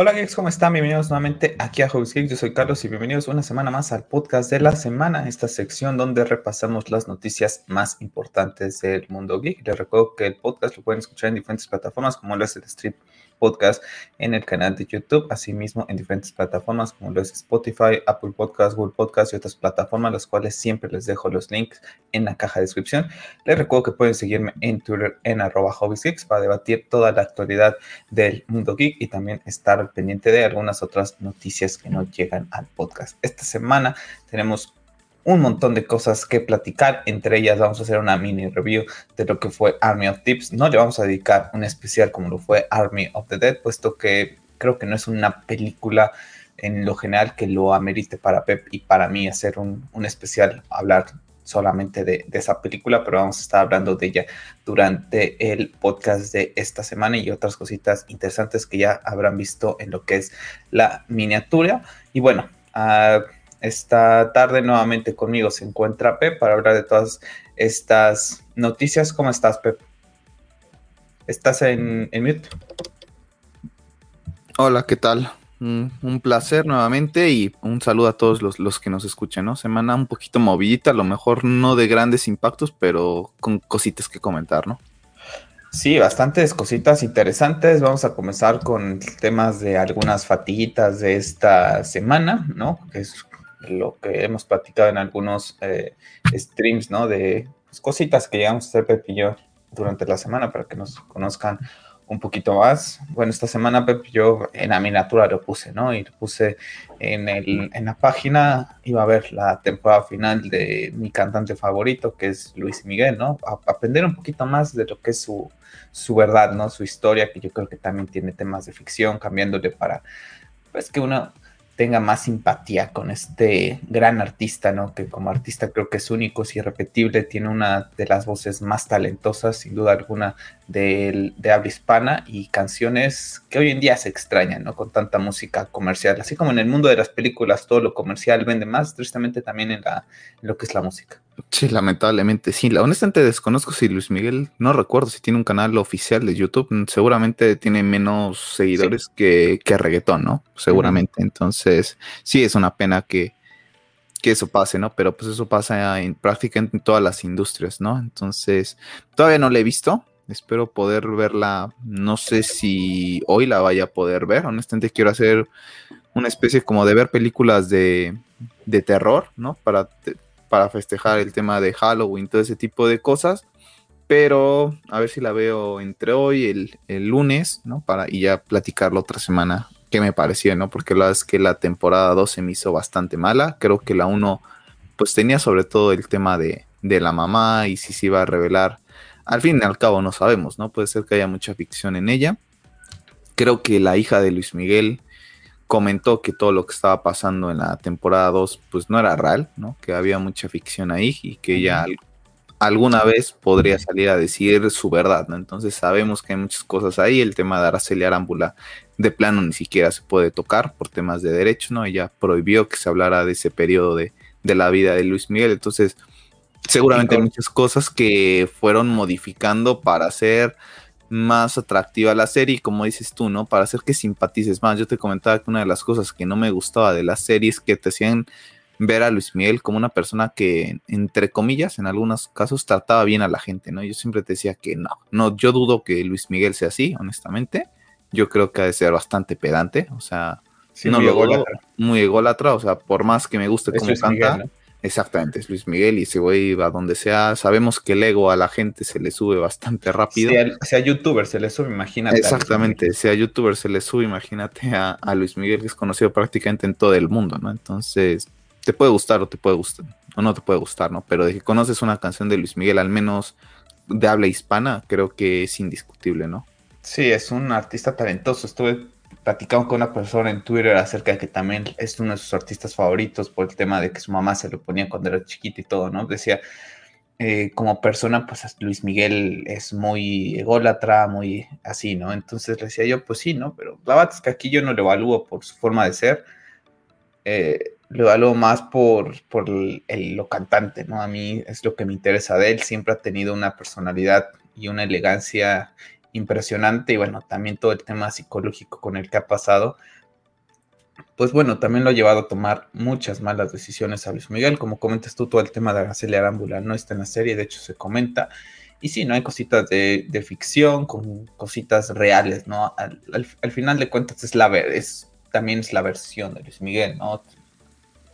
Hola geeks, ¿cómo están? Bienvenidos nuevamente aquí a Hobbies Geeks. Yo soy Carlos y bienvenidos una semana más al podcast de la semana, esta sección donde repasamos las noticias más importantes del mundo geek. Les recuerdo que el podcast lo pueden escuchar en diferentes plataformas como lo es el Strip podcast en el canal de YouTube, asimismo en diferentes plataformas como lo es Spotify, Apple Podcast, Google Podcast y otras plataformas, las cuales siempre les dejo los links en la caja de descripción. Les recuerdo que pueden seguirme en Twitter en arroba para debatir toda la actualidad del mundo geek y también estar pendiente de algunas otras noticias que no llegan al podcast. Esta semana tenemos un montón de cosas que platicar. Entre ellas vamos a hacer una mini review de lo que fue Army of Tips. No le vamos a dedicar un especial como lo fue Army of the Dead, puesto que creo que no es una película en lo general que lo amerite para Pep y para mí hacer un, especial, hablar solamente de, de, esa película, pero vamos a estar hablando de ella durante el podcast de esta semana y otras cositas interesantes que ya habrán visto en lo que es la miniatura. Y bueno, uh, esta tarde nuevamente conmigo se encuentra Pep para hablar de todas estas noticias. ¿Cómo estás, Pep? ¿Estás en, en mute? Hola, ¿qué tal? Un, placer nuevamente y un saludo a todos los, los, que nos escuchan, ¿no? Semana un poquito movidita, a lo mejor no de grandes impactos, pero con cositas que comentar, ¿no? Sí, bastantes cositas interesantes. Vamos a comenzar con temas de algunas fatiguitas de esta semana, ¿no? Que es lo que hemos platicado en algunos eh, streams, ¿no? De pues, cositas que llegamos a hacer Pep y yo durante la semana para que nos conozcan un poquito más. Bueno, esta semana Pep yo en la miniatura lo puse, ¿no? Y lo puse en, el, en la página, iba a ver la temporada final de mi cantante favorito, que es Luis Miguel, ¿no? A, aprender un poquito más de lo que es su, su verdad, ¿no? Su historia, que yo creo que también tiene temas de ficción, cambiándole para, pues que uno tenga más simpatía con este gran artista, ¿no? Que como artista creo que es único, es irrepetible, tiene una de las voces más talentosas, sin duda alguna, de, de habla hispana y canciones que hoy en día se extrañan, ¿no? Con tanta música comercial. Así como en el mundo de las películas todo lo comercial vende más, tristemente también en, la, en lo que es la música. Sí, lamentablemente, sí. Honestamente desconozco si Luis Miguel, no recuerdo si tiene un canal oficial de YouTube, seguramente tiene menos seguidores que, que reggaetón, ¿no? Seguramente. Entonces, sí, es una pena que, que eso pase, ¿no? Pero pues eso pasa en prácticamente en todas las industrias, ¿no? Entonces, todavía no la he visto. Espero poder verla. No sé si hoy la vaya a poder ver. Honestamente, quiero hacer una especie como de ver películas de, de terror, ¿no? Para para festejar el tema de Halloween, todo ese tipo de cosas. Pero a ver si la veo entre hoy, el, el lunes, ¿no? Para, y ya platicarlo otra semana, qué me pareció, ¿no? Porque la es que la temporada 2 se me hizo bastante mala. Creo que la 1, pues tenía sobre todo el tema de, de la mamá y si se iba a revelar. Al fin y al cabo no sabemos, ¿no? Puede ser que haya mucha ficción en ella. Creo que la hija de Luis Miguel comentó que todo lo que estaba pasando en la temporada 2 pues no era real, ¿no? Que había mucha ficción ahí y que ella alguna vez podría salir a decir su verdad, ¿no? Entonces sabemos que hay muchas cosas ahí, el tema de Araceli Arámbula de plano ni siquiera se puede tocar por temas de derecho, ¿no? Ella prohibió que se hablara de ese periodo de, de la vida de Luis Miguel, entonces seguramente muchas cosas que fueron modificando para hacer más atractiva la serie, como dices tú, ¿no? Para hacer que simpatices más. Yo te comentaba que una de las cosas que no me gustaba de la serie es que te hacían ver a Luis Miguel como una persona que, entre comillas, en algunos casos trataba bien a la gente, ¿no? Yo siempre te decía que no, no, yo dudo que Luis Miguel sea así, honestamente. Yo creo que ha de ser bastante pedante, o sea, no muy lo ególatra. muy ególatra, o sea, por más que me guste como canta, Exactamente, es Luis Miguel y ese güey va donde sea. Sabemos que el ego a la gente se le sube bastante rápido. Sea, sea youtuber, se le sube, imagínate. Exactamente, sea youtuber, se le sube, imagínate a, a, Luis Miguel, que es conocido prácticamente en todo el mundo, ¿no? Entonces, te puede gustar o te puede gustar, o no te puede gustar, ¿no? Pero de que conoces una canción de Luis Miguel, al menos de habla hispana, creo que es indiscutible, ¿no? Sí, es un artista talentoso. Estuve platicamos con una persona en Twitter acerca de que también es uno de sus artistas favoritos por el tema de que su mamá se lo ponía cuando era chiquito y todo, ¿no? Decía, eh, como persona, pues Luis Miguel es muy ególatra, muy así, ¿no? Entonces le decía yo, pues sí, ¿no? Pero la verdad es que aquí yo no lo evalúo por su forma de ser, eh, lo evalúo más por, por el, lo cantante, ¿no? A mí es lo que me interesa de él, siempre ha tenido una personalidad y una elegancia impresionante y bueno, también todo el tema psicológico con el que ha pasado, pues bueno, también lo ha llevado a tomar muchas malas decisiones a Luis Miguel. Como comentas tú, todo el tema de Araceli Arámbula no está en la serie, de hecho se comenta. Y sí, no hay cositas de, ficción con cositas reales, ¿no? Al, final de cuentas es la también es la versión de Luis Miguel, ¿no?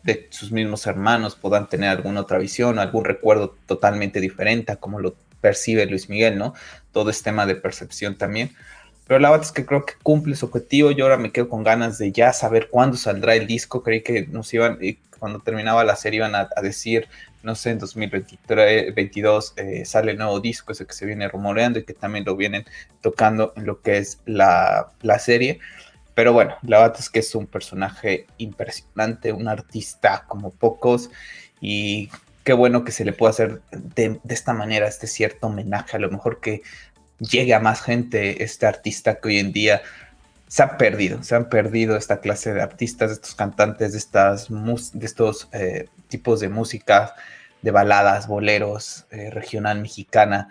De sus mismos hermanos puedan tener alguna otra visión, algún recuerdo totalmente diferente a como lo percibe Luis Miguel, ¿no? Todo es tema de percepción también. Pero la verdad es que creo que cumple su objetivo. Yo ahora me quedo con ganas de ya saber cuándo saldrá el disco. Creí que nos iban, cuando terminaba la serie, iban a, decir, no sé, en 2022 eh, sale el nuevo disco, ese que se viene rumoreando y que también lo vienen tocando en lo que es la, la serie. Pero bueno, la verdad es que es un personaje impresionante, un artista como pocos. Y qué bueno que se le pueda hacer de, esta manera este cierto homenaje, a lo mejor que llegue a más gente este artista que hoy en día se ha perdido, se han perdido esta clase de artistas, de estos cantantes, de, estas de estos eh, tipos de música, de baladas, boleros, eh, regional mexicana,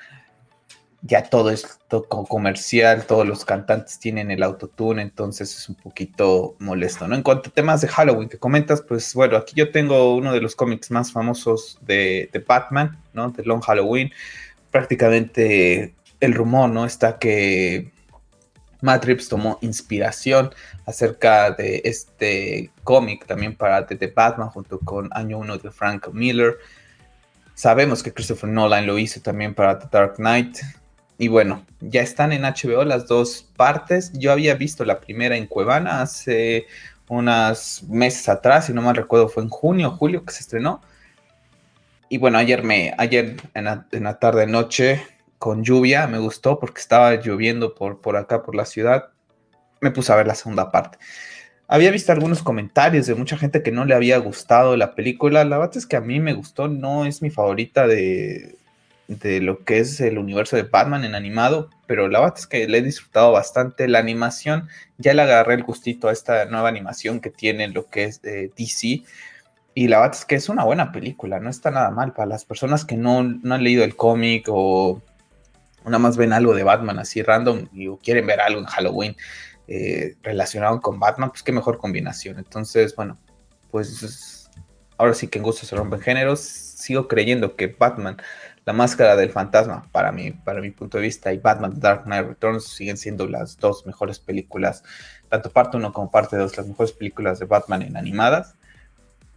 ya todo es comercial, todos los cantantes tienen el autotune, entonces es un poquito molesto, ¿no? En cuanto a temas de Halloween que comentas, pues bueno, aquí yo tengo uno de los cómics más famosos de, Batman, ¿no? De Long Halloween. Prácticamente el rumor, ¿no? Está que Matt Reeves tomó inspiración acerca de este cómic también para The, Batman junto con Año 1 de Frank Miller. Sabemos que Christopher Nolan lo hizo también para The Dark Knight. Y bueno, ya están en HBO las dos partes. Yo había visto la primera en Cuevana hace unos meses atrás, si no mal recuerdo, fue en junio julio que se estrenó. Y bueno, ayer me, ayer en la, en la tarde noche con lluvia me gustó porque estaba lloviendo por, por acá, por la ciudad. Me puse a ver la segunda parte. Había visto algunos comentarios de mucha gente que no le había gustado la película. La verdad es que a mí me gustó, no es mi favorita de, de lo que es el universo de Batman en animado, pero la verdad es que le he disfrutado bastante. La animación, ya le agarré el gustito a esta nueva animación que tiene lo que es de DC. Y la verdad es que es una buena película, no está nada mal para las personas que no, han leído el cómic o nada más ven algo de Batman así random y o quieren ver algo en Halloween eh, relacionado con Batman, pues qué mejor combinación. Entonces, bueno, pues ahora sí que en gusto se rompen géneros. Sigo creyendo que Batman la Máscara del Fantasma, para mí, para mi punto de vista, y Batman Dark Knight Returns siguen siendo las dos mejores películas, tanto parte 1 como parte 2, las mejores películas de Batman en animadas.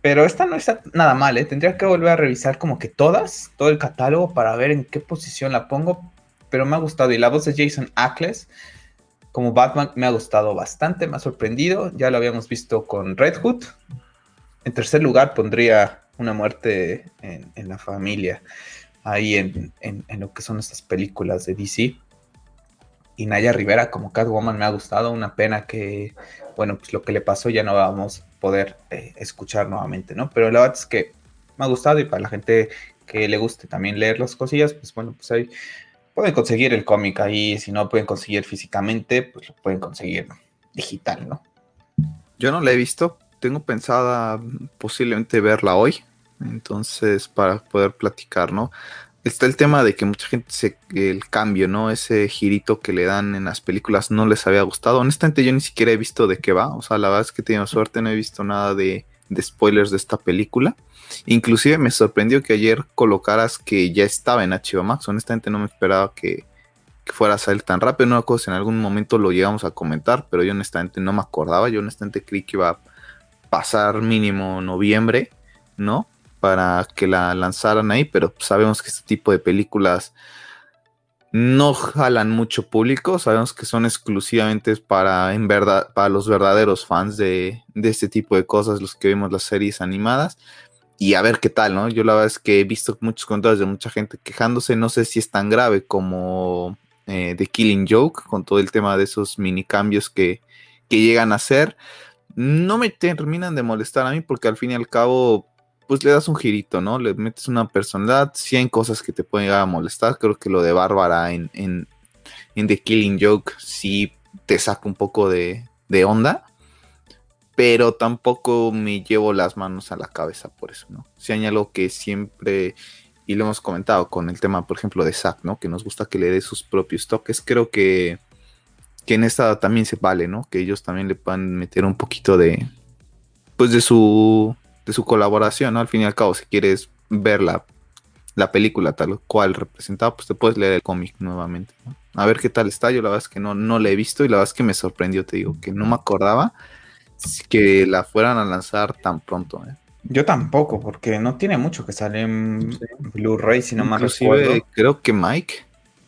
Pero esta no está nada mal, ¿eh? Tendría que volver a revisar como que todas, todo el catálogo para ver en qué posición la pongo. Pero me ha gustado. Y la voz de Jason Ackles como Batman me ha gustado bastante, me ha sorprendido. Ya lo habíamos visto con Red Hood. En tercer lugar pondría una muerte en la familia ahí en, lo que son estas películas de DC. Y Naya Rivera como Catwoman me ha gustado, una pena que, bueno, pues lo que le pasó ya no vamos a poder eh, escuchar nuevamente, ¿no? Pero la verdad es que me ha gustado y para la gente que le guste también leer las cosillas, pues bueno, pues ahí pueden conseguir el cómic ahí, si no pueden conseguir físicamente, pues lo pueden conseguir digital, ¿no? Yo no la he visto, tengo pensada posiblemente verla hoy, entonces, para poder platicar, ¿no? Está el tema de que mucha gente se, el cambio, ¿no? Ese girito que le dan en las películas no les había gustado. Honestamente, yo ni siquiera he visto de qué va. O sea, la verdad es que he tenido suerte, no he visto nada de, spoilers de esta película. Inclusive me sorprendió que ayer colocaras que ya estaba en HBO Max. Honestamente no me esperaba que, fuera a salir tan rápido. No cosa en algún momento lo llegamos a comentar, pero yo honestamente no me acordaba. Yo honestamente creí que iba a pasar mínimo noviembre, ¿no? Para que la lanzaran ahí, pero sabemos que este tipo de películas no jalan mucho público, sabemos que son exclusivamente para, en verdad, para los verdaderos fans de, este tipo de cosas, los que vemos las series animadas, y a ver qué tal, ¿no? Yo la verdad es que he visto muchos comentarios de mucha gente quejándose, no sé si es tan grave como eh, The Killing Joke, con todo el tema de esos mini cambios que, que llegan a hacer. No me terminan de molestar a mí porque al fin y al cabo pues le das un girito, ¿no? Le metes una personalidad, si hay cosas que te pueden llegar a molestar, creo que lo de Bárbara en, en, The Killing Joke sí te saca un poco de, de, onda, pero tampoco me llevo las manos a la cabeza por eso, ¿no? Si hay algo que siempre y lo hemos comentado con el tema, por ejemplo, de Zack, ¿no? Que nos gusta que le dé sus propios toques. Creo que, que en esta también se vale, ¿no? Que ellos también le puedan meter un poquito de, pues de su, de su colaboración, ¿no? Al fin y al cabo, si quieres ver la, la película tal cual representada, pues te puedes leer el cómic nuevamente, ¿no? A ver qué tal está. Yo la verdad es que no, no la he visto y la verdad es que me sorprendió, te digo, que no me acordaba que la fueran a lanzar tan pronto, ¿eh? Yo tampoco, porque no tiene mucho que sale en Blu-ray, si no más recuerdo. Creo que Mike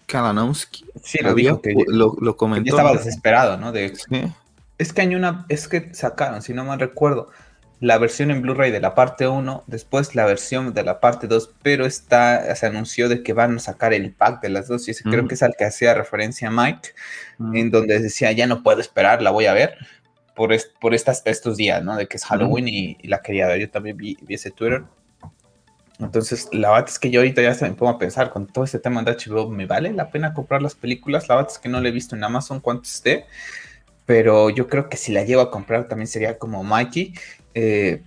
Kalanowski sí, lo, dijo que lo, lo comentó. estaba desesperado, ¿no? De, Es que hay una, es que sacaron, si no mal recuerdo, la versión en Blu-ray de la parte 1, después la versión de la parte 2, pero está, se anunció de que van a sacar el pack de las dos, y ese creo que es al que hacía referencia Mike, en donde decía, ya no puedo esperar, la voy a ver por, por estas, estos días, ¿no? De que es Halloween y, la quería ver. Yo también vi, ese Twitter. Entonces, la verdad es que yo ahorita ya me pongo a pensar con todo este tema de HBO, ¿me vale la pena comprar las películas? La verdad es que no le he visto en Amazon cuánto esté, pero yo creo que si la llevo a comprar también sería como Mikey, eh,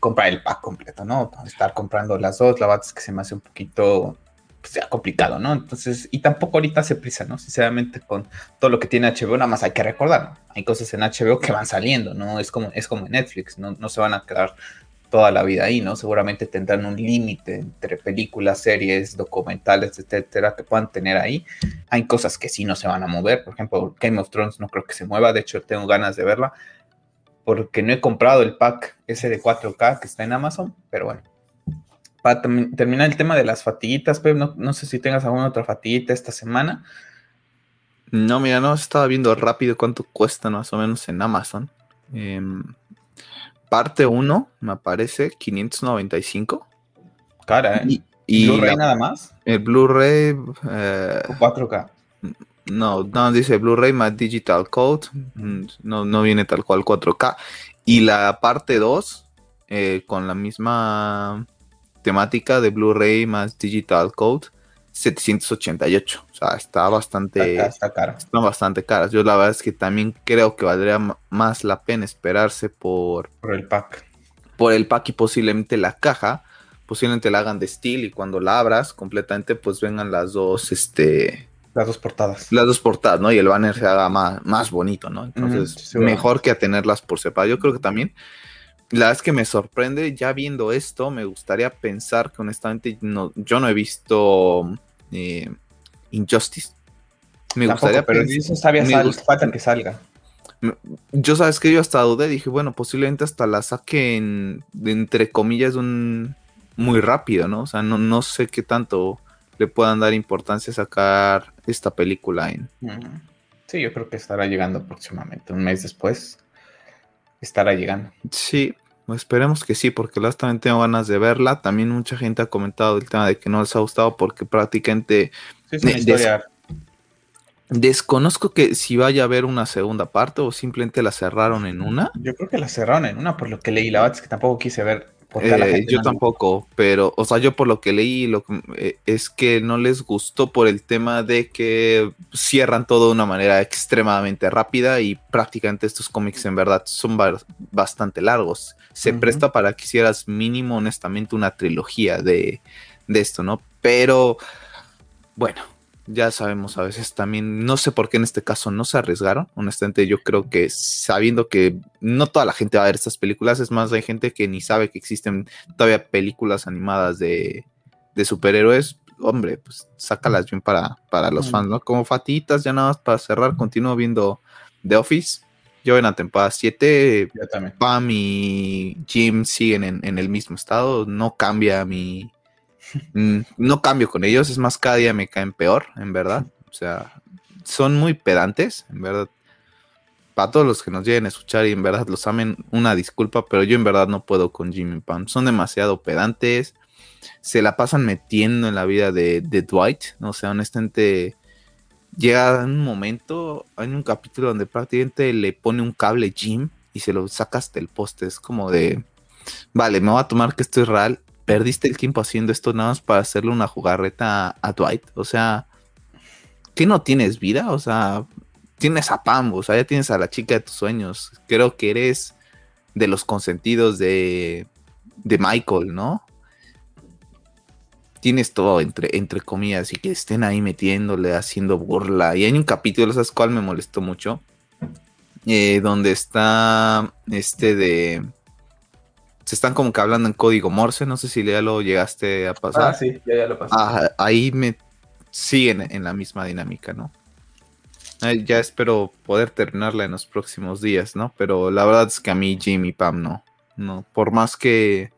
comprar el pack completo, ¿no? Estar comprando las dos, la es que se me hace un poquito sea complicado, ¿no? Entonces, y tampoco ahorita hace prisa, ¿no? Sinceramente, con todo lo que tiene HBO, nada más hay que recordar, hay cosas en HBO que van saliendo, ¿no? Es como, es como en Netflix, ¿no? no se van a quedar toda la vida ahí, ¿no? Seguramente tendrán un límite entre películas, series, documentales, etcétera, que puedan tener ahí. Hay cosas que sí no se van a mover, por ejemplo, Game of Thrones no creo que se mueva, de hecho tengo ganas de verla, porque no he comprado el pack ese de 4K que está en Amazon, pero bueno, para terminar el tema de las fatiguitas, Pep, no, sé si tengas alguna otra fatiguita esta semana. No, mira, no estaba viendo rápido cuánto cuesta más o menos en Amazon. Em, parte 1 me aparece 595. Cara, ¿eh? Y, ¿Blu-ray nada más? El Blu-ray. Eh, 4K. No, no, dice Blu-ray más Digital Code. No, no viene tal cual 4K. Y la parte 2, eh, con la misma temática de Blu-ray más Digital Code, 788. O sea, está bastante. Está, cara. Están bastante caras. Yo la verdad es que también creo que valdría más la pena esperarse por. Por el pack. Por el pack y posiblemente la caja. Posiblemente la hagan de steel y cuando la abras completamente, pues vengan las dos, este. Las dos portadas. Las dos portadas, ¿no? Y el banner se haga más, más bonito, ¿no? Entonces, mejor que a tenerlas por separado. Yo creo que también la verdad es que me sorprende, ya viendo esto, me gustaría pensar que honestamente no, yo no he visto eh, Injustice. Me gustaría pero eso sabía falta que salga. Yo sabes que yo hasta dudé, dije, bueno, posiblemente hasta la saquen entre comillas un muy rápido, ¿no? O sea, no, no sé qué tanto le puedan dar importancia sacar esta película en. Sí, yo creo que estará llegando próximamente, un mes después estará llegando. Sí, esperemos que sí, porque también tengo ganas de verla. También mucha gente ha comentado el tema de que no les ha gustado porque prácticamente... desconozco que si vaya a haber una segunda parte o simplemente la cerraron en una. Yo creo que la cerraron en una, por lo que leí. La verdad es que tampoco quise ver eh, yo tampoco, pero, o sea, yo por lo que leí, lo eh, es que no les gustó por el tema de que cierran todo de una manera extremadamente rápida y prácticamente estos cómics en verdad son bastante largos. Se presta para que hicieras mínimo, honestamente, una trilogía de, de esto, ¿no? Pero, bueno, ya sabemos a veces también, no sé por qué en este caso no se arriesgaron. Honestamente, yo creo que sabiendo que no toda la gente va a ver estas películas, es más, hay gente que ni sabe que existen todavía películas animadas de, superhéroes. Hombre, pues sácalas bien para, para los fans, ¿no? Como fatitas, ya nada más para cerrar, continúo viendo The Office. Yo en la temporada 7, Pam y Jim siguen en, en el mismo estado, no cambia mi, Mm, no cambio con ellos, es más, cada día me caen peor, en verdad. O sea, son muy pedantes, en verdad. Para todos los que nos lleguen a escuchar y en verdad los amen, una disculpa, pero yo en verdad no puedo con Jimmy Pam. Son demasiado pedantes, se la pasan metiendo en la vida de, Dwight. O sea, honestamente, llega un momento, hay un capítulo donde prácticamente le pone un cable Jim y se lo saca hasta el poste. Es como de, vale, me voy a tomar que esto es real perdiste el tiempo haciendo esto nada más para hacerle una jugarreta a, Dwight. O sea, ¿qué no tienes vida? O sea, tienes a Pam, o sea, ya tienes a la chica de tus sueños. Creo que eres de los consentidos de, de Michael, ¿no? tienes todo entre, entre comillas y que estén ahí metiéndole, haciendo burla. Y hay un capítulo, ¿sabes cuál me molestó mucho? Eh, donde está este de... Se están como que hablando en código Morse, no sé si ya lo llegaste a pasar. Ah, sí, ya, ya lo pasé. Ah, ahí me siguen en la misma dinámica, ¿no? ya espero poder terminarla en los próximos días, ¿no? Pero la verdad es que a mí Jimmy Pam no. No, por más que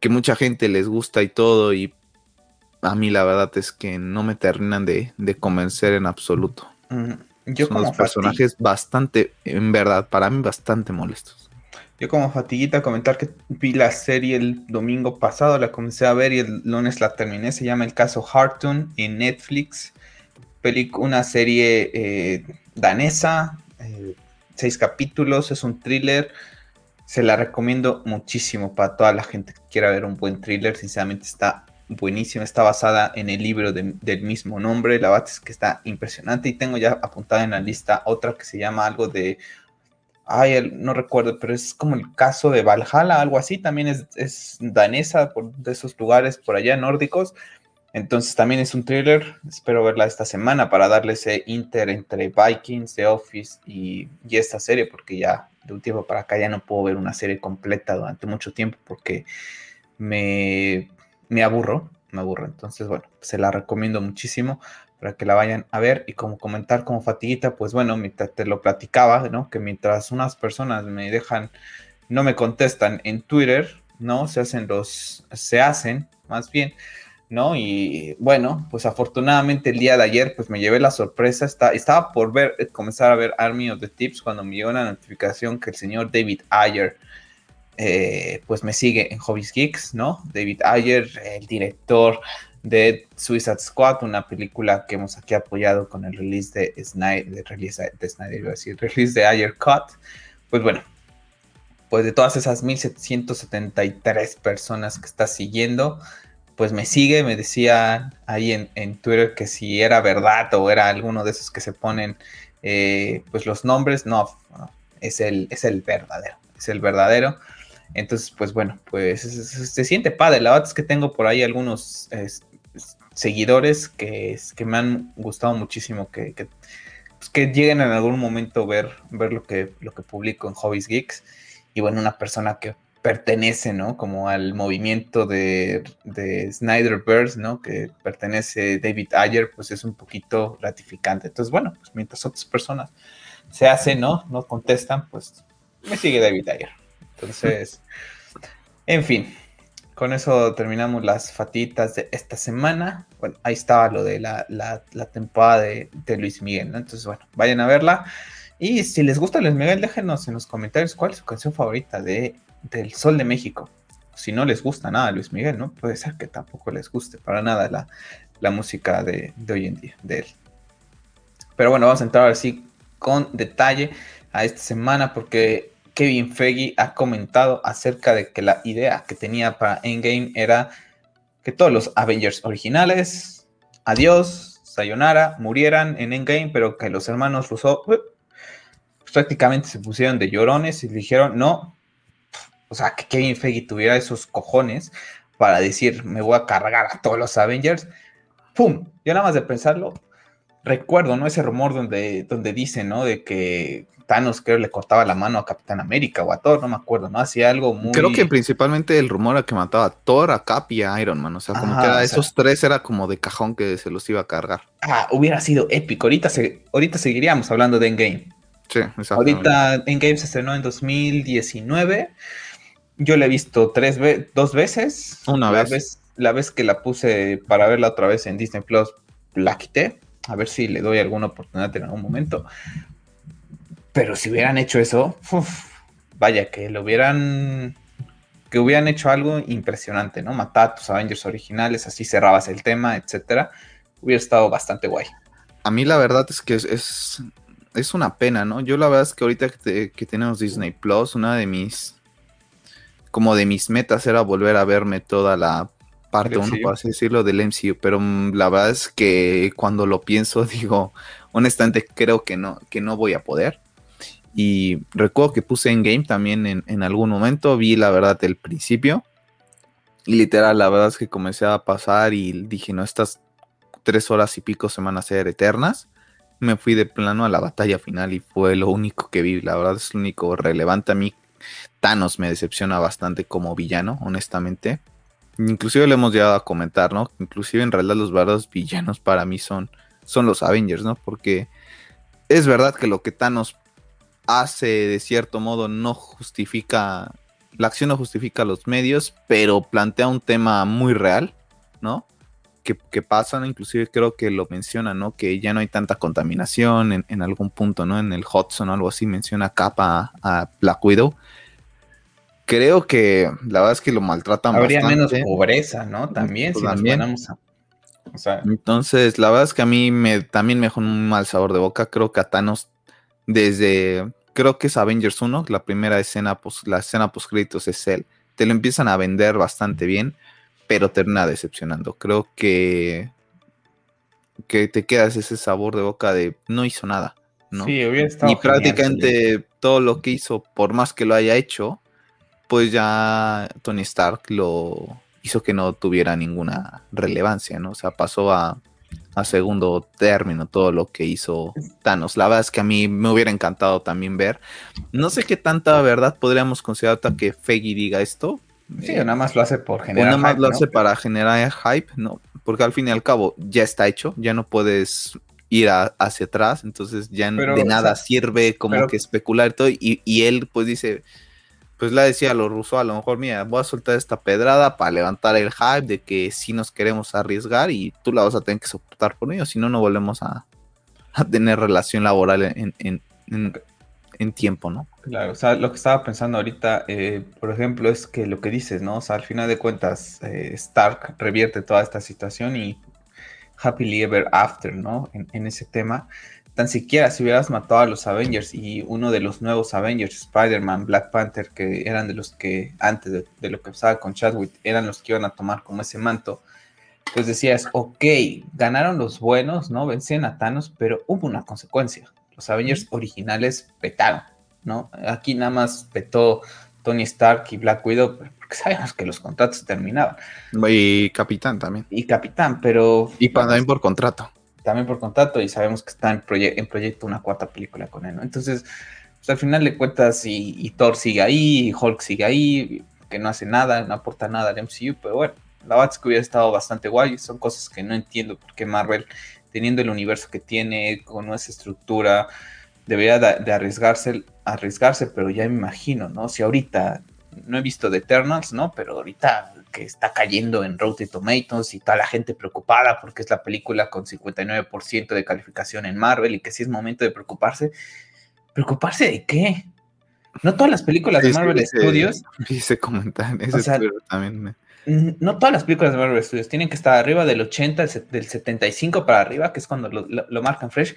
que mucha gente les gusta y todo y a mí la verdad es que no me terminan de, convencer en absoluto. Yo Son como personajes bastante, en verdad, para mí bastante molestos. Yo como fatiguita comentar que vi la serie el domingo pasado, la comencé a ver y el lunes la terminé. Se llama El caso Hartun en Netflix. Una serie eh, danesa, eh, seis capítulos, es un thriller se la recomiendo muchísimo para toda la gente que quiera ver un buen thriller. Sinceramente está buenísima. Está basada en el libro del mismo nombre. La verdad es que está impresionante. Y tengo ya apuntada en la lista otra que se llama algo de... Ay, no recuerdo, pero es como el caso de Valhalla, algo así. También es, danesa, por, de esos lugares por allá nórdicos. Entonces también es un thriller. Espero verla esta semana para darle ese inter entre Vikings, The Office y, y esta serie, porque ya de un tiempo para acá ya no puedo ver una serie completa durante mucho tiempo porque me, me aburro, me aburro. Entonces, bueno, se la recomiendo muchísimo para que la vayan a ver y como comentar como fatiguita, pues bueno, mientras te lo platicaba, ¿no? Que mientras unas personas me dejan, no me contestan en Twitter, ¿no? Se hacen los, se hacen, más bien, ¿no? Y bueno, pues afortunadamente el día de ayer pues me llevé la sorpresa, está, estaba por ver, eh, comenzar a ver Army of the Tips cuando me llegó la notificación que el señor David Ayer eh, pues me sigue en Hobbies Geeks, ¿no? David Ayer, el director de Suicide Squad, una película que hemos aquí apoyado con el release de Snyder, de release de Snyder, iba a decir, release de Ayer Cut, pues bueno, pues de todas esas 1773 personas que está siguiendo, pues me sigue, me decía ahí en, Twitter que si era verdad o era alguno de esos que se ponen eh, pues los nombres, no, es, el, es el verdadero, es el verdadero. Entonces, pues bueno, pues se, siente padre. La verdad es que tengo por ahí algunos seguidores que, que me han gustado muchísimo, que, que, pues, que, lleguen en algún momento ver, ver lo, que, lo que publico en Hobbies Geeks. Y bueno, una persona que pertenece, ¿no? Como al movimiento de, de Snyderverse, ¿no? Que pertenece David Ayer, pues es un poquito gratificante. Entonces, bueno, pues mientras otras personas se hacen, ¿no? No contestan, pues me sigue David Ayer. Entonces, en fin, con eso terminamos las fatitas de esta semana. Bueno, ahí estaba lo de la, temporada de, de, Luis Miguel. Entonces, bueno, vayan a verla. Y si les gusta Luis Miguel, déjenos en los comentarios cuál es su canción favorita de del Sol de México. Si no les gusta nada Luis Miguel, ¿no? Puede ser que tampoco les guste para nada la, música de, hoy en día, de él. Pero bueno, vamos a entrar así con detalle a esta semana porque Kevin Feige ha comentado acerca de que la idea que tenía para Endgame era que todos los Avengers originales, adiós, sayonara, murieran en Endgame, pero que los hermanos Russo pues, prácticamente se pusieron de llorones y dijeron, no, o sea, que Kevin Feige tuviera esos cojones para decir, me voy a cargar a todos los Avengers. ¡Pum! Yo nada más de pensarlo, recuerdo, ¿no? Ese rumor donde, donde dice, ¿no? De que Thanos creo le cortaba la mano a Capitán América o a Thor, no me acuerdo, ¿no? Hacía algo muy... Creo que principalmente el rumor era que mataba a Thor, a Cap y a Iron Man, o sea, como que esos tres era como de cajón que se los iba a cargar. Ah, hubiera sido épico, ahorita, se, ahorita seguiríamos hablando de Endgame. Sí, exacto. Ahorita Endgame se estrenó en 2019 yo la he visto tres veces, dos veces. Una vez. La vez que la puse para verla otra vez en Disney Plus, la quité. A ver si le doy alguna oportunidad en algún momento. Pero si hubieran hecho eso, vaya, que lo hubieran. Que hubieran hecho algo impresionante, ¿no? Matar a tus Avengers originales, así cerrabas el tema, etcétera. Hubiera estado bastante guay. A mí la verdad es que es, es, una pena, ¿no? Yo la verdad es que ahorita que, que tenemos Disney Plus, una de mis como de mis metas era volver a verme toda la parte 1, por así decirlo, del MCU, pero la verdad es que cuando lo pienso, digo, honestamente creo que no, que no voy a poder. Y recuerdo que puse en game también en, algún momento, vi la verdad el principio. Y literal, la verdad es que comencé a pasar y dije, no, estas tres horas y pico se van a ser eternas. Me fui de plano a la batalla final y fue lo único que vi. La verdad es lo único relevante a mí. Thanos me decepciona bastante como villano, honestamente. Inclusive le hemos llegado a comentar, ¿no? Inclusive en realidad los verdaderos villanos para mí son, son los Avengers, ¿no? Porque es verdad que lo que Thanos hace de cierto modo no justifica, la acción no justifica los medios, pero plantea un tema muy real, ¿no? Que, que pasa, inclusive creo que lo menciona, ¿no? Que ya no hay tanta contaminación en, algún punto, ¿no? En el Hudson o algo así menciona capa a Black Widow. Creo que la verdad es que lo maltratan Habría menos pobreza, ¿no? También, si también. nos o sea, Entonces, la verdad es que a mí me, también me dejó un mal sabor de boca. Creo que a Thanos, desde creo que es Avengers 1, la primera escena, la escena post créditos es él. Te lo empiezan a vender bastante bien, pero termina decepcionando. Creo que que te quedas ese sabor de boca de no hizo nada, ¿no? Sí, hubiera estado. Y prácticamente todo lo que hizo, por más que lo haya hecho, pues ya Tony Stark lo hizo que no tuviera ninguna relevancia, ¿no? O sea, pasó a a segundo término todo lo que hizo Thanos. La verdad es que a mí me hubiera encantado también ver. No sé qué tanta verdad podríamos considerar que Feggy diga esto. Sí, nada más lo hace por generar. Nada más lo hace para generar hype, ¿no? Porque al fin y al cabo ya está hecho, ya no puedes ir hacia atrás, entonces ya de nada sirve como que especular todo. Y, y él pues dice, pues le decía los rusos, a lo mejor, mira, voy a soltar esta pedrada para levantar el hype de que sí nos queremos arriesgar y tú la vas a tener que soportar por ello, si no, no volvemos a, tener relación laboral en, tiempo, ¿no? Claro, o sea, lo que estaba pensando ahorita, eh, por ejemplo, es que lo que dices, ¿no? O sea, al final de cuentas, eh, Stark revierte toda esta situación y happily ever after, ¿no? en ese tema tan siquiera si hubieras matado a los Avengers y uno de los nuevos Avengers, Spider-Man, Black Panther, que eran de los que antes de, lo que pasaba con Chadwick, eran los que iban a tomar como ese manto, pues decías, ok, ganaron los buenos, ¿no? Vencían a Thanos, pero hubo una consecuencia. Los Avengers originales petaron, ¿no? Aquí nada más petó Tony Stark y Black Widow, porque sabíamos que los contratos terminaban. Y Capitán también. Y Capitán, pero... Y también por contrato también por contrato y sabemos que está en, en proyecto una cuarta película con él. Entonces, pues, al final de cuentas, y, Thor sigue ahí, y Hulk sigue ahí, que no hace nada, no aporta nada al MCU, pero bueno, la verdad que hubiera estado bastante guay, son cosas que no entiendo por qué Marvel, teniendo el universo que tiene, con esa estructura, debería de, arriesgarse, arriesgarse, pero ya me imagino, ¿no? Si ahorita no he visto The Eternals, ¿no? Pero ahorita que está cayendo en Rotten Tomatoes y toda la gente preocupada porque es la película con 59% de calificación en Marvel y que si es momento de preocuparse. ¿Preocuparse de qué? No todas las películas de Marvel Studios. Ese también No todas las películas de Marvel Studios tienen que estar arriba del 80, del 75 para arriba, que es cuando lo, lo marcan fresh.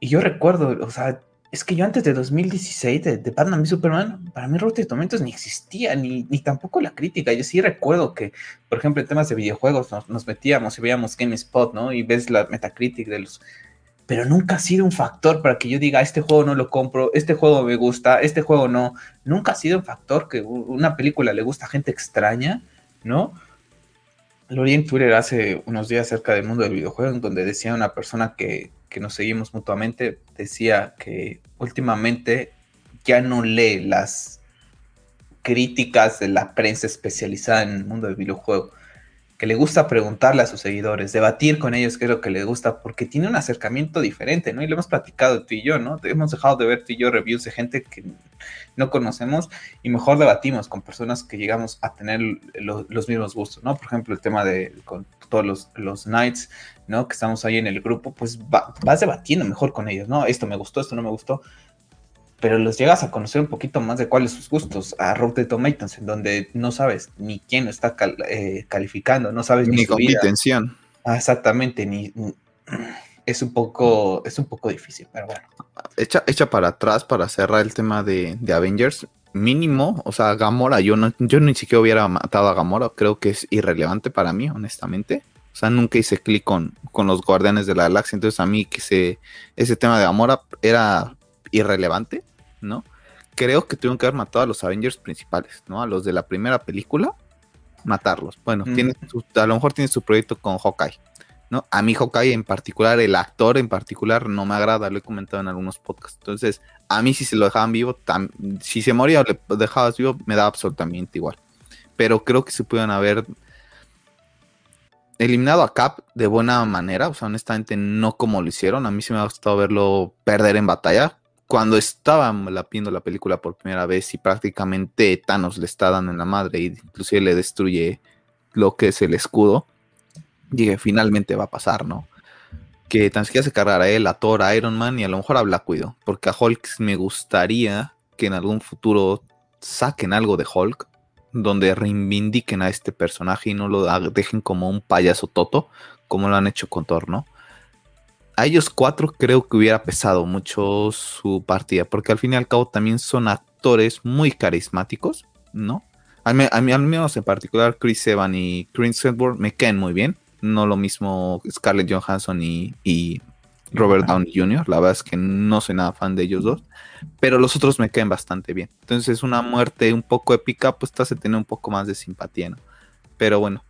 Y yo recuerdo, o sea, es que yo antes de 2016, de, de Batman y Superman, para mí Rotten Tomatoes ni existía, ni, ni tampoco la crítica. Yo sí recuerdo que, por ejemplo, en temas de videojuegos nos, metíamos y veíamos GameSpot, ¿no? Y ves la Metacritic de los... Pero nunca ha sido un factor para que yo diga, este juego no lo compro, este juego me gusta, este juego no. Nunca ha sido un factor que una película le gusta a gente extraña, ¿no? Lo vi en Twitter hace unos días acerca del mundo del videojuego, donde decía una persona que, que nos seguimos mutuamente, decía que últimamente ya no lee las críticas de la prensa especializada en el mundo del videojuego, que le gusta preguntarle a sus seguidores, debatir con ellos qué es lo que les gusta, porque tiene un acercamiento diferente, ¿no? Y lo hemos platicado tú y yo, ¿no? Hemos dejado de ver tú y yo reviews de gente que no conocemos y mejor debatimos con personas que llegamos a tener los mismos gustos, ¿no? Por ejemplo, el tema de con todos los, los nights, ¿no? Que estamos ahí en el grupo, pues vas debatiendo mejor con ellos, ¿no? Esto me gustó, esto no me gustó pero los llegas a conocer un poquito más de cuáles sus gustos a Rotten Tomatoes, en donde no sabes ni quién lo está eh, calificando, no sabes ni, ni intención. Ah, exactamente, ni, es un poco es un poco difícil, pero bueno. Echa, echa para atrás para cerrar el tema de, Avengers. Mínimo, o sea, Gamora, yo no, yo ni siquiera hubiera matado a Gamora, creo que es irrelevante para mí, honestamente. O sea, nunca hice clic con, con los Guardianes de la Galaxia, entonces a mí que ese, ese tema de Gamora era irrelevante, ¿no? Creo que tuvieron que haber matado a los Avengers principales, ¿no? A los de la primera película. matarlos. Bueno, tiene a lo mejor tiene su proyecto con Hawkeye. ¿no? A mí Hawkeye en particular, el actor en particular, no me agrada, lo he comentado en algunos podcasts. Entonces, a mí si se lo dejaban vivo, si se moría o le dejabas vivo, me da absolutamente igual. Pero creo que se pueden haber eliminado a Cap de buena manera, o sea, honestamente no como lo hicieron. A mí sí me ha gustado verlo perder en batalla. Cuando estaba viendo la película por primera vez y prácticamente Thanos le está dando en la madre y inclusive le destruye lo que es el escudo, dije, finalmente va a pasar, ¿no? Que tan siquiera se cargara a él, a Thor, a Iron Man y a lo mejor a Black Widow. Porque a Hulk me gustaría que en algún futuro saquen algo de Hulk, donde reivindiquen a este personaje y no lo dejen como un payaso toto, como lo han hecho con Thor, ¿no? A ellos cuatro creo que hubiera pesado mucho su partida, porque al fin y al cabo también son actores muy carismáticos, ¿no? A mí, al menos en particular Chris Evans y Chris Hemsworth me caen muy bien no lo mismo Scarlett Johansson y, Robert Downey Jr. La verdad es que no soy nada fan de ellos dos, pero los otros me caen bastante bien. Entonces, una muerte un poco épica, pues te hace tener un poco más de simpatía, ¿no? Pero bueno,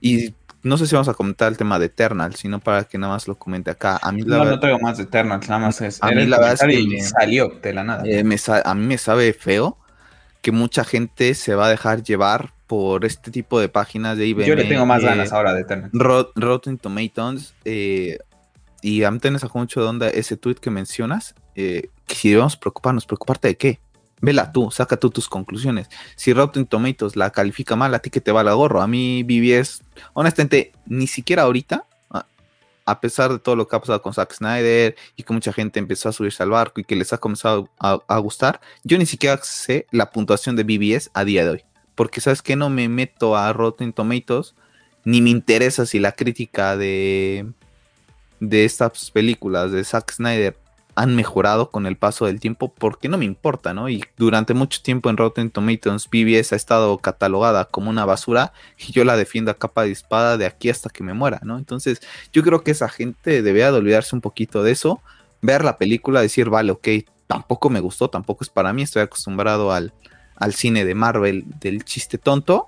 y no sé si vamos a comentar el tema de Eternal, sino para que nada más lo comente acá. A mí la no, no traigo más de Eternal, nada más es. A mí la verdad es que salió de la nada. Eh, a mí me sabe feo que mucha gente se va a dejar llevar por este tipo de páginas de IBM. Yo le tengo más ganas ahora de tener. Rotten Tomatoes. Eh, y a mí te sacó mucho de onda ese tweet que mencionas. Eh, que si debemos preocuparnos, ¿preocuparte de qué? Vela tú, saca tú tus conclusiones. Si Rotten Tomatoes la califica mal, a ti que te va la gorro. A mí BBS, honestamente, ni siquiera ahorita, a pesar de todo lo que ha pasado con Zack Snyder y que mucha gente empezó a subirse al barco y que les ha comenzado a, a gustar, yo ni siquiera sé la puntuación de BBS a día de hoy porque sabes que no me meto a Rotten Tomatoes, ni me interesa si la crítica de, de estas películas de Zack Snyder han mejorado con el paso del tiempo, porque no me importa, ¿no? Y durante mucho tiempo en Rotten Tomatoes, BBS ha estado catalogada como una basura y yo la defiendo a capa de espada de aquí hasta que me muera, ¿no? Entonces, yo creo que esa gente debería de olvidarse un poquito de eso, ver la película, decir, vale, ok, tampoco me gustó, tampoco es para mí, estoy acostumbrado al, al cine de Marvel del chiste tonto,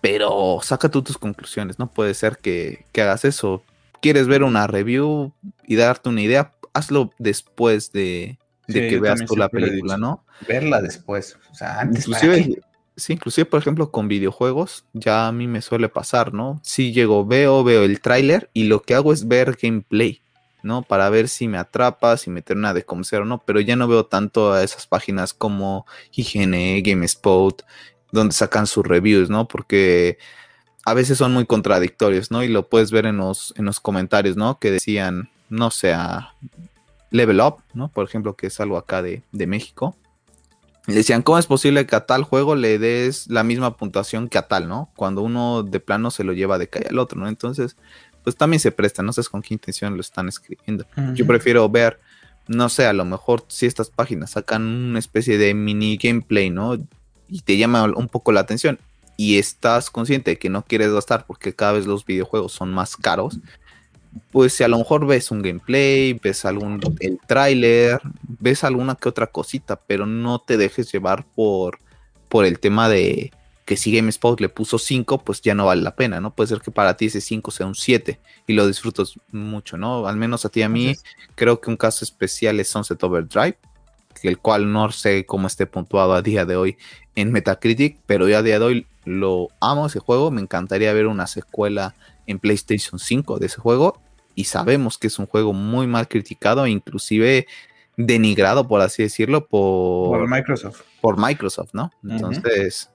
pero saca tú tus conclusiones, no puede ser que, hagas eso. ¿Quieres ver una review y darte una idea? Hazlo después de, que veas tú la película, ¿no? Verla después, o sea, antes inclusive, Sí, inclusive, por ejemplo, con videojuegos, ya a mí me suele pasar, ¿no? Si llego, veo, veo el tráiler y lo que hago es ver gameplay. ¿no? Para ver si me atrapa, si meter una de como o no, pero ya no veo tanto a esas páginas como IGN, GameSpot, donde sacan sus reviews, ¿no? Porque a veces son muy contradictorios, ¿no? Y lo puedes ver en los, en los comentarios, ¿no? Que decían, no sé, Level Up, ¿no? Por ejemplo, que es algo acá de, de México. Le decían, ¿cómo es posible que a tal juego le des la misma puntuación que a tal, ¿no? Cuando uno de plano se lo lleva de calle al otro, ¿no? Entonces, pues también se presta, no sé con qué intención lo están escribiendo. Yo prefiero ver, no sé, a lo mejor si estas páginas sacan una especie de mini gameplay, ¿no? Y te llama un poco la atención y estás consciente de que no quieres gastar porque cada vez los videojuegos son más caros, pues si a lo mejor ves un gameplay, ves algún el tráiler, ves alguna que otra cosita, pero no te dejes llevar por por el tema de que si GameSpot le puso 5, pues ya no vale la pena, ¿no? Puede ser que para ti ese 5 sea un 7 y lo disfrutas mucho, ¿no? Al menos a ti a mí, creo que un caso especial es Sunset Overdrive, el cual no sé cómo esté puntuado a día de hoy en Metacritic, pero ya a día de hoy lo amo ese juego, me encantaría ver una secuela en PlayStation 5 de ese juego y sabemos que es un juego muy mal criticado e inclusive denigrado, por así decirlo, por, Microsoft. Por Microsoft, ¿no? Entonces,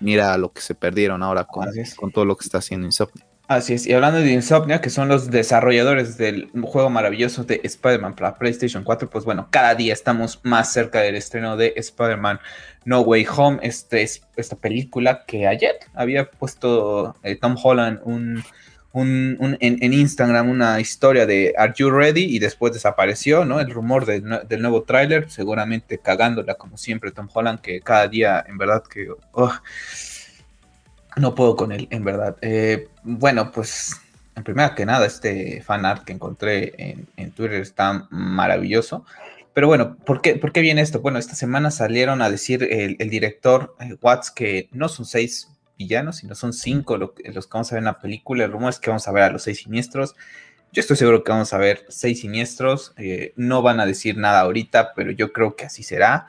mira lo que se perdieron ahora con, con todo lo que está haciendo Insomnia. Así es, y hablando de Insomnia, que son los desarrolladores del juego maravilloso de Spider-Man para PlayStation 4, pues bueno, cada día estamos más cerca del estreno de Spider-Man No Way Home, este, esta película que ayer había puesto eh, Tom Holland un, en, Instagram una historia de Are You Ready? y después desapareció, ¿no? El rumor del nuevo tráiler, seguramente cagándola como siempre Tom Holland, que cada día en verdad que... no puedo con él, en verdad. Eh, bueno, pues en primera que nada, este fan art que encontré en, Twitter está maravilloso. Pero bueno, ¿por qué, ¿por qué viene esto? Bueno, esta semana salieron a decir el, director eh, Watts que no son seis villanos, sino son cinco los que vamos a ver en la película. El rumor es que vamos a ver a los seis siniestros. Yo estoy seguro que vamos a ver seis siniestros. Eh, no van a decir nada ahorita, pero yo creo que así será.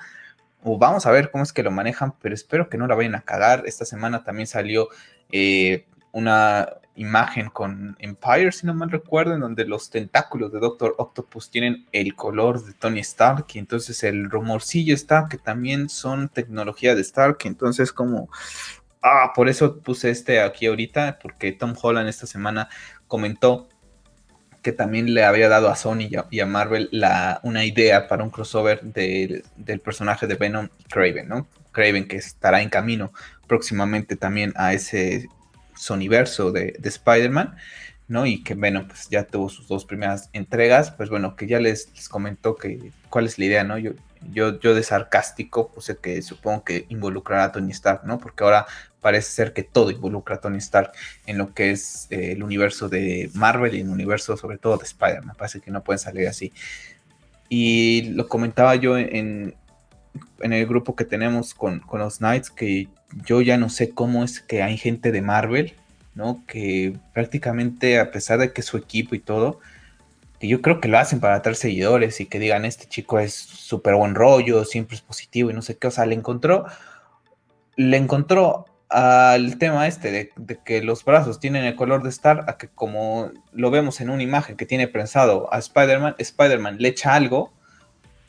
O vamos a ver cómo es que lo manejan, pero espero que no la vayan a cagar. Esta semana también salió eh, una imagen con Empire, si no mal recuerdo, en donde los tentáculos de Doctor Octopus tienen el color de Tony Stark, y entonces el rumorcillo está que también son tecnología de Stark, entonces como, ah, por eso puse este aquí ahorita, porque Tom Holland esta semana comentó que también le había dado a Sony y a, Marvel la, una idea para un crossover del personaje de Venom y Craven, ¿no? Craven que estará en camino próximamente también a ese Soniverso de, de Spider-Man, ¿no? Y que, bueno, pues ya tuvo sus dos primeras entregas, pues bueno, que ya les, les comentó que cuál es la idea, ¿no? Yo, yo, yo de sarcástico puse que supongo que involucrará a Tony Stark, ¿no? Porque ahora parece ser que todo involucra a Tony Stark en lo que es eh, el universo de Marvel y el universo sobre todo de Spider-Man. Parece que no pueden salir así. Y lo comentaba yo en, en el grupo que tenemos con, con, los Knights, que yo ya no sé cómo es que hay gente de Marvel, ¿no? Que prácticamente, a pesar de que su equipo y todo, que yo creo que lo hacen para atraer seguidores y que digan, este chico es súper buen rollo, siempre es positivo y no sé qué, o sea, le encontró, le encontró al tema este de, que los brazos tienen el color de Star, a que como lo vemos en una imagen que tiene prensado a Spider-Man, Spider-Man le echa algo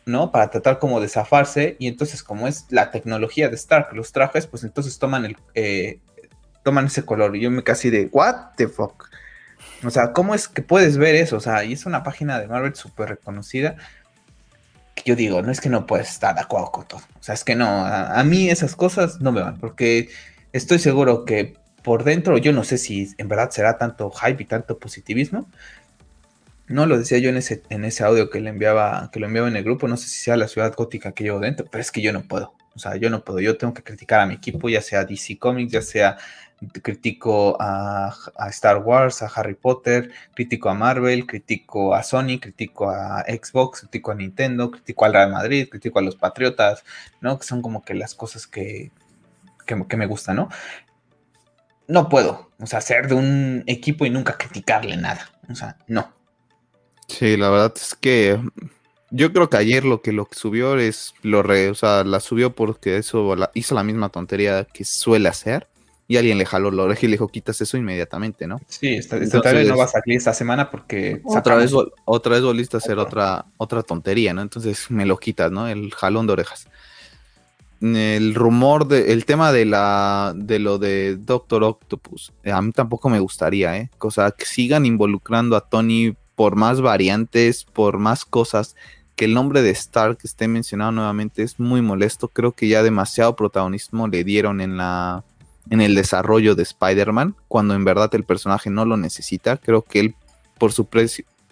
¿no? Para tratar como de zafarse y entonces como es la tecnología de Stark, los trajes, pues entonces toman el eh, toman ese color y yo me casi de what the fuck. O sea, ¿cómo es que puedes ver eso? O sea, y es una página de Marvel súper reconocida que yo digo, no es que no puedes estar de acuerdo con todo. O sea, es que no, a, a mí esas cosas no me van porque estoy seguro que por dentro, yo no sé si en verdad será tanto hype y tanto positivismo, no, lo decía yo en ese, en ese audio que le enviaba, que lo enviaba en el grupo, no sé si sea la ciudad gótica que llevo dentro, pero es que yo no puedo. O sea, yo no puedo. Yo tengo que criticar a mi equipo, ya sea DC Comics, ya sea critico a, Star Wars, a Harry Potter, critico a Marvel, critico a Sony, critico a Xbox, critico a Nintendo, critico al Real Madrid, critico a los Patriotas, ¿no? Que son como que las cosas que, que, me gustan, ¿no? No puedo, o sea, ser de un equipo y nunca criticarle nada. O sea, no. Sí, la verdad es que yo creo que ayer lo que lo que subió es lo re, o sea, la subió porque eso hizo la misma tontería que suele hacer y alguien le jaló la oreja y le dijo, quitas eso inmediatamente, ¿no? Sí, esta, esta no va a salir esta semana porque... Otra vez, otra vez volviste a hacer otra, otra tontería, ¿no? Entonces me lo quitas, ¿no? El jalón de orejas. El rumor de, el tema de la, de lo de Doctor Octopus, eh, a mí tampoco me gustaría, ¿eh? O sea, que sigan involucrando a Tony por más variantes, por más cosas, que el nombre de Stark esté mencionado nuevamente es muy molesto. Creo que ya demasiado protagonismo le dieron en la en el desarrollo de Spider-Man, cuando en verdad el personaje no lo necesita. Creo que él por su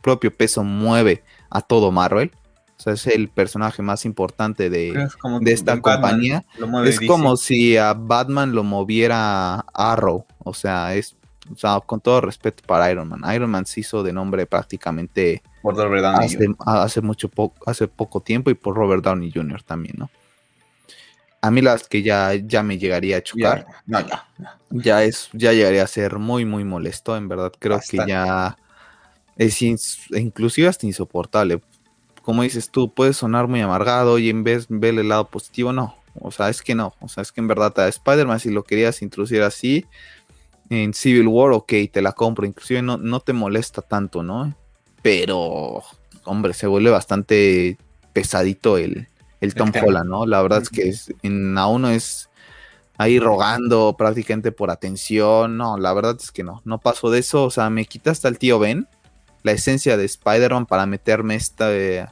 propio peso mueve a todo Marvel. O sea, es el personaje más importante de, de esta compañía. Es como si a Batman lo moviera Arrow. O sea, es o sea, con todo respeto para Iron Man. Iron Man se hizo de nombre prácticamente por Robert Downey hace, hace mucho poco, hace poco tiempo y por Robert Downey Jr. también, ¿no? A mí las que ya, ya me llegaría a chocar. Ya, no, ya, ya. es, ya llegaría a ser muy, muy molesto. En verdad, creo que ya es inclusive hasta insoportable. Como dices tú, puedes sonar muy amargado y en vez ver el lado positivo, no. O sea, es que no. O sea, es que en verdad a Spider-Man, si lo querías introducir así, en Civil War, ok, te la compro, inclusive no, no te molesta tanto, ¿no? Pero, hombre, se vuelve bastante pesadito el, el Tom Holland, ¿no? La verdad es que es, en, a uno es ahí rogando prácticamente por atención, no, la verdad es que no, no paso de eso, o sea, me quita hasta el tío Ben, la esencia de Spider-Man para meterme esta eh,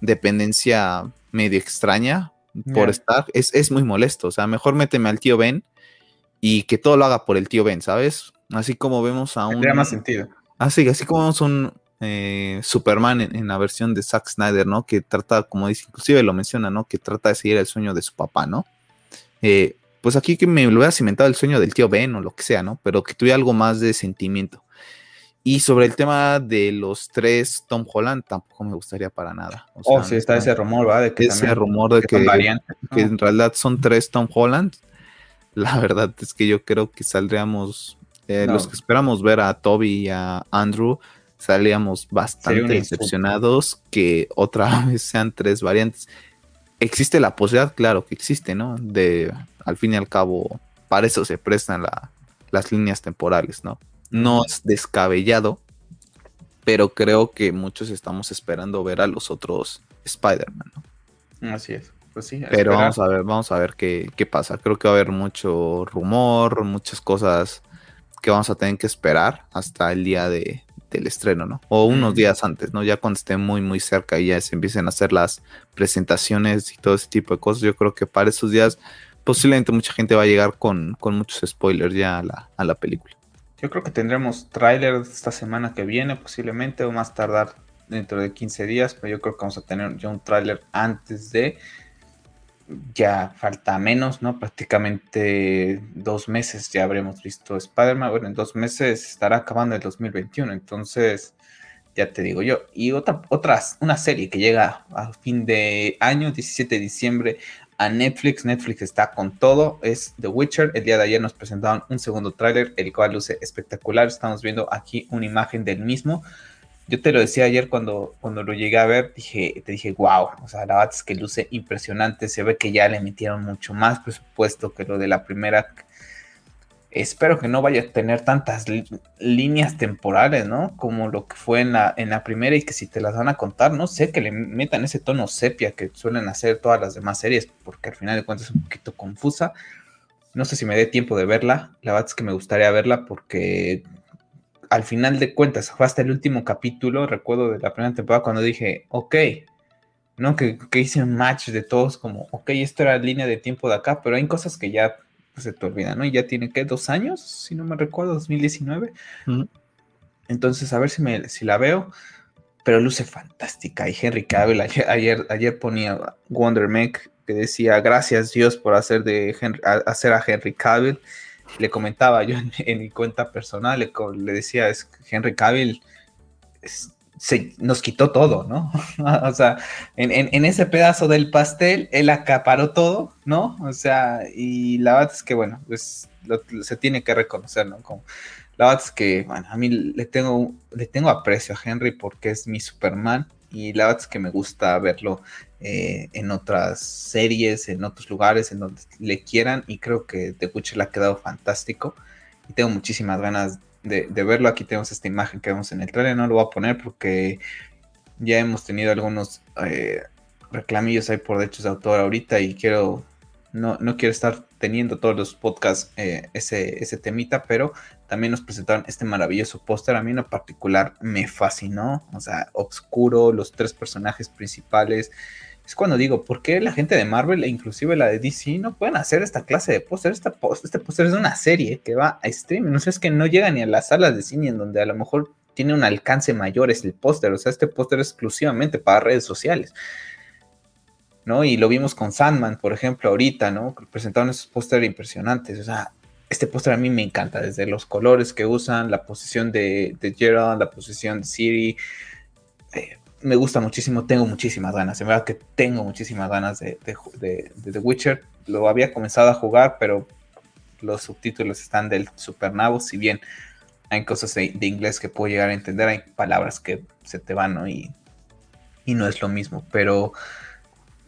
dependencia medio extraña por estar, es, es muy molesto, o sea, mejor méteme al tío Ben y que todo lo haga por el tío Ben, ¿sabes? Así como vemos a un... Más sentido. Así, así como vemos un eh, Superman en, la versión de Zack Snyder, ¿no? Que trata, como dice, inclusive lo menciona, ¿no? Que trata de seguir el sueño de su papá, ¿no? Eh, pues aquí que me lo hubiera cimentado el sueño del tío Ben o lo que sea, ¿no? Pero que tuviera algo más de sentimiento. Y sobre el tema de los tres Tom Holland, tampoco me gustaría para nada. O oh, sí, está ese rumor, ¿va? De que ese rumor de que, que, en realidad son tres Tom Holland la verdad es que yo creo que saldríamos, eh, los que esperamos ver a Toby y a Andrew, salíamos bastante decepcionados que otra vez sean tres variantes. Existe la posibilidad, claro que existe, ¿no? De, al fin y al cabo, para eso se prestan las líneas temporales, ¿no? No es descabellado, pero creo que muchos estamos esperando ver a los otros Spider-Man, ¿no? Así es. Pues sí, pero vamos a ver, vamos a ver qué, qué pasa. Creo que va a haber mucho rumor, muchas cosas que vamos a tener que esperar hasta el día de, del estreno, ¿no? O unos días antes, ¿no? Ya cuando esté muy, muy cerca y ya se empiecen a hacer las presentaciones y todo ese tipo de cosas, yo creo que para esos días posiblemente mucha gente va a llegar con, muchos spoilers ya a la, a la película. Yo creo que tendremos tráiler esta semana que viene posiblemente o más tardar dentro de 15 días, pero yo creo que vamos a tener ya un tráiler antes de ya falta menos, ¿no? Prácticamente dos meses ya habremos visto Spider-Man. Bueno, en dos meses estará acabando el 2021, entonces ya te digo yo. Y otra, otras, una serie que llega a fin de año, 17 de diciembre, a Netflix. Netflix está con todo, es The Witcher. El día de ayer nos presentaron un segundo tráiler, el cual luce espectacular. Estamos viendo aquí una imagen del mismo yo te lo decía ayer cuando, cuando lo llegué a ver, dije, te dije, wow, o sea, la verdad es que luce impresionante, se ve que ya le emitieron mucho más presupuesto que lo de la primera. Espero que no vaya a tener tantas líneas temporales, ¿no? Como lo que fue en la, en la primera y que si te las van a contar, no sé, que le metan ese tono sepia que suelen hacer todas las demás series, porque al final de cuentas es un poquito confusa. No sé si me dé tiempo de verla, la verdad es que me gustaría verla porque al final de cuentas, fue hasta el último capítulo, recuerdo de la primera temporada, cuando dije, ok, ¿no? Que, hice un match de todos, como, ok, esto era línea de tiempo de acá, pero hay cosas que ya pues, se te olvidan, ¿no? Y ya tiene, ¿qué? ¿Dos años? Si no me recuerdo, 2019. Entonces, a ver si, me, si la veo, pero luce fantástica. Y Henry Cavill, ayer, ayer, ponía Wonder Meg, que decía, gracias Dios por hacer, de hacer a Henry Cavill le comentaba yo en, mi cuenta personal, le, decía, es Henry Cavill se, nos quitó todo, ¿no? o sea, en, ese pedazo del pastel, él acaparó todo, ¿no? O sea, y la verdad es que, bueno, pues se tiene que reconocer, ¿no? Como, la verdad es que, bueno, a mí le tengo, le tengo aprecio a Henry porque es mi Superman y la verdad es que me gusta verlo eh, en otras series, en otros lugares, en donde le quieran. Y creo que The Witcher ha quedado fantástico. Y tengo muchísimas ganas de, verlo. Aquí tenemos esta imagen que vemos en el trailer. No lo voy a poner porque ya hemos tenido algunos eh, reclamillos ahí por derechos de autor ahorita. Y quiero. No, no quiero estar teniendo todos los podcasts eh, ese, ese temita, pero también nos presentaron este maravilloso póster. A mí en particular me fascinó. O sea, oscuro, los tres personajes principales es cuando digo, ¿por qué la gente de Marvel e inclusive la de DC no pueden hacer esta clase de póster? Este póster es de una serie que va a streaming, no sé, es que no llega ni a las salas de cine en donde a lo mejor tiene un alcance mayor es el póster, o sea, este póster es exclusivamente para redes sociales. ¿no? Y lo vimos con Sandman, por ejemplo, ahorita, ¿no? Presentaron esos pósteres impresionantes, o sea, este póster a mí me encanta, desde los colores que usan, la posición de, de Gerald, la posición de Siri, eh, me gusta muchísimo, tengo muchísimas ganas. En verdad que tengo muchísimas ganas de, The Witcher. Lo había comenzado a jugar, pero los subtítulos están del supernavo. Si bien hay cosas de, inglés que puedo llegar a entender, hay palabras que se te van, ¿no? Y, y no es lo mismo. Pero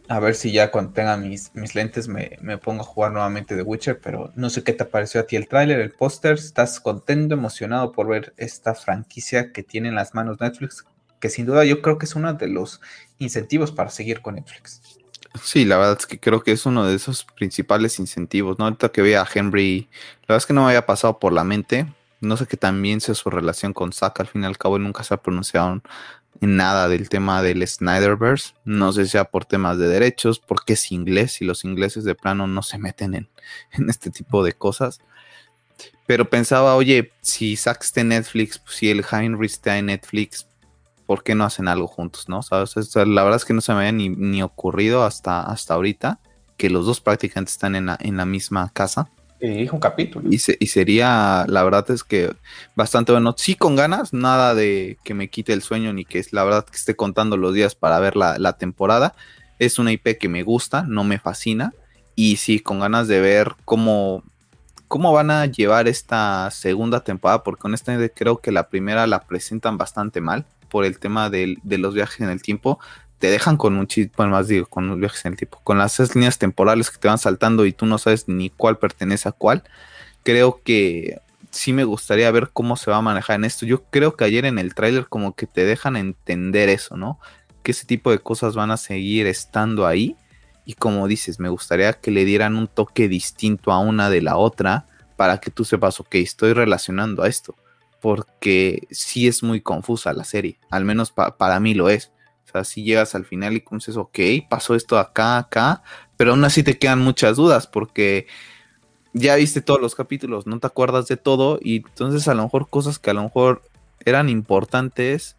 a ver si ya cuando tenga mis, mis lentes me, me, pongo a jugar nuevamente The Witcher. Pero no sé qué te pareció a ti el tráiler, el póster. ¿Estás contento, emocionado por ver esta franquicia que tiene en las manos Netflix? Que sin duda yo creo que es uno de los incentivos para seguir con Netflix. Sí, la verdad es que creo que es uno de esos principales incentivos, ¿no? Ahorita que vea a Henry, la verdad es que no me había pasado por la mente. No sé qué también sea su relación con Zack, al fin y al cabo nunca se ha pronunciado nada del tema del Snyderverse. No sé si sea por temas de derechos, porque es inglés y los ingleses de plano no se meten en, en este tipo de cosas. Pero pensaba, oye, si Zack está en Netflix, si el Henry está en Netflix, ¿por qué no hacen algo juntos, no? ¿Sabes? la verdad es que no se me había ni, ocurrido hasta, hasta ahorita que los dos prácticamente están en la, en la misma casa. Y un capítulo. Y, y, sería, la verdad es que bastante bueno. Sí, con ganas, nada de que me quite el sueño ni que es la verdad que esté contando los días para ver la, la temporada. Es una IP que me gusta, no me fascina. Y sí, con ganas de ver cómo cómo van a llevar esta segunda temporada, porque honestamente creo que la primera la presentan bastante mal por el tema de, los viajes en el tiempo. Te dejan con un chip, bueno, más digo, con los viajes en el tiempo, con las líneas temporales que te van saltando y tú no sabes ni cuál pertenece a cuál. Creo que sí me gustaría ver cómo se va a manejar en esto. Yo creo que ayer en el tráiler como que te dejan entender eso, ¿no? Que ese tipo de cosas van a seguir estando ahí y como dices, me gustaría que le dieran un toque distinto a una de la otra para que tú sepas, ok, estoy relacionando a esto. Porque sí es muy confusa la serie, al menos para mí lo es. O sea, si llegas al final y dices, ok, pasó esto acá, acá, pero aún así te quedan muchas dudas porque ya viste todos los capítulos, no te acuerdas de todo y entonces a lo mejor cosas que a lo mejor eran importantes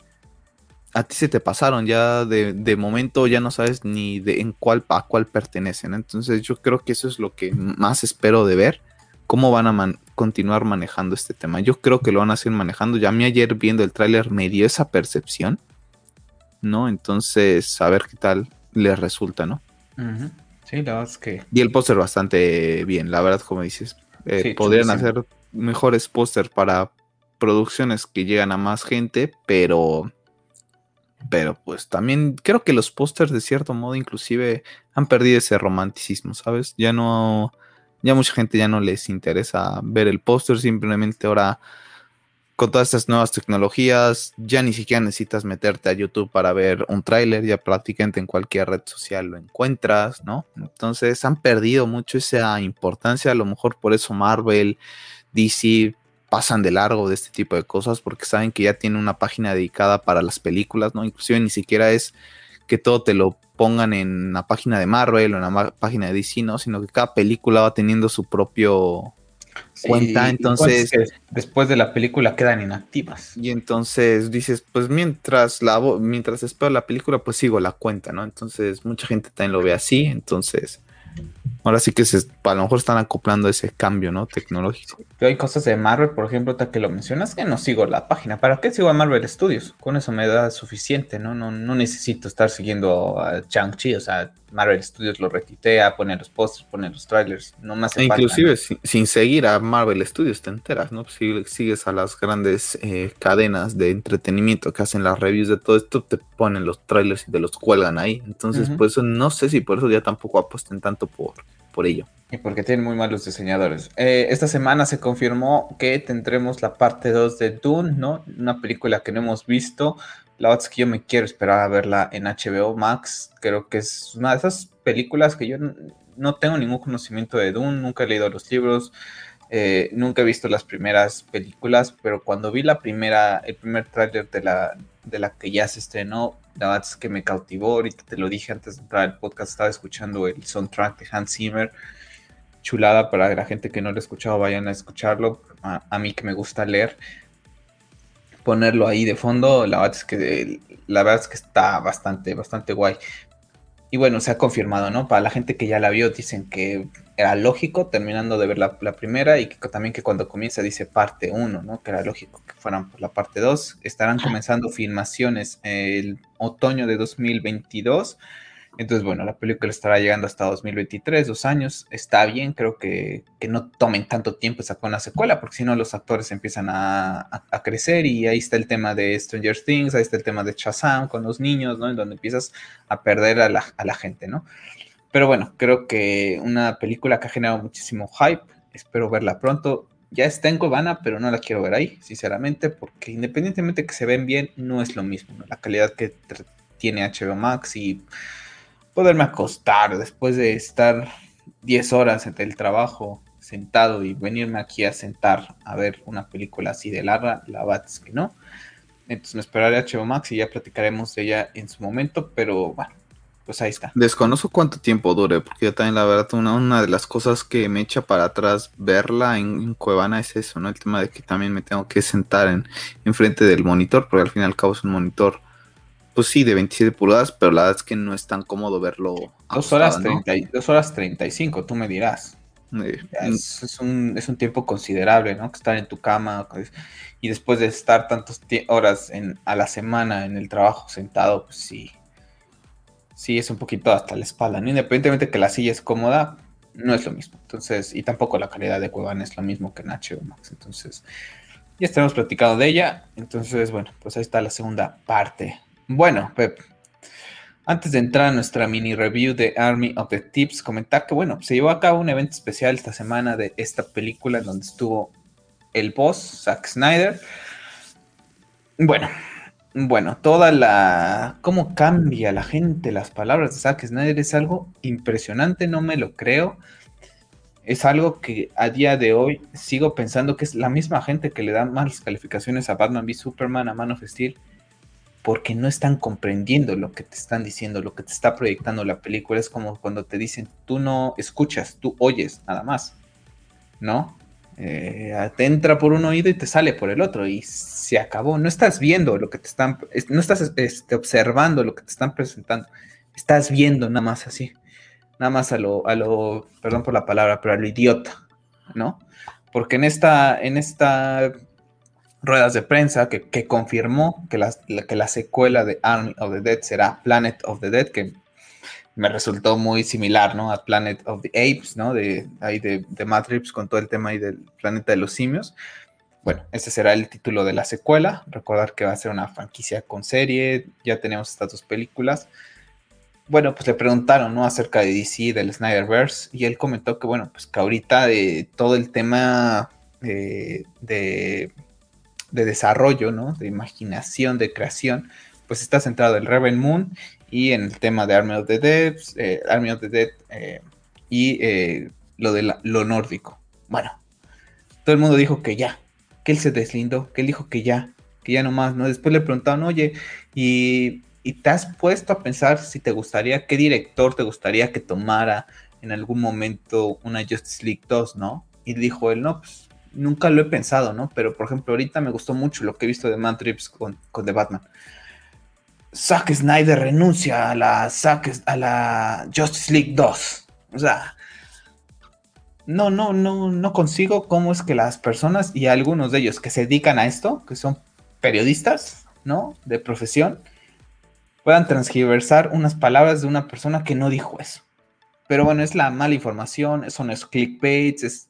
a ti se te pasaron ya de, momento ya no sabes ni de en cuál a cuál pertenecen entonces yo creo que eso es lo que más espero de ver cómo van a continuar manejando este tema. Yo creo que lo van a seguir manejando. Ya a mí ayer viendo el tráiler me dio esa percepción no entonces a ver qué tal les resulta no sí la verdad es que y el póster bastante bien la verdad como dices eh, podrían hacer mejores póster para producciones que llegan a más gente pero pero pues también creo que los pósters de cierto modo inclusive han perdido ese romanticismo, ¿sabes? Ya no, ya mucha gente ya no les interesa ver el póster, simplemente ahora con todas estas nuevas tecnologías ya ni siquiera necesitas meterte a YouTube para ver un tráiler, ya prácticamente en cualquier red social lo encuentras, ¿no? Entonces han perdido mucho esa importancia, a lo mejor por eso Marvel, DC pasan de largo de este tipo de cosas porque saben que ya tiene una página dedicada para las películas, ¿no? Inclusive ni siquiera es que todo te lo pongan en la página de Marvel o en la página de DC, ¿no? Sino que cada película va teniendo su propio cuenta, entonces después de la película quedan inactivas. Y entonces dices, pues mientras la mientras espero la película, pues sigo la cuenta, ¿no? Entonces mucha gente también lo ve así, entonces Ahora sí que se, a lo mejor están acoplando ese cambio, ¿no? Tecnológico. hay cosas de Marvel, por ejemplo, que lo mencionas, que no sigo la página. ¿Para qué sigo a Marvel Studios? Con eso me da suficiente, ¿no? No, no necesito estar siguiendo a Chang-Chi, o sea, Marvel Studios lo requitea, pone los posters, pone los trailers, no más e Inclusive sin, seguir a Marvel Studios te enteras, ¿no? Si sigues a las grandes eh, cadenas de entretenimiento que hacen las reviews de todo esto, te ponen los trailers y te los cuelgan ahí. Entonces, pues no sé si por eso ya tampoco apuesten tanto por por ello. Y porque tienen muy malos diseñadores. Eh, esta semana se confirmó que tendremos la parte 2 de Dune, ¿no? Una película que no hemos visto. La verdad es que yo me quiero esperar a verla en HBO Max. Creo que es una de esas películas que yo no tengo ningún conocimiento de Dune, nunca he leído los libros, eh, nunca he visto las primeras películas, pero cuando vi la primera, el primer tráiler de la, de la que ya se estrenó, la verdad es que me cautivó. Ahorita te lo dije antes de entrar al podcast, estaba escuchando el soundtrack de Hans Zimmer. Chulada para la gente que no lo ha escuchado, vayan a escucharlo. A, mí que me gusta leer, ponerlo ahí de fondo, la verdad es que la verdad es que está bastante, bastante guay. Y bueno, se ha confirmado, ¿no? Para la gente que ya la vio, dicen que era lógico terminando de ver la, primera y que también que cuando comienza dice parte 1, ¿no? Que era lógico que fueran por la parte 2. Estarán comenzando filmaciones el otoño de 2022 entonces, bueno, la película estará llegando hasta 2023, dos años. Está bien, creo que, no tomen tanto tiempo sacar una secuela, porque si no los actores empiezan a, crecer y ahí está el tema de Stranger Things, ahí está el tema de Shazam con los niños, ¿no? En donde empiezas a perder a la, gente, ¿no? Pero bueno, creo que una película que ha generado muchísimo hype, espero verla pronto. Ya está en Cobana, pero no la quiero ver ahí, sinceramente, porque independientemente que se ven bien, no es lo mismo, ¿no? La calidad que tiene HBO Max y poderme acostar después de estar 10 horas en el trabajo sentado y venirme aquí a sentar a ver una película así de larga, la verdad es que no. Entonces me esperaré a HBO Max y ya platicaremos de ella en su momento, pero bueno, pues ahí está. Desconozco cuánto tiempo dure, porque yo también la verdad una, una de las cosas que me echa para atrás verla en, Cuevana es eso, ¿no? El tema de que también me tengo que sentar en, en frente del monitor, porque al fin y al cabo es un monitor pues sí, de 27 pulgadas, pero la verdad es que no es tan cómodo verlo. Dos horas, treinta y, dos horas 35, tú me dirás. es, un, es, un, tiempo considerable, ¿no? Que estar en tu cama y después de estar tantas horas en, a la semana en el trabajo sentado, pues sí, sí es un poquito hasta la espalda, ¿no? Independientemente que la silla es cómoda, no es lo mismo. Entonces, y tampoco la calidad de Cuevana es lo mismo que en HBO Max. Entonces, ya estamos platicado de ella. Entonces, bueno, pues ahí está la segunda parte. Bueno, antes de entrar a nuestra mini review de Army of the Tips, comentar que, bueno, se llevó a cabo un evento especial esta semana de esta película en donde estuvo el boss, Zack Snyder. Bueno, bueno, toda la. cómo cambia la gente las palabras de Zack Snyder es algo impresionante, no me lo creo. Es algo que a día de hoy sigo pensando que es la misma gente que le da malas calificaciones a Batman v Superman, a Man of Steel, porque no están comprendiendo lo que te están diciendo, lo que te está proyectando la película. Es como cuando te dicen, tú no escuchas, tú oyes, nada más. ¿No? Eh, te entra por un oído y te sale por el otro y se acabó. No estás viendo lo que te están, no estás este, observando lo que te están presentando. Estás viendo nada más así, nada más a lo, a lo, perdón por la palabra, pero a lo idiota, ¿no? Porque en esta, en esta ruedas de prensa que, confirmó que la, que la secuela de Army of the Dead será Planet of the Dead, que me resultó muy similar, ¿no? A Planet of the Apes, ¿no? De, ahí de, de Matrix con todo el tema ahí del planeta de los simios. Bueno, ese será el título de la secuela. Recordar que va a ser una franquicia con serie. Ya tenemos estas dos películas. Bueno, pues le preguntaron, ¿no? Acerca de DC, del Snyderverse. Y él comentó que, bueno, pues que ahorita de todo el tema de, de, de desarrollo, ¿no? De imaginación, de creación, pues está centrado el Rebel Moon y en el tema de Army of the Dead, eh, Army of the Dead eh, y eh, lo de lo nórdico. Bueno, todo el mundo dijo que ya, que él se deslindó, que él dijo que ya, que ya no más, ¿no? Después le preguntaron, oye, y, y te has puesto a pensar si te gustaría, qué director te gustaría que tomara en algún momento una Justice League 2, ¿no? Y dijo él, no, pues nunca lo he pensado, ¿no? Pero por ejemplo, ahorita me gustó mucho lo que he visto de Man Trips con, con The Batman. Zack Snyder renuncia a la, a la Justice League 2. O sea, no, no, no, no consigo cómo es que las personas y algunos de ellos que se dedican a esto, que son periodistas, ¿no? De profesión, puedan transgiversar unas palabras de una persona que no dijo eso. Pero bueno, es la mala información, son los clickbaits, es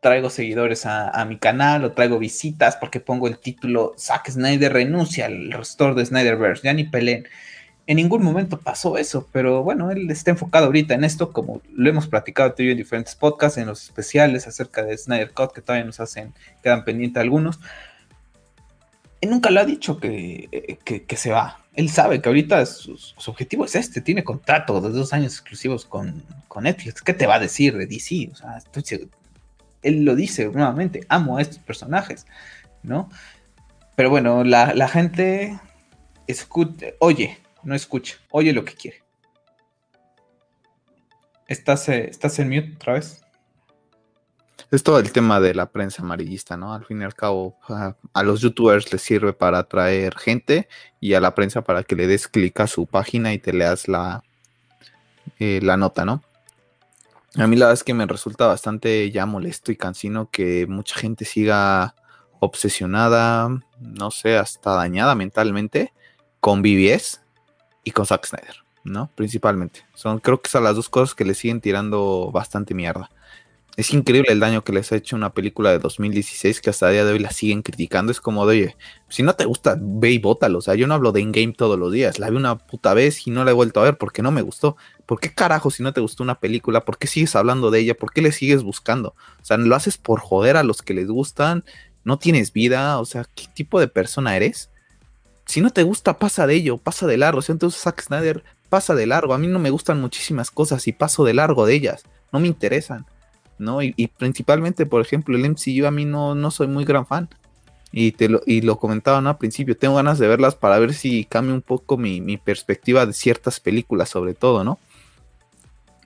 traigo seguidores a, mi canal o traigo visitas porque pongo el título Zack Snyder renuncia al restore de Snyderverse, ya ni peleen. En ningún momento pasó eso, pero bueno, él está enfocado ahorita en esto, como lo hemos platicado tú y yo en diferentes podcasts, en los especiales acerca de Snyder Cut, que todavía nos hacen, quedan pendientes algunos. Él nunca lo ha dicho que, que, se va. Él sabe que ahorita su, objetivo es este, tiene contrato de dos años exclusivos con, con Netflix. ¿Qué te va a decir de DC? O sea, estoy, él lo dice nuevamente, amo a estos personajes, ¿no? Pero bueno, la, gente escucha, oye, no escucha, oye lo que quiere. ¿Estás, eh, ¿Estás en mute otra vez? Es todo el tema de la prensa amarillista, ¿no? Al fin y al cabo, a, los youtubers les sirve para atraer gente y a la prensa para que le des clic a su página y te leas la, eh, la nota, ¿no? A mí la verdad es que me resulta bastante ya molesto y cansino que mucha gente siga obsesionada, no sé, hasta dañada mentalmente con BBS y con Zack Snyder, ¿no? Principalmente. Son, creo que son las dos cosas que le siguen tirando bastante mierda. Es increíble el daño que les ha hecho una película de 2016 que hasta el día de hoy la siguen criticando. Es como de, oye, si no te gusta, ve y bótalo. O sea, yo no hablo de in-game todos los días. La vi una puta vez y no la he vuelto a ver porque no me gustó. ¿Por qué carajo si no te gustó una película? ¿Por qué sigues hablando de ella? ¿Por qué le sigues buscando? O sea, lo haces por joder a los que les gustan. No tienes vida. O sea, ¿qué tipo de persona eres? Si no te gusta, pasa de ello, pasa de largo. O sea, entonces Zack Snyder pasa de largo. A mí no me gustan muchísimas cosas y paso de largo de ellas. No me interesan. ¿No? Y, principalmente, por ejemplo, el MCU a mí no, no soy muy gran fan. Y, te lo, y lo comentaba al principio, tengo ganas de verlas para ver si cambia un poco mi, perspectiva de ciertas películas, sobre todo, ¿no?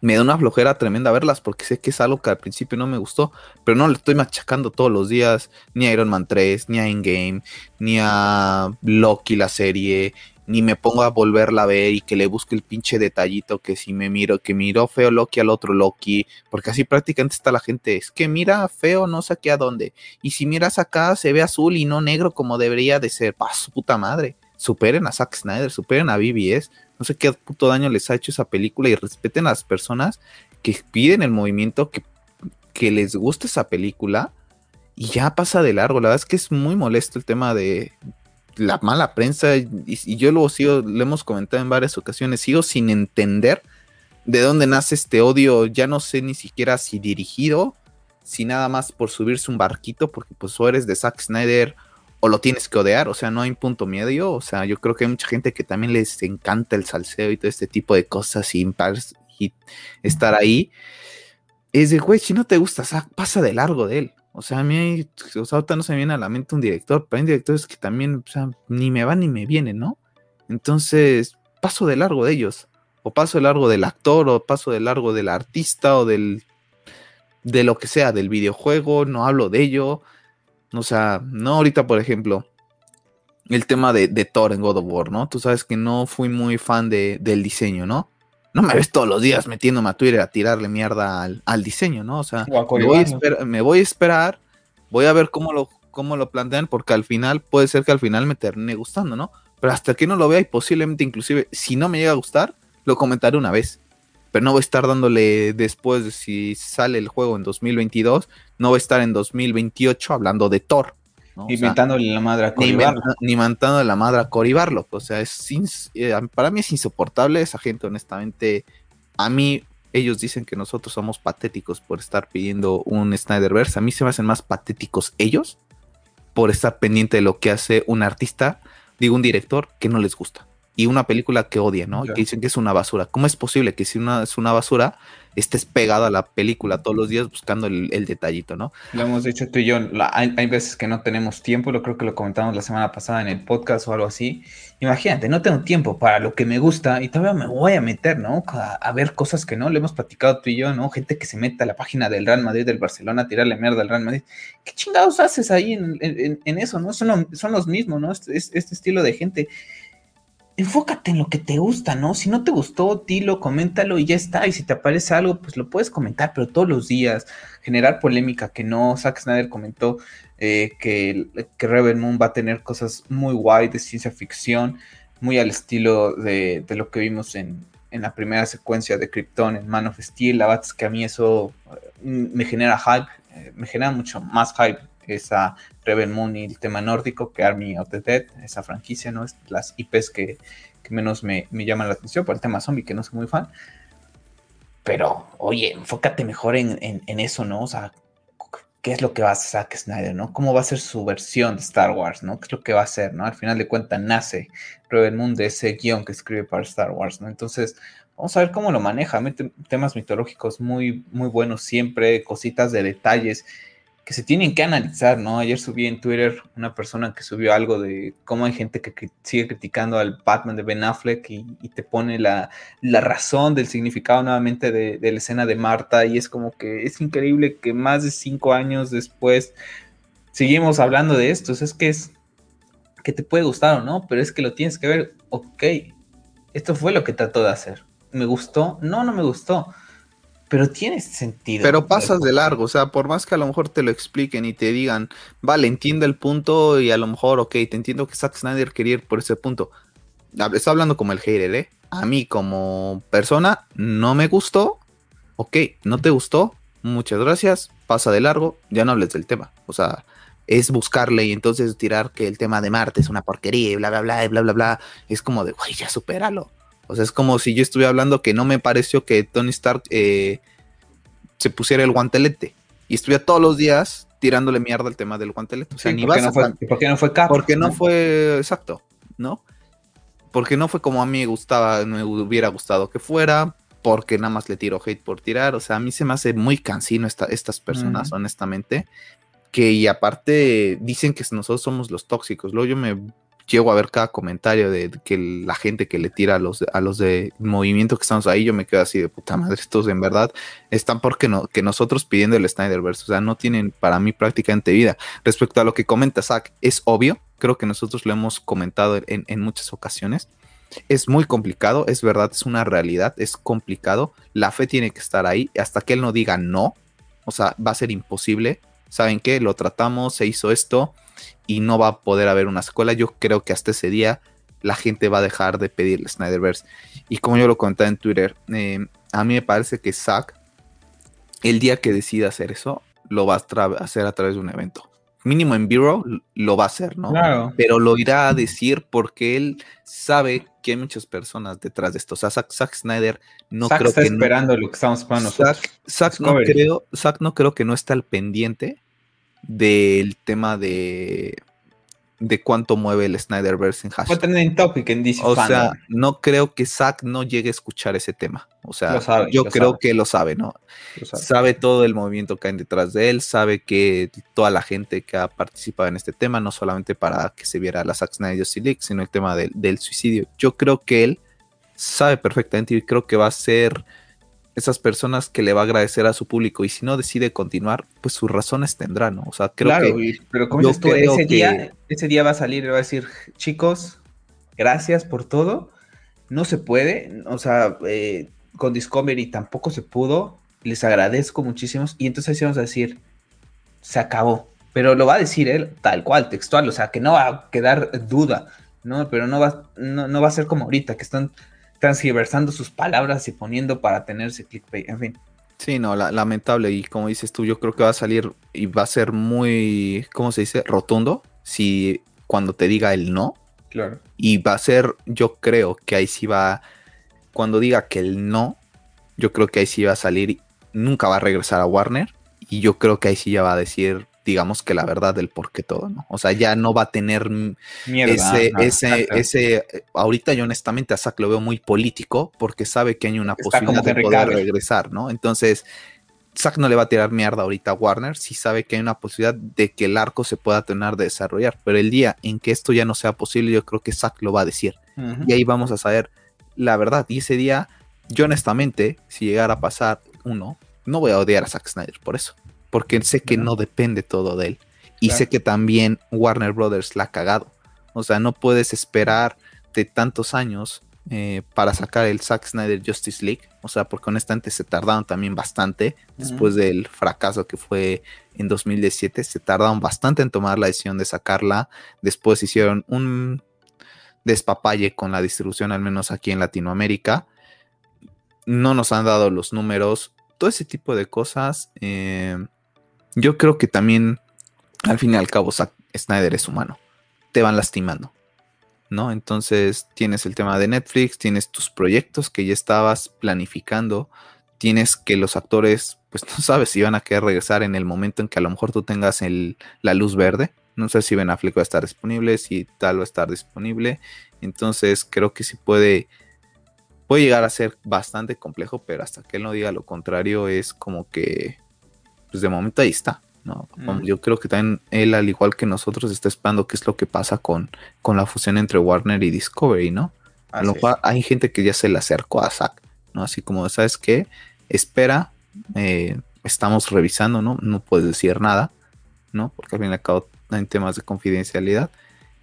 Me da una flojera tremenda verlas porque sé que es algo que al principio no me gustó, pero no le estoy machacando todos los días ni a Iron Man 3, ni a Endgame, ni a Loki la serie, ni me pongo a volverla a ver y que le busque el pinche detallito que si me miro, que miro feo Loki al otro Loki, porque así prácticamente está la gente, es que mira feo no sé qué a dónde, y si miras acá se ve azul y no negro como debería de ser, pa su puta madre, superen a Zack Snyder, superen a BBS, no sé qué puto daño les ha hecho esa película y respeten a las personas que piden el movimiento, que, que les gusta esa película. Y ya pasa de largo. La verdad es que es muy molesto el tema de la mala prensa y, yo lo sigo, lo hemos comentado en varias ocasiones, sigo sin entender de dónde nace este odio, ya no sé ni siquiera si dirigido, si nada más por subirse un barquito, porque pues o eres de Zack Snyder o lo tienes que odiar, o sea, no hay punto medio, o sea, yo creo que hay mucha gente que también les encanta el salseo y todo este tipo de cosas y, y estar ahí. Es de, güey, si no te gusta Zack, pasa de largo de él. O sea, a mí, o sea, ahorita no se me viene a la mente un director, pero hay directores que también, o sea, ni me van ni me vienen, ¿no? Entonces, paso de largo de ellos, o paso de largo del actor, o paso de largo del artista, o del, de lo que sea, del videojuego, no hablo de ello. O sea, no ahorita, por ejemplo, el tema de, de Thor en God of War, ¿no? Tú sabes que no fui muy fan de, del diseño, ¿no? No me ves todos los días metiéndome a Twitter a tirarle mierda al, diseño, ¿no? O sea, me voy, a esperar, voy a ver cómo lo, cómo lo plantean, porque al final puede ser que al final me termine gustando, ¿no? Pero hasta que no lo vea y posiblemente inclusive, si no me llega a gustar, lo comentaré una vez. Pero no voy a estar dándole después de si sale el juego en 2022, no voy a estar en 2028 hablando de Thor. Inventándole la madre a Cory Ni inventándole la madre a Cory Barlow. O sea, es eh, para mí es insoportable esa gente, honestamente. A mí, ellos dicen que nosotros somos patéticos por estar pidiendo un Snyderverse. A mí se me hacen más patéticos ellos por estar pendiente de lo que hace un artista, digo, un director que no les gusta. Y una película que odia, ¿no? Que dicen que es una basura. ¿Cómo es posible que si una es una basura, estés pegado a la película todos los días buscando el, detallito, ¿no? Lo hemos dicho tú y yo, hay, veces que no tenemos tiempo, lo creo que lo comentamos la semana pasada en el podcast o algo así. Imagínate, no tengo tiempo para lo que me gusta y todavía me voy a meter, ¿no? A, ver cosas que no, le hemos platicado tú y yo, ¿no? Gente que se mete a la página del Real Madrid, del Barcelona, a tirarle mierda al Real Madrid. ¿Qué chingados haces ahí en, eso, no? Son, los mismos, ¿no? este estilo de gente enfócate en lo que te gusta, ¿no? Si no te gustó, dilo, coméntalo y ya está. Y si te aparece algo, pues lo puedes comentar, pero todos los días, generar polémica, que no. Zack Snyder comentó eh, que, que Rebel Moon va a tener cosas muy guay de ciencia ficción, muy al estilo de, lo que vimos en, la primera secuencia de Krypton en Man of Steel. La verdad que a mí eso eh, me genera hype, eh, me genera mucho más hype esa Rebel Moon y el tema nórdico que Army of the Dead, esa franquicia, ¿no? Las IPs que, menos me, llaman la atención por el tema zombie, que no soy muy fan. Pero, oye, enfócate mejor en, eso, ¿no? O sea, ¿qué es lo que va a hacer Zack Snyder, ¿no? ¿Cómo va a ser su versión de Star Wars, ¿no? ¿Qué es lo que va a hacer, ¿no? Al final de cuentas nace Rebel Moon de ese guion que escribe para Star Wars, ¿no? Entonces, vamos a ver cómo lo maneja. Mete temas mitológicos muy, muy buenos siempre, cositas de detalles que se tienen que analizar, ¿no? Ayer subí en Twitter una persona que subió algo de cómo hay gente que, sigue criticando al Batman de Ben Affleck y, te pone la, razón del significado nuevamente de, la escena de Marta y es como que es increíble que más de cinco años después seguimos hablando de esto, es que es que te puede gustar o no, pero es que lo tienes que ver, ok, esto fue lo que trató de hacer, ¿me gustó? No, no me gustó pero tiene sentido. Pero pasas de largo, o sea, por más que a lo mejor te lo expliquen y te digan, vale, entiende el punto y a lo mejor, ok, te entiendo que Zack Snyder quería ir por ese punto. Está hablando como el hater, ¿eh? A mí como persona no me gustó, ok, no te gustó, muchas gracias, pasa de largo, ya no hables del tema. O sea, es buscarle y entonces tirar que el tema de Marte es una porquería y bla, bla, bla, bla, bla, bla. Es como de, güey, ya supéralo. O sea, es como si yo estuviera hablando que no me pareció que Tony Stark eh, se pusiera el guantelete y estuviera todos los días tirándole mierda al tema del guantelete. O sea, ni vas no fue, ¿Por qué no fue Cap? Porque no, fue exacto, ¿no? Porque no fue como a mí me gustaba, me hubiera gustado que fuera, porque nada más le tiro hate por tirar. O sea, a mí se me hace muy cansino estas personas, honestamente. Que y aparte dicen que nosotros somos los tóxicos. Luego yo me llego a ver cada comentario de que la gente que le tira a los, a los de movimiento que estamos ahí, yo me quedo así de puta madre, estos en verdad están porque no, que nosotros pidiendo el Snyderverse, o sea, no tienen para mí prácticamente vida. Respecto a lo que comenta Zach, es obvio, creo que nosotros lo hemos comentado en, en muchas ocasiones. Es muy complicado, es verdad, es una realidad, es complicado. La fe tiene que estar ahí hasta que él no diga no, o sea, va a ser imposible. ¿Saben qué? Lo tratamos, se hizo esto, y no va a poder haber una secuela. Yo creo que hasta ese día la gente va a dejar de pedirle Snyderverse. Y como yo lo comenté en Twitter, eh, a mí me parece que Zack el día que decida hacer eso, lo va a hacer a través de un evento. Mínimo en Bureau lo va a hacer, ¿no? Claro. Pero lo irá a decir porque él sabe que hay muchas personas detrás de esto. O sea, Zack, Snyder no Zack creo está que. esperando lo que estamos esperando. Zack, Zack no creo, Zack no creo que no está al pendiente del tema de de cuánto mueve el Snyderverse en hashtag. trending topic en DC O sea, no creo que Zack no llegue a escuchar ese tema. O sea, sabe, yo creo sabe. que lo sabe, ¿no? Sabe todo el movimiento que hay detrás de él, sabe que toda la gente que ha participado en este tema, no solamente para que se viera la Zack Snyder League, sino el tema del, del suicidio. Yo creo que él sabe perfectamente y creo que va a ser esas personas que le va a agradecer a su público y si no decide continuar, pues sus razones tendrá, ¿no? O sea, creo claro, que y- pero como yo dices tú, creo ese, que- día, ese día va a salir y va a decir, chicos, gracias por todo. No se puede, o sea, eh, con Discovery tampoco se pudo. Les agradezco muchísimo. Y entonces sí vamos a decir, se acabó. Pero lo va a decir él tal cual, textual, o sea, que no va a quedar duda, ¿no? Pero no va, no, no va a ser como ahorita, que están transgiversando sus palabras y poniendo para tenerse clickbait, en fin. Sí, no, la- lamentable. Y como dices tú, yo creo que va a salir y va a ser muy, ¿cómo se dice? Rotundo. Si cuando te diga el no. Claro. Y va a ser, yo creo que ahí sí va, cuando diga que el no, yo creo que ahí sí va a salir, nunca va a regresar a Warner. Y yo creo que ahí sí ya va a decir, digamos que la verdad del por qué todo, ¿no? O sea, ya no va a tener Mierda. ese, ese, exacto. ese, ahorita yo honestamente a Zack lo veo muy político porque sabe que hay una Está posibilidad de poder regresar, ¿no? Entonces, Zack no le va a tirar mierda ahorita a Warner si sabe que hay una posibilidad de que el arco se pueda tener de desarrollar, pero el día en que esto ya no sea posible, yo creo que Zack lo va a decir y ahí vamos a saber la verdad. Y ese día, yo honestamente, si llegara a pasar uno, no voy a odiar a Zack Snyder por eso, porque sé que no depende todo de él. Y Claro. sé que también Warner Brothers la ha cagado. O sea, no puedes esperar de tantos años eh, para sacar el Zack Snyder Justice League. O sea, porque honestamente se tardaron también bastante después del fracaso que fue en 2017. Se tardaron bastante en tomar la decisión de sacarla. Después hicieron un despapalle con la distribución, al menos aquí en Latinoamérica. No nos han dado los números, todo ese tipo de cosas. eh, yo creo que también, al fin y al cabo, Zack Snyder es humano. Te van lastimando, ¿no? Entonces tienes el tema de Netflix, tienes tus proyectos que ya estabas planificando, tienes que los actores, pues no sabes si van a querer regresar en el momento en que a lo mejor tú tengas el, la luz verde. No sé si Ben Affleck va a estar disponible, si tal va a estar disponible. Entonces creo que sí puede, puede llegar a ser bastante complejo, pero hasta que él no diga lo contrario es como que, pues de momento ahí está. ¿no? Mm. Yo creo que también él, al igual que nosotros, está esperando qué es lo que pasa con, con la fusión entre Warner y Discovery, ¿no? A lo cual hay gente que ya se le acercó a Zack, ¿no? Así como, ¿sabes qué? Espera, eh, estamos revisando, ¿no? No puedes decir nada, ¿no? Porque al fin y al cabo en temas de confidencialidad,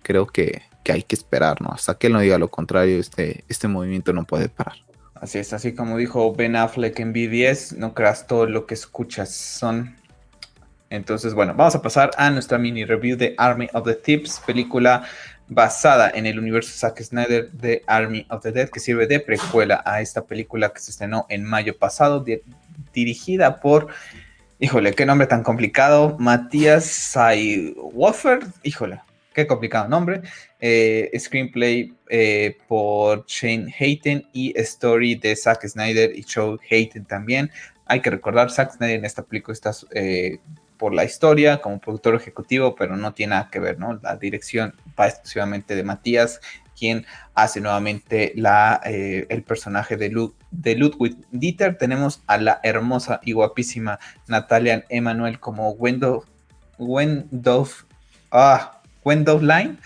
creo que, que hay que esperar, ¿no? Hasta que él no diga lo contrario, este, este movimiento no puede parar. Así es, así como dijo Ben Affleck en BBS, no creas todo lo que escuchas, son. Entonces, bueno, vamos a pasar a nuestra mini review de Army of the Thieves, película basada en el universo Zack Snyder de Army of the Dead, que sirve de precuela a esta película que se estrenó en mayo pasado, di- dirigida por, híjole, qué nombre tan complicado, Matías Saywofer, híjole, qué complicado nombre, eh, screenplay eh, por Shane Hayden y story de Zack Snyder y Joe Hayden también. Hay que recordar, Zack Snyder en esta película está eh, por la historia como productor ejecutivo, pero no tiene nada que ver, ¿no? La dirección va exclusivamente de Matías, quien hace nuevamente la, el personaje de, Lud de Ludwig Dieter. Tenemos a la hermosa y guapísima Natalia Emanuel como Wendell, Wendell, ah, Wendell Line.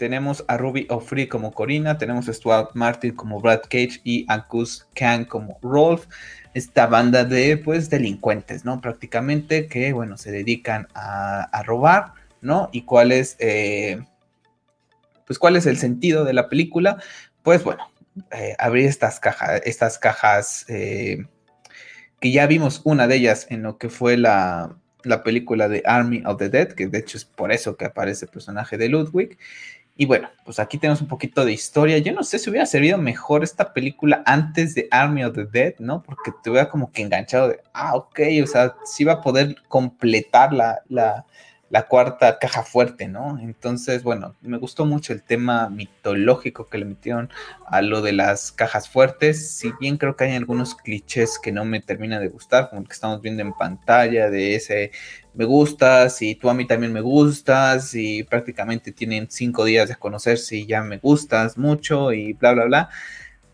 Tenemos a Ruby O'Free como Corina, tenemos a Stuart Martin como Brad Cage y a Gus Kang como Rolf. Esta banda de pues delincuentes, ¿no? Prácticamente que, bueno, se dedican a, robar, ¿no? Y cuál es, eh, pues cuál es el sentido de la película. Pues bueno, eh, abrir estas cajas, estas cajas eh, que ya vimos una de ellas en lo que fue la, la película de Army of the Dead, que de hecho es por eso que aparece el personaje de Ludwig. Y bueno, pues aquí tenemos un poquito de historia. Yo no sé si hubiera servido mejor esta película antes de Army of the Dead, ¿no? Porque te hubiera como que enganchado de, ah, ok, o sea, sí va a poder completar la, la, la cuarta caja fuerte, ¿no? Entonces, bueno, me gustó mucho el tema mitológico que le metieron a lo de las cajas fuertes, si bien creo que hay algunos clichés que no me terminan de gustar, como el que estamos viendo en pantalla de ese me gustas y tú a mí también me gustas y prácticamente tienen cinco días de conocerse y ya me gustas mucho y bla, bla, bla.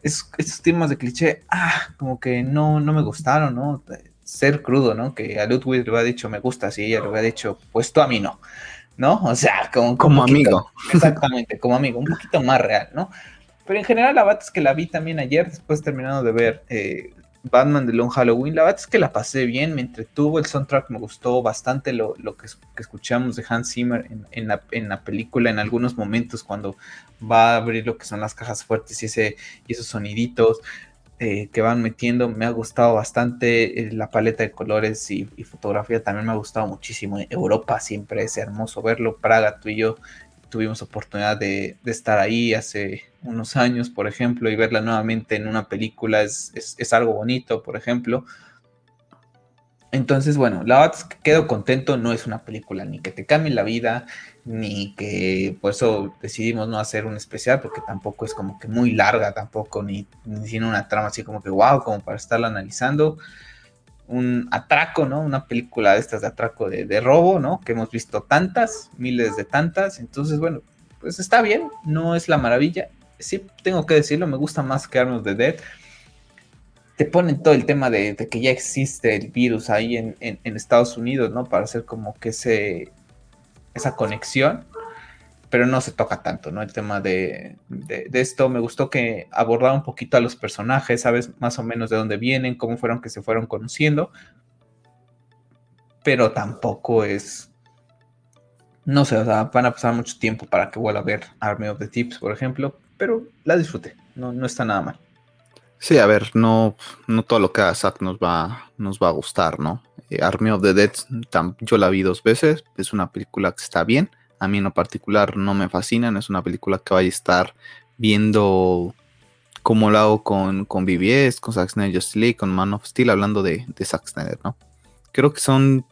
Es, temas de cliché, ah, como que no, no me gustaron, ¿no? Ser crudo, ¿no? Que a Ludwig le había dicho me gusta, y ella le había dicho, pues tú a mí no, ¿no? O sea, como, como amigo. Exactamente, como amigo, un poquito más real, ¿no? Pero en general la verdad es que la vi también ayer, después terminando de ver eh, Batman de Long Halloween, la verdad es que la pasé bien, me entretuvo, el soundtrack me gustó bastante lo, que, escuchamos de Hans Zimmer en, la, en, la, película en algunos momentos cuando va a abrir lo que son las cajas fuertes y, ese, y esos soniditos. Eh, que van metiendo. Me ha gustado bastante eh, la paleta de colores y, fotografía. También me ha gustado muchísimo. Europa siempre es hermoso verlo. Praga, tú y yo tuvimos oportunidad de, estar ahí hace unos años, por ejemplo, y verla nuevamente en una película es, es algo bonito, por ejemplo. Entonces, bueno, la verdad es que quedo contento, no es una película ni que te cambie la vida, ni que por eso decidimos no hacer un especial, porque tampoco es como que muy larga, tampoco, ni, ni tiene una trama así como que wow, como para estarla analizando. Un atraco, ¿no? Una película de estas de atraco de, de robo, ¿no? Que hemos visto tantas, miles de tantas. Entonces, bueno, pues está bien, no es la maravilla. Sí, tengo que decirlo, me gusta más que Arms de Dead te ponen todo el tema de, que ya existe el virus ahí en, Estados Unidos, ¿no? Para hacer como que ese, esa conexión, pero no se toca tanto, ¿no? El tema de, esto, me gustó que abordara un poquito a los personajes, sabes más o menos de dónde vienen, cómo fueron que se fueron conociendo, pero tampoco es... No sé, o sea, van a pasar mucho tiempo para que vuelva a ver Army of the Tips, por ejemplo, pero la disfruté, no, no está nada mal. Sí, a ver, no, no todo lo que haga Zack nos va, nos va a gustar, ¿no? Eh, Army of the Dead, yo la vi dos veces, es una película que está bien, a mí en lo particular no me fascina, no es una película que vaya a estar viendo como lo hago con, con BBS, con Zack Snyder Just League, con Man of Steel, hablando de, de Zack Snyder, ¿no? Creo que son,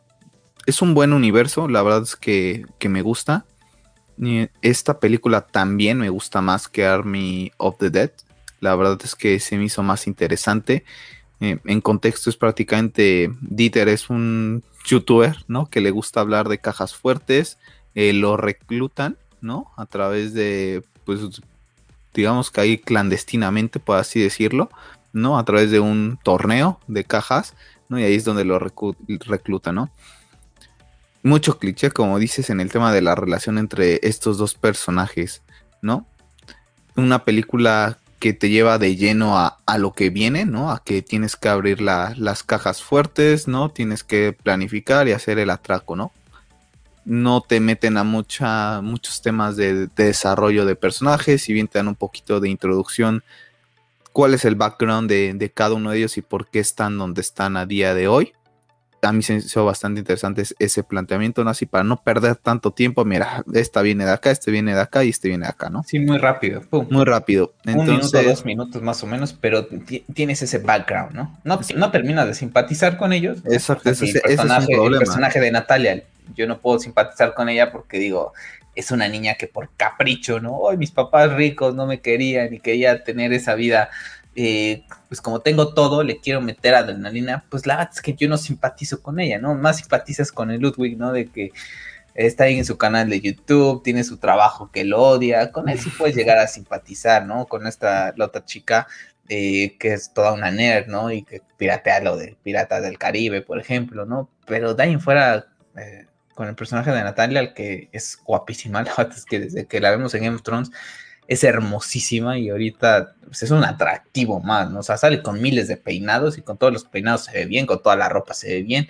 es un buen universo, la verdad es que, que me gusta. Esta película también me gusta más que Army of the Dead. La verdad es que se me hizo más interesante. Eh, en contexto es prácticamente, Dieter es un youtuber, ¿no? Que le gusta hablar de cajas fuertes, eh, lo reclutan, ¿no? A través de, pues, digamos que ahí clandestinamente, por así decirlo, ¿no? A través de un torneo de cajas, ¿no? Y ahí es donde lo reclutan, ¿no? Mucho cliché, como dices, en el tema de la relación entre estos dos personajes, ¿no? Una película que te lleva de lleno a, lo que viene, ¿no? A que tienes que abrir las cajas fuertes, ¿no? Tienes que planificar y hacer el atraco, ¿no? No te meten a mucha, muchos temas de, de desarrollo de personajes, si bien te dan un poquito de introducción, cuál es el background de, de cada uno de ellos y por qué están donde están a día de hoy a mí se me hizo bastante interesante ese planteamiento, ¿no? Así para no perder tanto tiempo, mira, esta viene de acá, este viene de acá y este viene de acá, ¿no? Sí, muy rápido. Muy rápido. Un minuto, dos minutos más o menos, pero tienes ese background, ¿no? No, no terminas de simpatizar con ellos. Exacto, ese, el, personaje, el personaje de Natalia, yo no puedo simpatizar con ella porque digo, es una niña que por capricho, ¿no? Hoy mis papás ricos no me querían y quería tener esa vida eh, pues como tengo todo, le quiero meter adrenalina, pues la verdad es que yo no simpatizo con ella, ¿no? Más simpatizas con el Ludwig, ¿no? De que está ahí en su canal de YouTube, tiene su trabajo que lo odia, con él sí puedes llegar a simpatizar, ¿no? Con esta la otra chica eh, que es toda una nerd, ¿no? Y que piratea lo de Piratas del Caribe, por ejemplo, ¿no? Pero de ahí fuera, eh, con el personaje de Natalia, el que es guapísima, la verdad es que desde que la vemos en Game of Thrones, es hermosísima y ahorita pues, es un atractivo más, ¿no? O sea, sale con miles de peinados y con todos los peinados se ve bien, con toda la ropa se ve bien.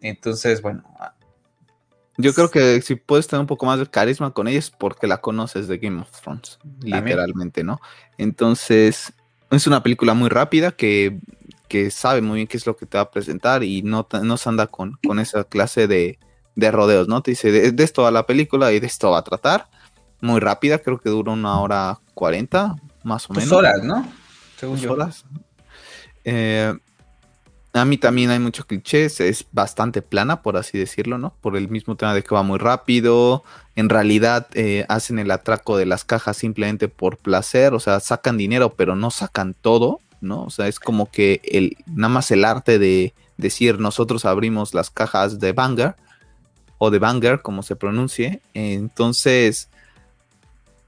Entonces, bueno. Ah, Yo creo que si puedes tener un poco más de carisma con ella es porque la conoces de Game of Thrones, literalmente, ¿no? Entonces, es una película muy rápida que, sabe muy bien qué es lo que te va a presentar y no, no se anda con, con esa clase de, rodeos, ¿no? Te dice, de, de, esto va la película y de esto va a tratar muy rápida, creo que dura una hora cuarenta, más o menos. Dos horas, ¿no? Según Dos horas. Eh, a mí también hay muchos clichés, es bastante plana, por así decirlo, ¿no? Por el mismo tema de que va muy rápido, en realidad eh, hacen el atraco de las cajas simplemente por placer, o sea, sacan dinero, pero no sacan todo, ¿no? O sea, es como que el, nada más el arte de decir nosotros abrimos las cajas de Banger o de Banger, como se pronuncie, entonces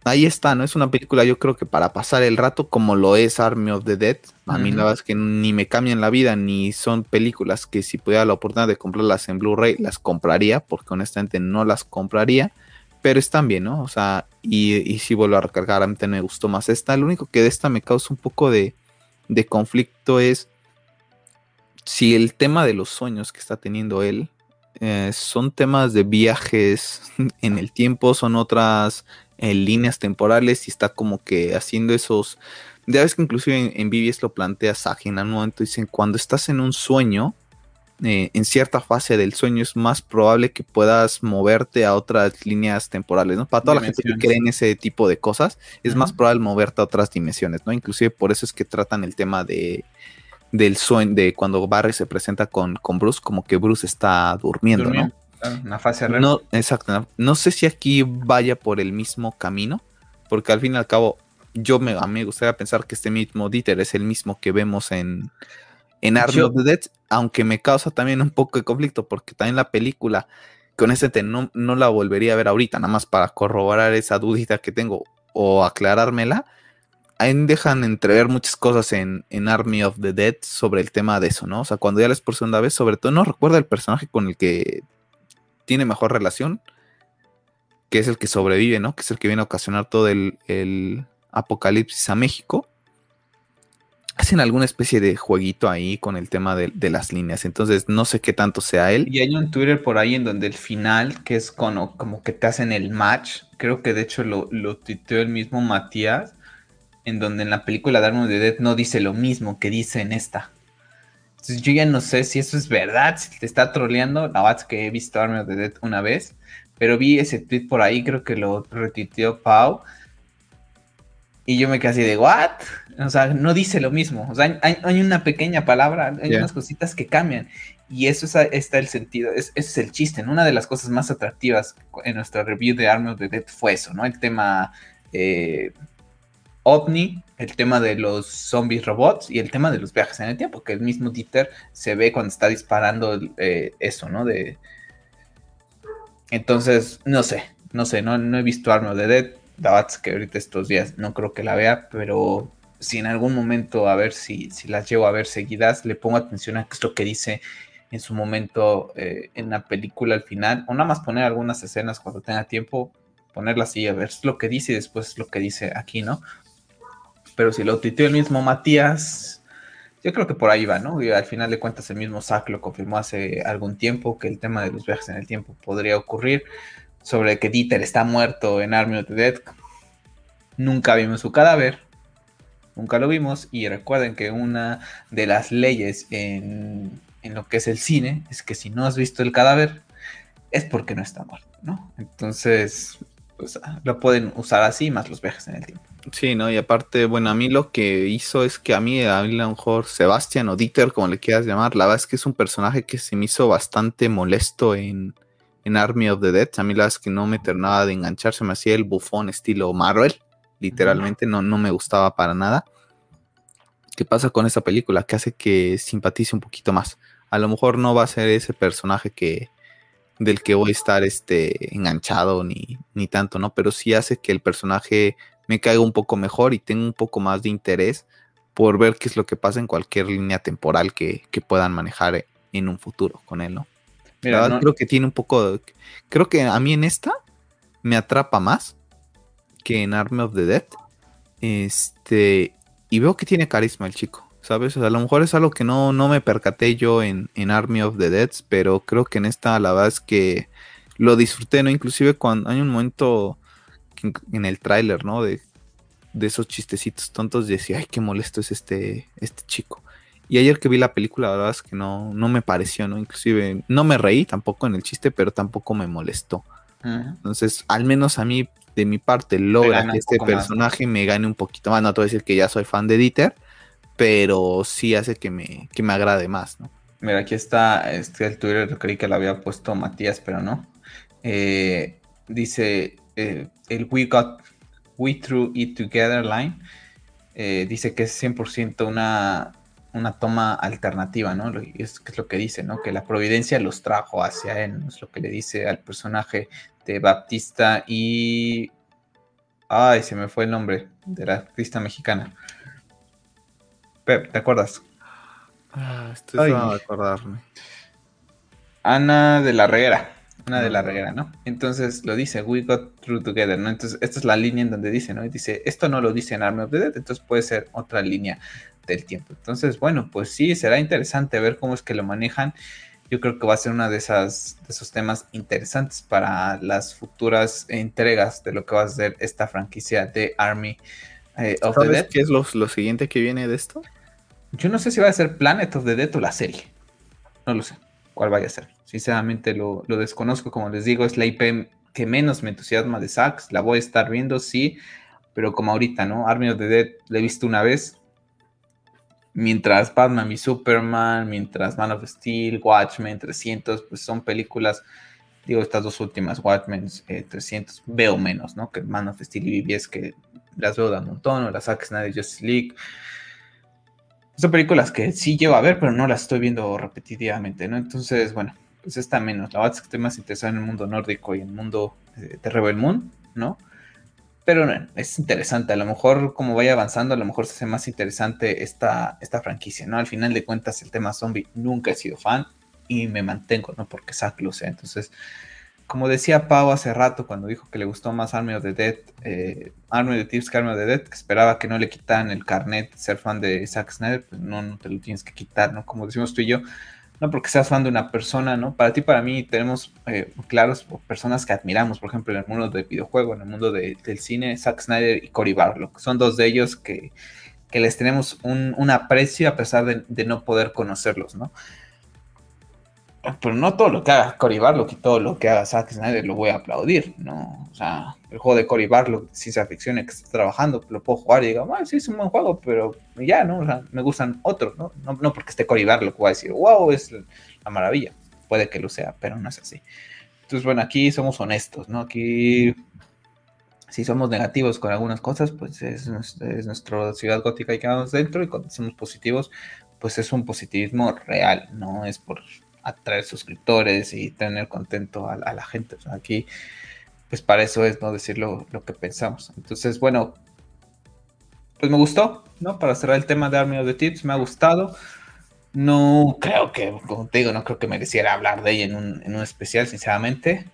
ahí está, ¿no? Es una película yo creo que para pasar el rato como lo es Army of the Dead. A mí la verdad es que ni me cambian la vida, ni son películas que si pudiera la oportunidad de comprarlas en Blu-ray, las compraría, porque honestamente no las compraría, pero están bien, ¿no? O sea, y, y si vuelvo a recargar, a mí me gustó más esta. Lo único que de esta me causa un poco de, de conflicto es si el tema de los sueños que está teniendo él eh, son temas de viajes en el tiempo, son otras en líneas temporales y está como que haciendo esos... Ya ves que inclusive en, en BBS lo plantea Sagi en un momento, dicen, cuando estás en un sueño, eh, en cierta fase del sueño es más probable que puedas moverte a otras líneas temporales, ¿no? Para toda la gente que cree en ese tipo de cosas, es más probable moverte a otras dimensiones, ¿no? Inclusive por eso es que tratan el tema de del sueño, de cuando Barry se presenta con, con Bruce, como que Bruce está durmiendo, ¿no? Una fase REM. No, exacto. No sé si aquí vaya por el mismo camino, porque al fin y al cabo, yo me, a mí me gustaría pensar que este mismo Dieter es el mismo que vemos en, en Army of the Dead, aunque me causa también un poco de conflicto, porque también la película, con ese no, no la volvería a ver ahorita, nada más para corroborar esa dudita que tengo o aclarármela. Ahí dejan entrever muchas cosas en, en, Army of the Dead sobre el tema de eso, ¿no? O sea, cuando ya les por segunda vez, sobre todo no recuerda el personaje con el que tiene mejor relación, que es el que sobrevive, ¿no? Que es el que viene a ocasionar todo el, apocalipsis a México. Hacen alguna especie de jueguito ahí con el tema de, las líneas. Entonces, no sé qué tanto sea él. Y hay un Twitter por ahí en donde el final, que es como, que te hacen el match. Creo que de hecho lo, lo el mismo Matías. En donde en la película Army de Dead no dice lo mismo que dice en esta. Entonces yo ya no sé si eso es verdad, si te está troleando. La verdad es que he visto Army of the Dead una vez, pero vi ese tweet por ahí, creo que lo retuiteó Pau. Y yo me quedé así de, ¿what? O sea, no dice lo mismo. O sea, hay, una pequeña palabra, hay unas cositas que cambian. Y eso es, está el sentido, ese es el chiste. ¿no? Una de las cosas más atractivas en nuestra review de Army of the Dead fue eso, ¿no? El tema eh, ovni, el tema de los zombies robots y el tema de los viajes en el tiempo, que el mismo Dieter se ve cuando está disparando eh, eso, ¿no? De... Entonces, no sé, no sé, no, no he visto Arma de Dead, la que ahorita estos días no creo que la vea, pero si en algún momento, a ver si, si las llevo a ver seguidas, le pongo atención a qué es lo que dice en su momento eh, en la película al final, o nada más poner algunas escenas cuando tenga tiempo, ponerlas y a ver lo que dice y después lo que dice aquí, ¿no? Pero si lo tuiteó el mismo Matías, yo creo que por ahí va, ¿no? Y al final de cuentas el mismo Zack lo confirmó hace algún tiempo que el tema de los viajes en el tiempo podría ocurrir, sobre que Dieter está muerto en Army of the Dead. Nunca vimos su cadáver, nunca lo vimos y recuerden que una de las leyes en, en lo que es el cine es que si no has visto el cadáver es porque no está muerto, ¿no? Entonces, pues, lo pueden usar así más los viajes en el tiempo. Sí, ¿no? Y aparte, bueno, a mí lo que hizo es que a mí, a, lo mejor Sebastián o Dieter, como le quieras llamar, la verdad es que es un personaje que se me hizo bastante molesto en, en Army of the Dead. A mí la verdad es que no me terminaba de engancharse, me hacía el bufón estilo Marvel, literalmente, no, no me gustaba para nada. ¿Qué pasa con esa película? Que hace que simpatice un poquito más. A lo mejor no va a ser ese personaje que, del que voy a estar este, enganchado ni, ni tanto, ¿no? Pero sí hace que el personaje me caiga un poco mejor y tengo un poco más de interés por ver qué es lo que pasa en cualquier línea temporal que, puedan manejar en un futuro con él, ¿no? Mira, creo que tiene un poco, creo que a mí en esta me atrapa más que en Army of the Dead. Este, y veo que tiene carisma el chico, ¿sabes? a lo mejor es algo que no, no me percaté yo en, en, Army of the Dead, pero creo que en esta la verdad es que lo disfruté, ¿no? Inclusive cuando hay un momento en el tráiler, ¿no? De, esos chistecitos tontos, decía, ay, qué molesto es este, este chico. Y ayer que vi la película, la verdad es que no, no me pareció, ¿no? Inclusive no me reí tampoco en el chiste, pero tampoco me molestó. Entonces, al menos a mí, de mi parte logra que este personaje me gane un poquito más. No te voy a decir que ya soy fan de Dieter, pero sí hace que me, que me agrade más, ¿no? Mira, aquí está este, el Twitter, creí que lo había puesto Matías, pero no. Eh, dice eh, el We Got We Through It Together line. Eh, dice que es 100% una, una toma alternativa, ¿no? Es, es lo que dice, ¿no? Que la providencia los trajo hacia él, ¿no? Es lo que le dice al personaje de Baptista y... Ay, se me fue el nombre de la artista mexicana. Pep, ¿te acuerdas? Ah, estoy de acordarme. Ana de la Reguera. Ana de la Reguera, ¿no? Entonces lo dice, we got through together, ¿no? Entonces, esta es la línea en donde dice, ¿no? dice, esto no lo dice en Army of the Dead, entonces puede ser otra línea del tiempo. Entonces, bueno, pues sí, será interesante ver cómo es que lo manejan. Yo creo que va a ser uno de, esas, de esos temas interesantes para las futuras entregas de lo que va a ser esta franquicia de Army eh, of the Dead. ¿Qué es lo, lo siguiente que viene de esto? Yo no sé si va a ser Planet of the Dead o la serie. No lo sé cuál vaya a ser. Sinceramente lo, desconozco, como les digo, es la IP que menos me entusiasma de Sax. La voy a estar viendo, sí, pero como ahorita, ¿no? Army of the Dead la he visto una vez. Mientras Batman y Superman, mientras Man of Steel, Watchmen, 300, pues son películas, digo, estas dos últimas, Watchmen, 300, eh, veo menos, ¿no? Que Man of Steel y BBS, que las veo de un montón, o las Zack Snyder Justice League. Son películas que sí llevo a ver, pero no las estoy viendo repetitivamente, ¿no? Entonces, bueno, pues está menos. La verdad es que estoy más interesado en el mundo nórdico y en el mundo de, Rebel Moon, ¿no? Pero no, es interesante. A lo mejor, como vaya avanzando, a lo mejor se hace más interesante esta, esta franquicia, ¿no? Al final de cuentas, el tema zombie nunca he sido fan y me mantengo, ¿no? Porque Zack lo sea. Entonces, como decía Pau hace rato cuando dijo que le gustó más Army of the Dead, eh, Army of the Thieves que Army of the Dead, que esperaba que no le quitaran el carnet ser fan de Zack Snyder, pues no, no te lo tienes que quitar, ¿no? Como decimos tú y yo, no porque seas fan de una persona, ¿no? Para ti, para mí, tenemos eh, claros personas que admiramos, por ejemplo, en el mundo del videojuego, en el mundo del cine, Zack Snyder y Cory Barlow, son dos de ellos que, les tenemos un, aprecio a pesar de no poder conocerlos, ¿no? Pero no todo lo que haga Cory Barlock y todo lo que haga Zack Snyder lo voy a aplaudir, ¿no? O sea, el juego de Cory Barlock, si se afición que está trabajando, lo puedo jugar y digo, bueno, sí, es un buen juego, pero ya, ¿no? O sea, me gustan otros, ¿no? ¿no? porque esté Cory Barlock, voy a decir, wow, es la maravilla. Puede que lo sea, pero no es así. Entonces, bueno, aquí somos honestos, ¿no? Aquí, si somos negativos con algunas cosas, pues es, es nuestra ciudad gótica y quedamos dentro, y cuando somos positivos, pues es un positivismo real, no es por atraer suscriptores y tener contento a, la gente. aquí, pues para eso es no decir lo, que pensamos. Entonces, bueno, pues me gustó, ¿no? Para cerrar el tema de Army of the Tips, me ha gustado. No creo que, como te digo, no creo que mereciera hablar de ella en un, en un especial, sinceramente.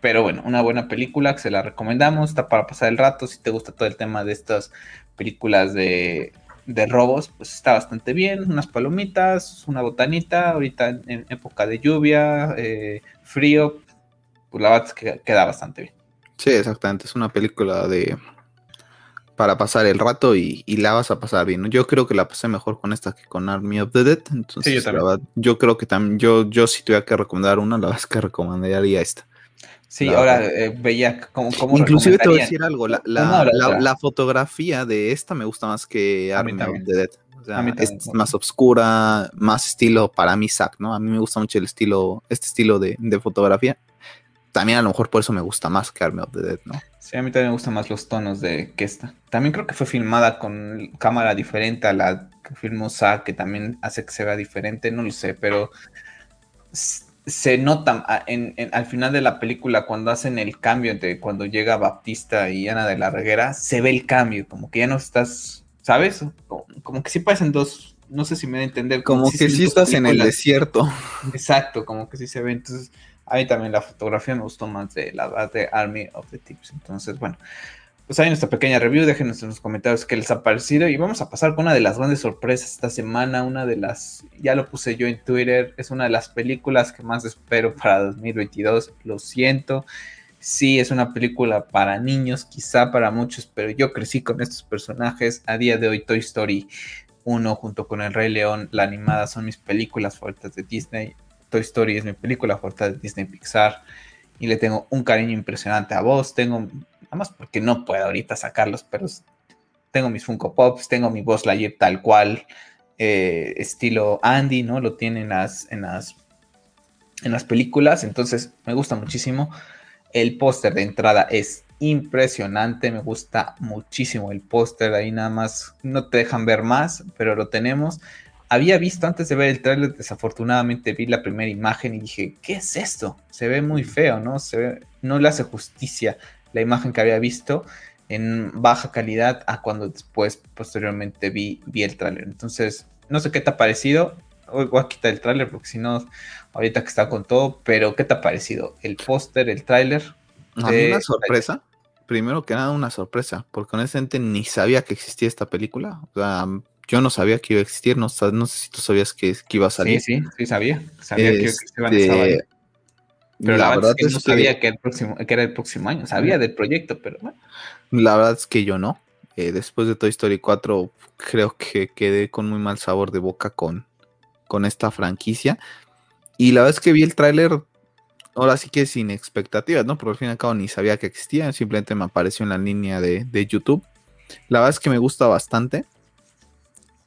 Pero bueno, una buena película que se la recomendamos, está para pasar el rato, si te gusta todo el tema de estas películas de, de robos, pues está bastante bien. Unas palomitas, una botanita, ahorita en, época de lluvia, eh, frío, pues la verdad es que queda bastante bien. Sí, exactamente. Es una película de para pasar el rato y, la vas a pasar bien. Yo creo que la pasé mejor con esta que con Army of the Dead. Entonces, yo, creo que también, yo, yo si tuviera que recomendar una, la verdad es que recomendaría esta. Sí, ahora eh, veía como... Inclusive te voy a decir algo, la, la, fotografía de esta me gusta más que Army of the Dead. O sea, es más oscura, más estilo para mí Zack, ¿no? A mí me gusta mucho el estilo, este estilo de, fotografía. También a lo mejor por eso me gusta más que Army of the Dead, ¿no? Sí, a mí también me gustan más los tonos de que esta. También creo que fue filmada con cámara diferente a la que filmó Zack, que también hace que se vea diferente, no lo sé, pero se nota ah, en, al final de la película cuando hacen el cambio entre cuando llega Baptista y Ana de la Reguera, se ve el cambio, como que ya no estás, ¿sabes? Como, que sí pasan dos, no sé si me da a entender. Como, que sí estás en el desierto. Exacto, como que sí se ve. Entonces, a mí también la fotografía me gustó más de la de Army of the Tips. Entonces, bueno, pues hay nuestra pequeña review, déjenos en los comentarios qué les ha parecido y vamos a pasar con una de las grandes sorpresas esta semana, una de las, ya lo puse yo en Twitter, es una de las películas que más espero para 2022, lo siento, sí es una película para niños, quizá para muchos, pero yo crecí con estos personajes, a día de hoy Toy Story 1 junto con El Rey León, la animada son mis películas fuertes de Disney, Toy Story es mi película favorita de Disney Pixar y le tengo un cariño impresionante a vos. Tengo nada más porque no puedo ahorita sacarlos, pero tengo mis Funko Pops, tengo mi Boss Lightyear tal cual, eh, estilo Andy, ¿no? Lo tiene en las, en las, en las películas, entonces me gusta muchísimo. El póster de entrada es impresionante, me gusta muchísimo el póster, ahí nada más no te dejan ver más, pero lo tenemos. Había visto antes de ver el trailer, desafortunadamente vi la primera imagen y dije, ¿qué es esto? Se ve muy feo, ¿no? Se ve, no le hace justicia la imagen que había visto en baja calidad a cuando después, posteriormente vi, vi el tráiler. Entonces, no sé qué te ha parecido. Hoy voy a quitar el tráiler porque si no, ahorita que está con todo, pero ¿qué te ha parecido? El póster, el tráiler. A mí una sorpresa. Primero que nada, una sorpresa, porque honestamente ni sabía que existía esta película. O sea, yo no sabía que iba a existir, no, no sé si tú sabías que, iba a salir. Sí, sí, sí sabía. Sabía que, iba a salir. Pero la, verdad, es que no sabía que, el próximo, que era el próximo año, sabía del proyecto, pero bueno. La verdad es que yo no. Eh, después de Toy Story 4, creo que quedé con muy mal sabor de boca con, con esta franquicia. Y la verdad es que vi el tráiler, ahora sí que sin expectativas, ¿no? Pero al fin y al cabo ni sabía que existía, simplemente me apareció en la línea de, de YouTube. La verdad es que me gusta bastante.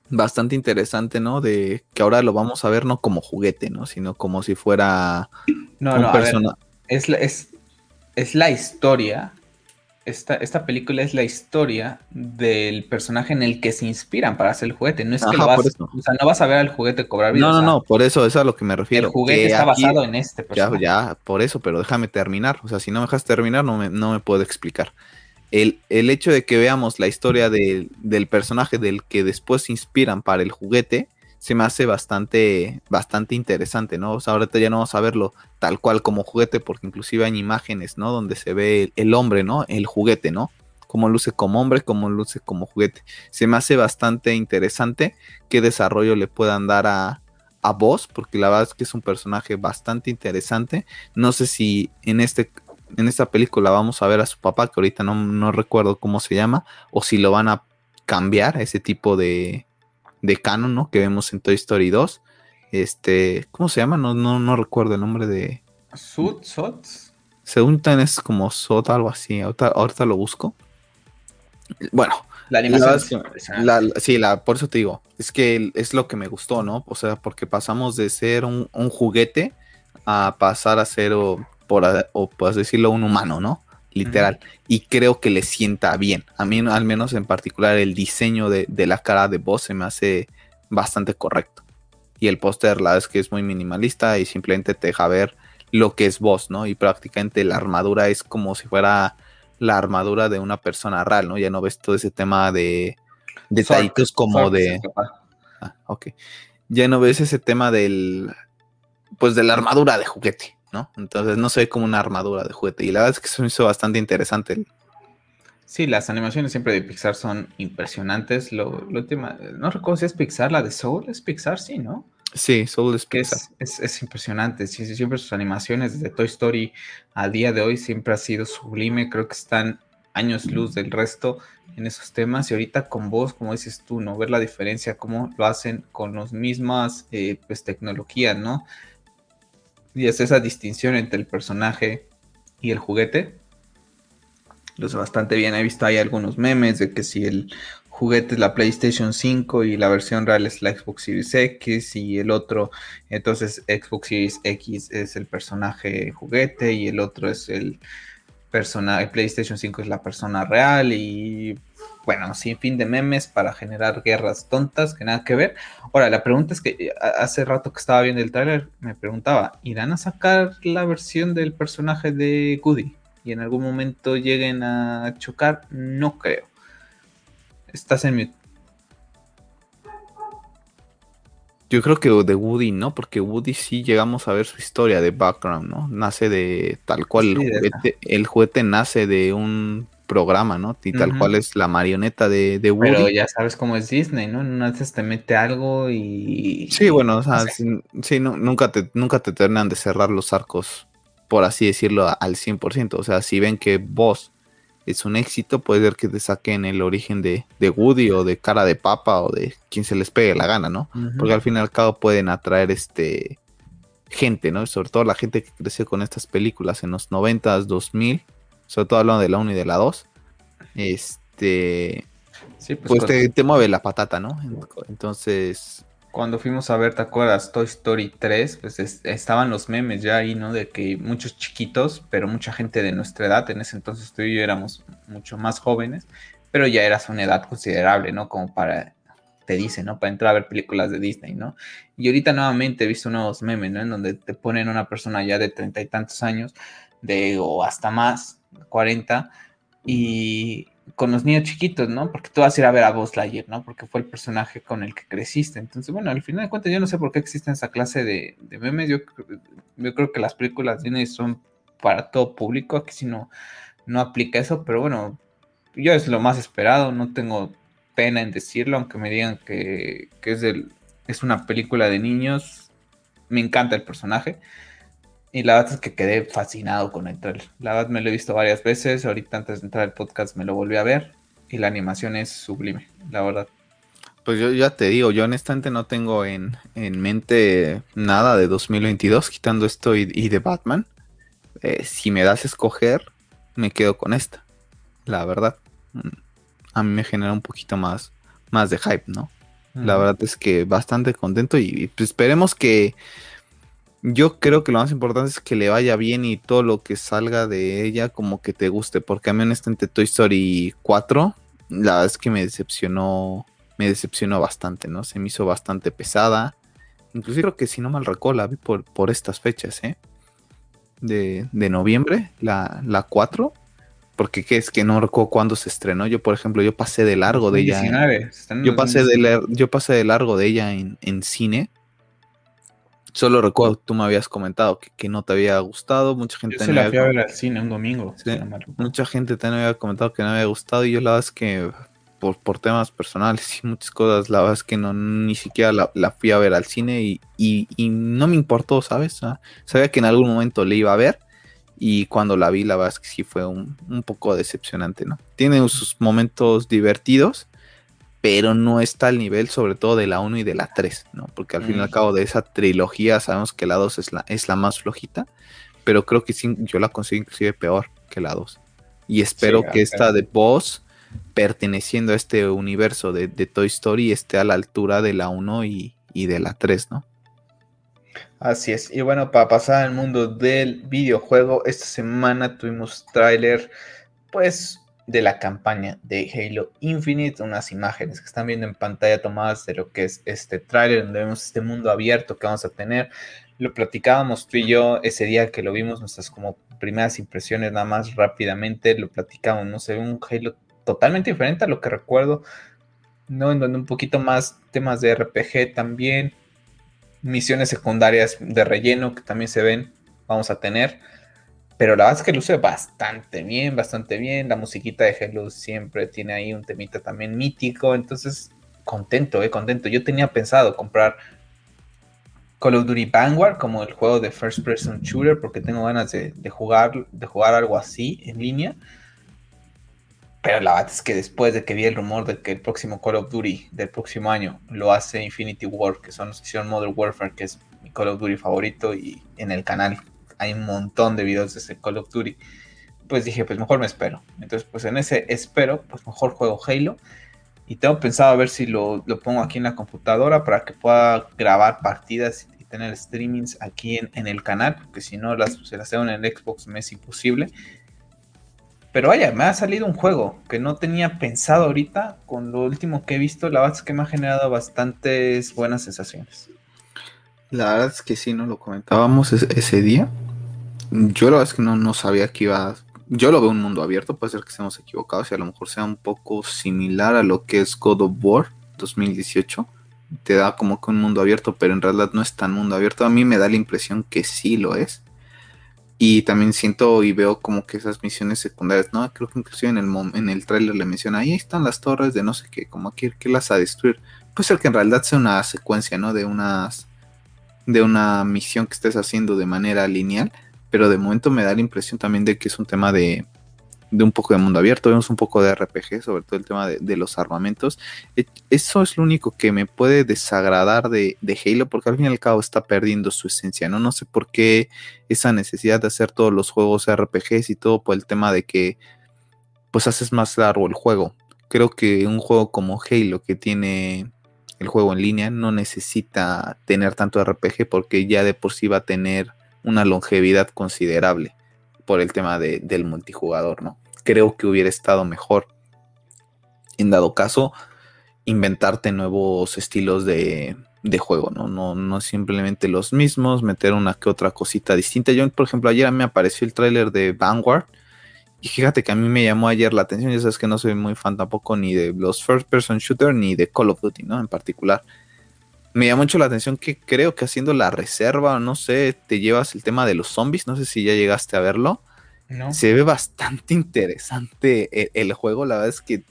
Bastante interesante, ¿no? De que ahora lo vamos a ver no como juguete, ¿no? Sino como si fuera no, no, es, la, es, es la historia. Esta, esta, película es la historia del personaje en el que se inspiran para hacer el juguete. No es que lo vas, o sea, no vas a ver al juguete cobrar vida. No, no, no, por eso, es a lo que me refiero. El juguete está basado en este personaje. Ya, ya, por eso, pero déjame terminar. O sea, si no me dejas terminar, no me, no me puedo explicar. El, el, hecho de que veamos la historia del personaje del que después se inspiran para el juguete se me hace bastante, bastante interesante, ¿no? O ahorita ya no vamos a verlo tal cual como juguete, porque inclusive hay imágenes, ¿no? Donde se ve el, hombre, ¿no? El juguete, ¿no? Cómo luce como hombre, cómo luce como juguete. Se me hace bastante interesante qué desarrollo le puedan dar a, a Voz, porque la verdad es que es un personaje bastante interesante. No sé si en este en esta película vamos a ver a su papá, que ahorita no, no recuerdo cómo se llama, o si lo van a cambiar ese tipo de, de canon, ¿no? Que vemos en Toy Story 2. Este, ¿cómo se llama? No, no, no recuerdo el nombre de. Sud, Sot. Según es como Sot, algo así. Ahorita, lo busco. Bueno. La animación. sí, la, por eso te digo. Es que es lo que me gustó, ¿no? O sea, porque pasamos de ser un, juguete a pasar a ser, o, por, o puedes decirlo, un humano, ¿no? literal. Y creo que le sienta bien. A mí, al menos en particular, el diseño de, la cara de voz se me hace bastante correcto. Y el póster, la verdad es que es muy minimalista y simplemente te deja ver lo que es voz, ¿no? Y prácticamente la armadura es como si fuera la armadura de una persona real, ¿no? Ya no ves todo ese tema de detallitos como de. Ah, ok. Ya no ves ese tema del. Pues de la armadura de juguete. ¿No? Entonces no se ve como una armadura de juguete. Y la verdad es que se me hizo bastante interesante. Sí, las animaciones siempre de Pixar son impresionantes. Lo, lo última, no recuerdo si es Pixar, la de Soul es Pixar, sí, ¿no? Sí, Soul es Pixar. Es, es, impresionante. Sí, siempre sus animaciones desde Toy Story a día de hoy siempre ha sido sublime. Creo que están años luz del resto en esos temas. Y ahorita con vos, como dices tú, ¿no? Ver la diferencia, cómo lo hacen con las mismas eh, pues, tecnologías, ¿no? Y es esa distinción entre el personaje y el juguete. Lo sé bastante bien. He visto ahí algunos memes de que si el juguete es la PlayStation 5 y la versión real es la Xbox Series X y el otro, entonces Xbox Series X es el personaje juguete y el otro es el personaje, PlayStation 5 es la persona real y bueno, sin fin de memes para generar guerras tontas que nada que ver. Ahora, la pregunta es que eh, hace rato que estaba viendo el tráiler, me preguntaba, ¿irán a sacar la versión del personaje de Goody? Y en algún momento lleguen a chocar, no creo. Estás en mute. Yo creo que de Woody no, porque Woody sí llegamos a ver su historia de background, ¿no? Nace de tal cual, el juguete nace de un programa, ¿no? Y tal cual es la marioneta de, de, Woody. Pero ya sabes cómo es Disney, ¿no? No te mete algo y... Sí, bueno, o sea, sí, nunca, te, nunca te terminan de cerrar los arcos, por así decirlo, al 100%. O sea, si ven que vos es un éxito, puede ser que te saquen el origen de, de, Woody o de cara de papa o de quien se les pegue la gana, ¿no? Porque al fin y al cabo pueden atraer este gente, ¿no? Sobre todo la gente que creció con estas películas en los 90s, 2000 sobre todo hablando de la 1 y de la 2, este, Sí, pues, te, te mueve la patata, ¿no? Entonces, cuando fuimos a ver, ¿te acuerdas? Toy Story 3, pues estaban los memes ya ahí, ¿no? De que muchos chiquitos, pero mucha gente de nuestra edad, en ese entonces tú y yo éramos mucho más jóvenes, pero ya eras una edad considerable, ¿no? Como para, te dice, ¿no? Para entrar a ver películas de Disney, ¿no? Y ahorita nuevamente he visto nuevos memes, ¿no? En donde te ponen una persona ya de treinta y tantos años, de o hasta más, 40, y con los niños chiquitos, ¿no? Porque tú vas a ir a ver a Buzz Lightyear, ¿no? Porque fue el personaje con el que creciste. Entonces, bueno, al final de cuentas, yo no sé por qué existen esa clase de, memes. Yo, yo, creo que las películas Disney son para todo público. Aquí sí no, no aplica eso, pero bueno, yo es lo más esperado. No tengo pena en decirlo, aunque me digan que, que es, es una película de niños. Me encanta el personaje. Y la verdad es que quedé fascinado con el trailer. La verdad me lo he visto varias veces. Ahorita antes de entrar al podcast me lo volví a ver. Y la animación es sublime, la verdad. Pues yo ya te digo, yo honestamente no tengo en, mente nada de 2022, quitando esto y, de Batman. Eh, si me das a escoger, me quedo con esta. La verdad. Mm, a mí me genera un poquito más, más de hype, ¿no? La verdad es que bastante contento y pues esperemos que yo creo que lo más importante es que le vaya bien y todo lo que salga de ella como que te guste, porque a mí honestamente Toy Story 4, la verdad es que me decepcionó, me decepcionó bastante, ¿no? Se me hizo bastante pesada. Inclusive creo que si no mal recuerdo la vi por, por estas fechas, ¿eh? De, de noviembre, la, la 4. Porque ¿qué es que no recuerdo cuándo se estrenó. Yo, por ejemplo, yo pasé de largo de ella. yo, pasé de, yo pasé de largo de ella en, en cine Solo recuerdo, tú me habías comentado que, no te había gustado, mucha gente... Yo se la fui a ver al cine un domingo. mucha gente te había comentado que no había gustado y yo la verdad es que por, por temas personales y muchas cosas, la verdad es que no ni siquiera la, fui a ver al cine y, y, no me importó, ¿sabes? sabía que en algún momento le iba a ver y cuando la vi, la verdad es que sí fue un, un poco decepcionante, ¿no? Tiene sus momentos divertidos, pero no está al nivel sobre todo de la 1 y de la 3, ¿no? Porque al fin y al mm. cabo de esa trilogía sabemos que la 2 es la, es la más flojita, pero creo que sí, yo la consigo inclusive peor que la 2. Y espero que esta de Boss, perteneciendo a este universo de, Toy Story, esté a la altura de la 1 y, y de la 3, ¿no? Así es. Y bueno, para pasar al mundo del videojuego, esta semana tuvimos tráiler, pues de la campaña de Halo Infinite, unas imágenes que están viendo en pantalla tomadas de lo que es este tráiler, donde vemos este mundo abierto que vamos a tener. Lo platicábamos tú y yo ese día que lo vimos, nuestras como primeras impresiones nada más rápidamente, lo platicamos, no sé, un Halo totalmente diferente a lo que recuerdo, ¿no? En donde un poquito más temas de RPG también, misiones secundarias de relleno que también se ven, vamos a tener pero la verdad es que luce bastante bien, bastante bien. La musiquita de Hello siempre tiene ahí un temita también mítico. Entonces, contento, eh, contento. Yo tenía pensado comprar Call of Duty Vanguard como el juego de first person shooter porque tengo ganas de, jugar, de jugar algo así en línea. Pero la verdad es que después de que vi el rumor de que el próximo Call of Duty del próximo año lo hace Infinity War, que son los que Modern Warfare, que es mi Call of Duty favorito, y en el canal hay un montón de videos de ese Call of Duty. Pues dije, pues mejor me espero. Entonces, pues en ese espero, pues mejor juego Halo. Y tengo pensado a ver si lo, pongo aquí en la computadora para que pueda grabar partidas y tener streamings aquí en, el canal, porque si no las, se las hago en el Xbox me es imposible. Pero vaya, me ha salido un juego que no tenía pensado ahorita. Con lo último que he visto, la verdad es que me ha generado bastantes buenas sensaciones. La verdad es que sí, no lo comentábamos ese día. Yo la verdad es que no, no sabía que iba. Yo lo veo un mundo abierto, puede ser que estemos equivocados y a lo mejor sea un poco similar a lo que es God of War 2018. Te da como que un mundo abierto, pero en realidad no es tan mundo abierto. A mí me da la impresión que sí lo es. Y también siento y veo como que esas misiones secundarias, ¿no? Creo que inclusive en el, en el tráiler le menciona, ahí están las torres de no sé qué, como aquí que las a destruir. Puede ser que en realidad sea una secuencia, ¿no? De unas de una misión que estés haciendo de manera lineal pero de momento me da la impresión también de que es un tema de, un poco de mundo abierto, vemos un poco de RPG, sobre todo el tema de, los armamentos. E, eso es lo único que me puede desagradar de, de, Halo, porque al fin y al cabo está perdiendo su esencia, ¿no? No sé por qué esa necesidad de hacer todos los juegos RPGs y todo por el tema de que pues haces más largo el juego. Creo que un juego como Halo que tiene el juego en línea no necesita tener tanto RPG porque ya de por sí va a tener una longevidad considerable por el tema del multijugador, ¿no? Creo que hubiera estado mejor, en dado caso, inventarte nuevos estilos de, juego, ¿no? ¿no? No simplemente los mismos, meter una que otra cosita distinta. Yo, por ejemplo, ayer me apareció el tráiler de Vanguard y fíjate que a mí me llamó ayer la atención, ya sabes que no soy muy fan tampoco ni de los first person shooter ni de Call of Duty, ¿no? En particular. Me llamó mucho la atención que creo que haciendo la reserva, no sé, te llevas el tema de los zombies, no sé si ya llegaste a verlo. Se ve bastante interesante el, juego, la verdad es que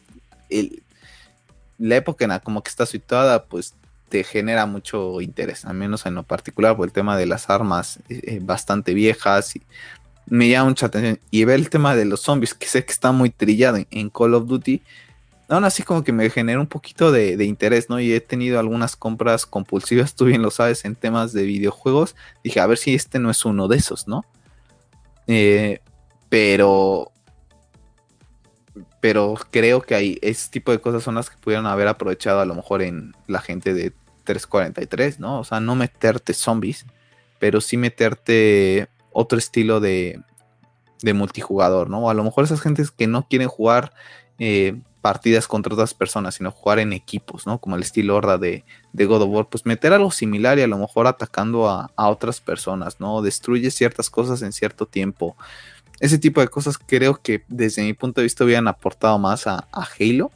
la época en la como que está situada, pues te genera mucho interés, al menos en lo particular por el tema de las armas eh, eh, bastante viejas y me llama mucha atención. Y ver el tema de los zombies, que sé que está muy trillado en, Call of Duty, aún así como que me genera un poquito de, interés, ¿no? Y he tenido algunas compras compulsivas, tú bien lo sabes, en temas de videojuegos. Dije, a ver si este no es uno de esos, ¿no? Eh, pero... Pero creo que hay ese tipo de cosas son las que pudieron haber aprovechado a lo mejor en la gente de 343, ¿no? O sea, no meterte zombies, pero sí meterte otro estilo de, multijugador, ¿no? O a lo mejor esas gentes que no quieren jugar eh, partidas contra otras personas, sino jugar en equipos, ¿no? Como el estilo horda de, God of War, pues meter algo similar y a lo mejor atacando a, otras personas, ¿no? Destruye ciertas cosas en cierto tiempo. Ese tipo de cosas creo que desde mi punto de vista hubieran aportado más a, a Halo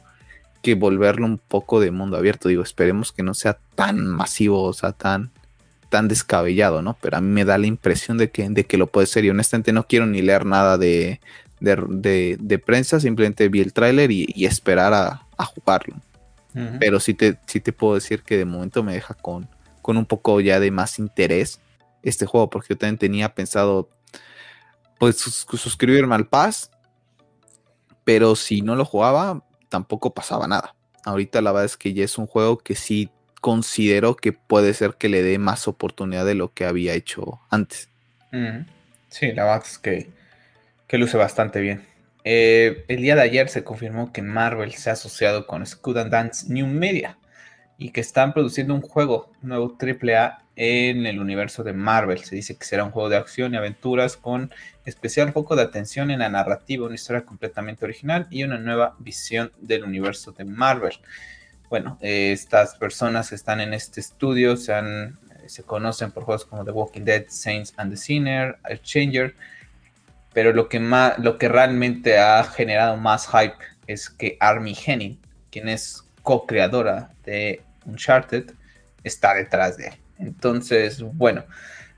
que volverlo un poco de mundo abierto. Digo, esperemos que no sea tan masivo, o sea, tan, tan descabellado, ¿no? Pero a mí me da la impresión de que, de que lo puede ser y honestamente no quiero ni leer nada de, de, prensa, simplemente vi el tráiler y, esperar a, jugarlo. Pero sí te, sí te puedo decir que de momento me deja con, con un poco ya de más interés este juego, porque yo también tenía pensado pues suscribirme al Paz, pero si no lo jugaba, tampoco pasaba nada. Ahorita la verdad es que ya es un juego que sí considero que puede ser que le dé más oportunidad de lo que había hecho antes. Sí, la verdad es que, que luce bastante bien. Eh, el día de ayer se confirmó que Marvel se ha asociado con Scud Dance New Media y que están produciendo un juego nuevo AAA en el universo de Marvel. Se dice que será un juego de acción y aventuras con especial foco de atención en la narrativa, una historia completamente original y una nueva visión del universo de Marvel bueno, eh, estas personas que están en este estudio se, han, se conocen por juegos como The Walking Dead, Saints and the Sinner, Changer, pero lo que, más, lo que realmente ha generado más hype es que Army Henning, quien es co-creadora de Uncharted, está detrás de él. Entonces, bueno,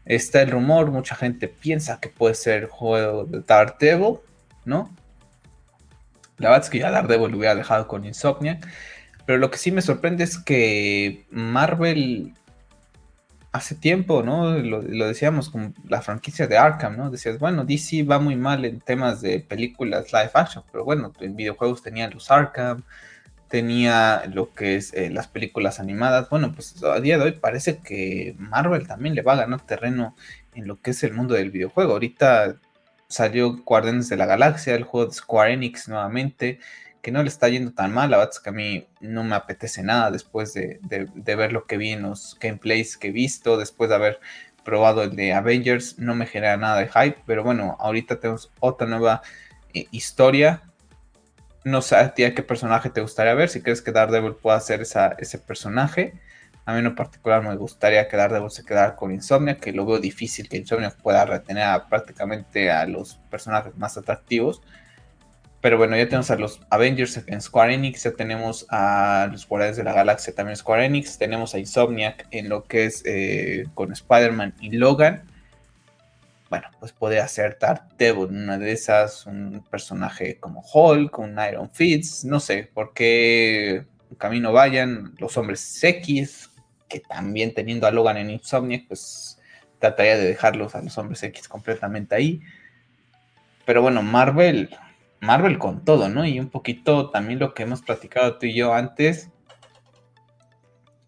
está el rumor, mucha gente piensa que puede ser el juego de Daredevil, ¿no? La verdad es que ya Daredevil lo hubiera dejado con Insomniac. Pero lo que sí me sorprende es que Marvel hace tiempo, ¿no? Lo, decíamos con la franquicia de Arkham, ¿no? Decías, bueno, DC va muy mal en temas de películas live action, pero bueno, en videojuegos tenía los Arkham, tenía lo que es eh, las películas animadas. Bueno, pues a día de hoy parece que Marvel también le va a ganar terreno en lo que es el mundo del videojuego. Ahorita salió Guardianes de la Galaxia, el juego de Square Enix nuevamente que no le está yendo tan mal. La verdad es que a mí no me apetece nada después de, ver lo que vi en los gameplays que he visto, después de haber probado el de Avengers, no me genera nada de hype. Pero bueno, ahorita tenemos otra nueva eh, historia. No sé a a qué personaje te gustaría ver. Si crees que Daredevil pueda ser ese personaje. A mí en particular me gustaría que Daredevil se quedara con Insomnia, que lo veo difícil que Insomnia pueda retener prácticamente a los personajes más atractivos. Pero bueno, ya tenemos a los Avengers en Square Enix, ya tenemos a los Guardianes de la Galaxia también Square Enix, tenemos a Insomniac en lo que es eh, con Spider-Man y Logan. Bueno, pues podría ser Daredevil, una de esas, un personaje como Hulk, un Iron Fist, no sé por qué camino vayan los hombres X, que también teniendo a Logan en Insomniac, pues trataría de dejarlos a los hombres X completamente ahí. Pero bueno, Marvel Marvel con todo, ¿no? Y un poquito también lo que hemos platicado tú y yo antes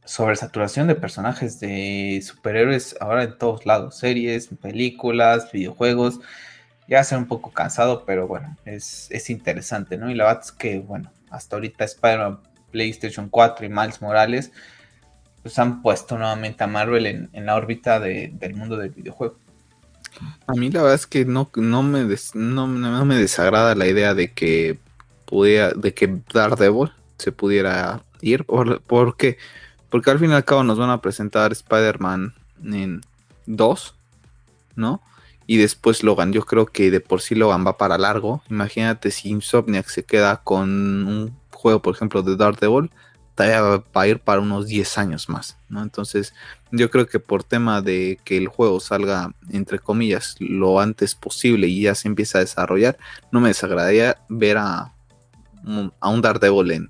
sobre saturación de personajes de superhéroes ahora en todos lados, series, películas, videojuegos. Ya ser un poco cansado, pero bueno, es, interesante, ¿no? Y la verdad es que, bueno, hasta ahorita Spider-Man, PlayStation 4 y Miles Morales, pues han puesto nuevamente a Marvel en, la órbita del mundo del videojuego. A mí la verdad es que no, no, me, no, me desagrada la idea de que pudiera, de que Daredevil se pudiera ir. ¿Por, ¿Por qué? Porque al fin y al cabo nos van a presentar Spider-Man en 2, ¿no? Y después Logan. Yo creo que de por sí Logan va para largo. Imagínate si Insomniac se queda con un juego, por ejemplo, de Daredevil, va a ir para unos 10 años más, ¿no? Entonces, yo creo que por tema de que el juego salga, entre comillas, lo antes posible y ya se empieza a desarrollar, no me desagradaría ver a, a un Daredevil en,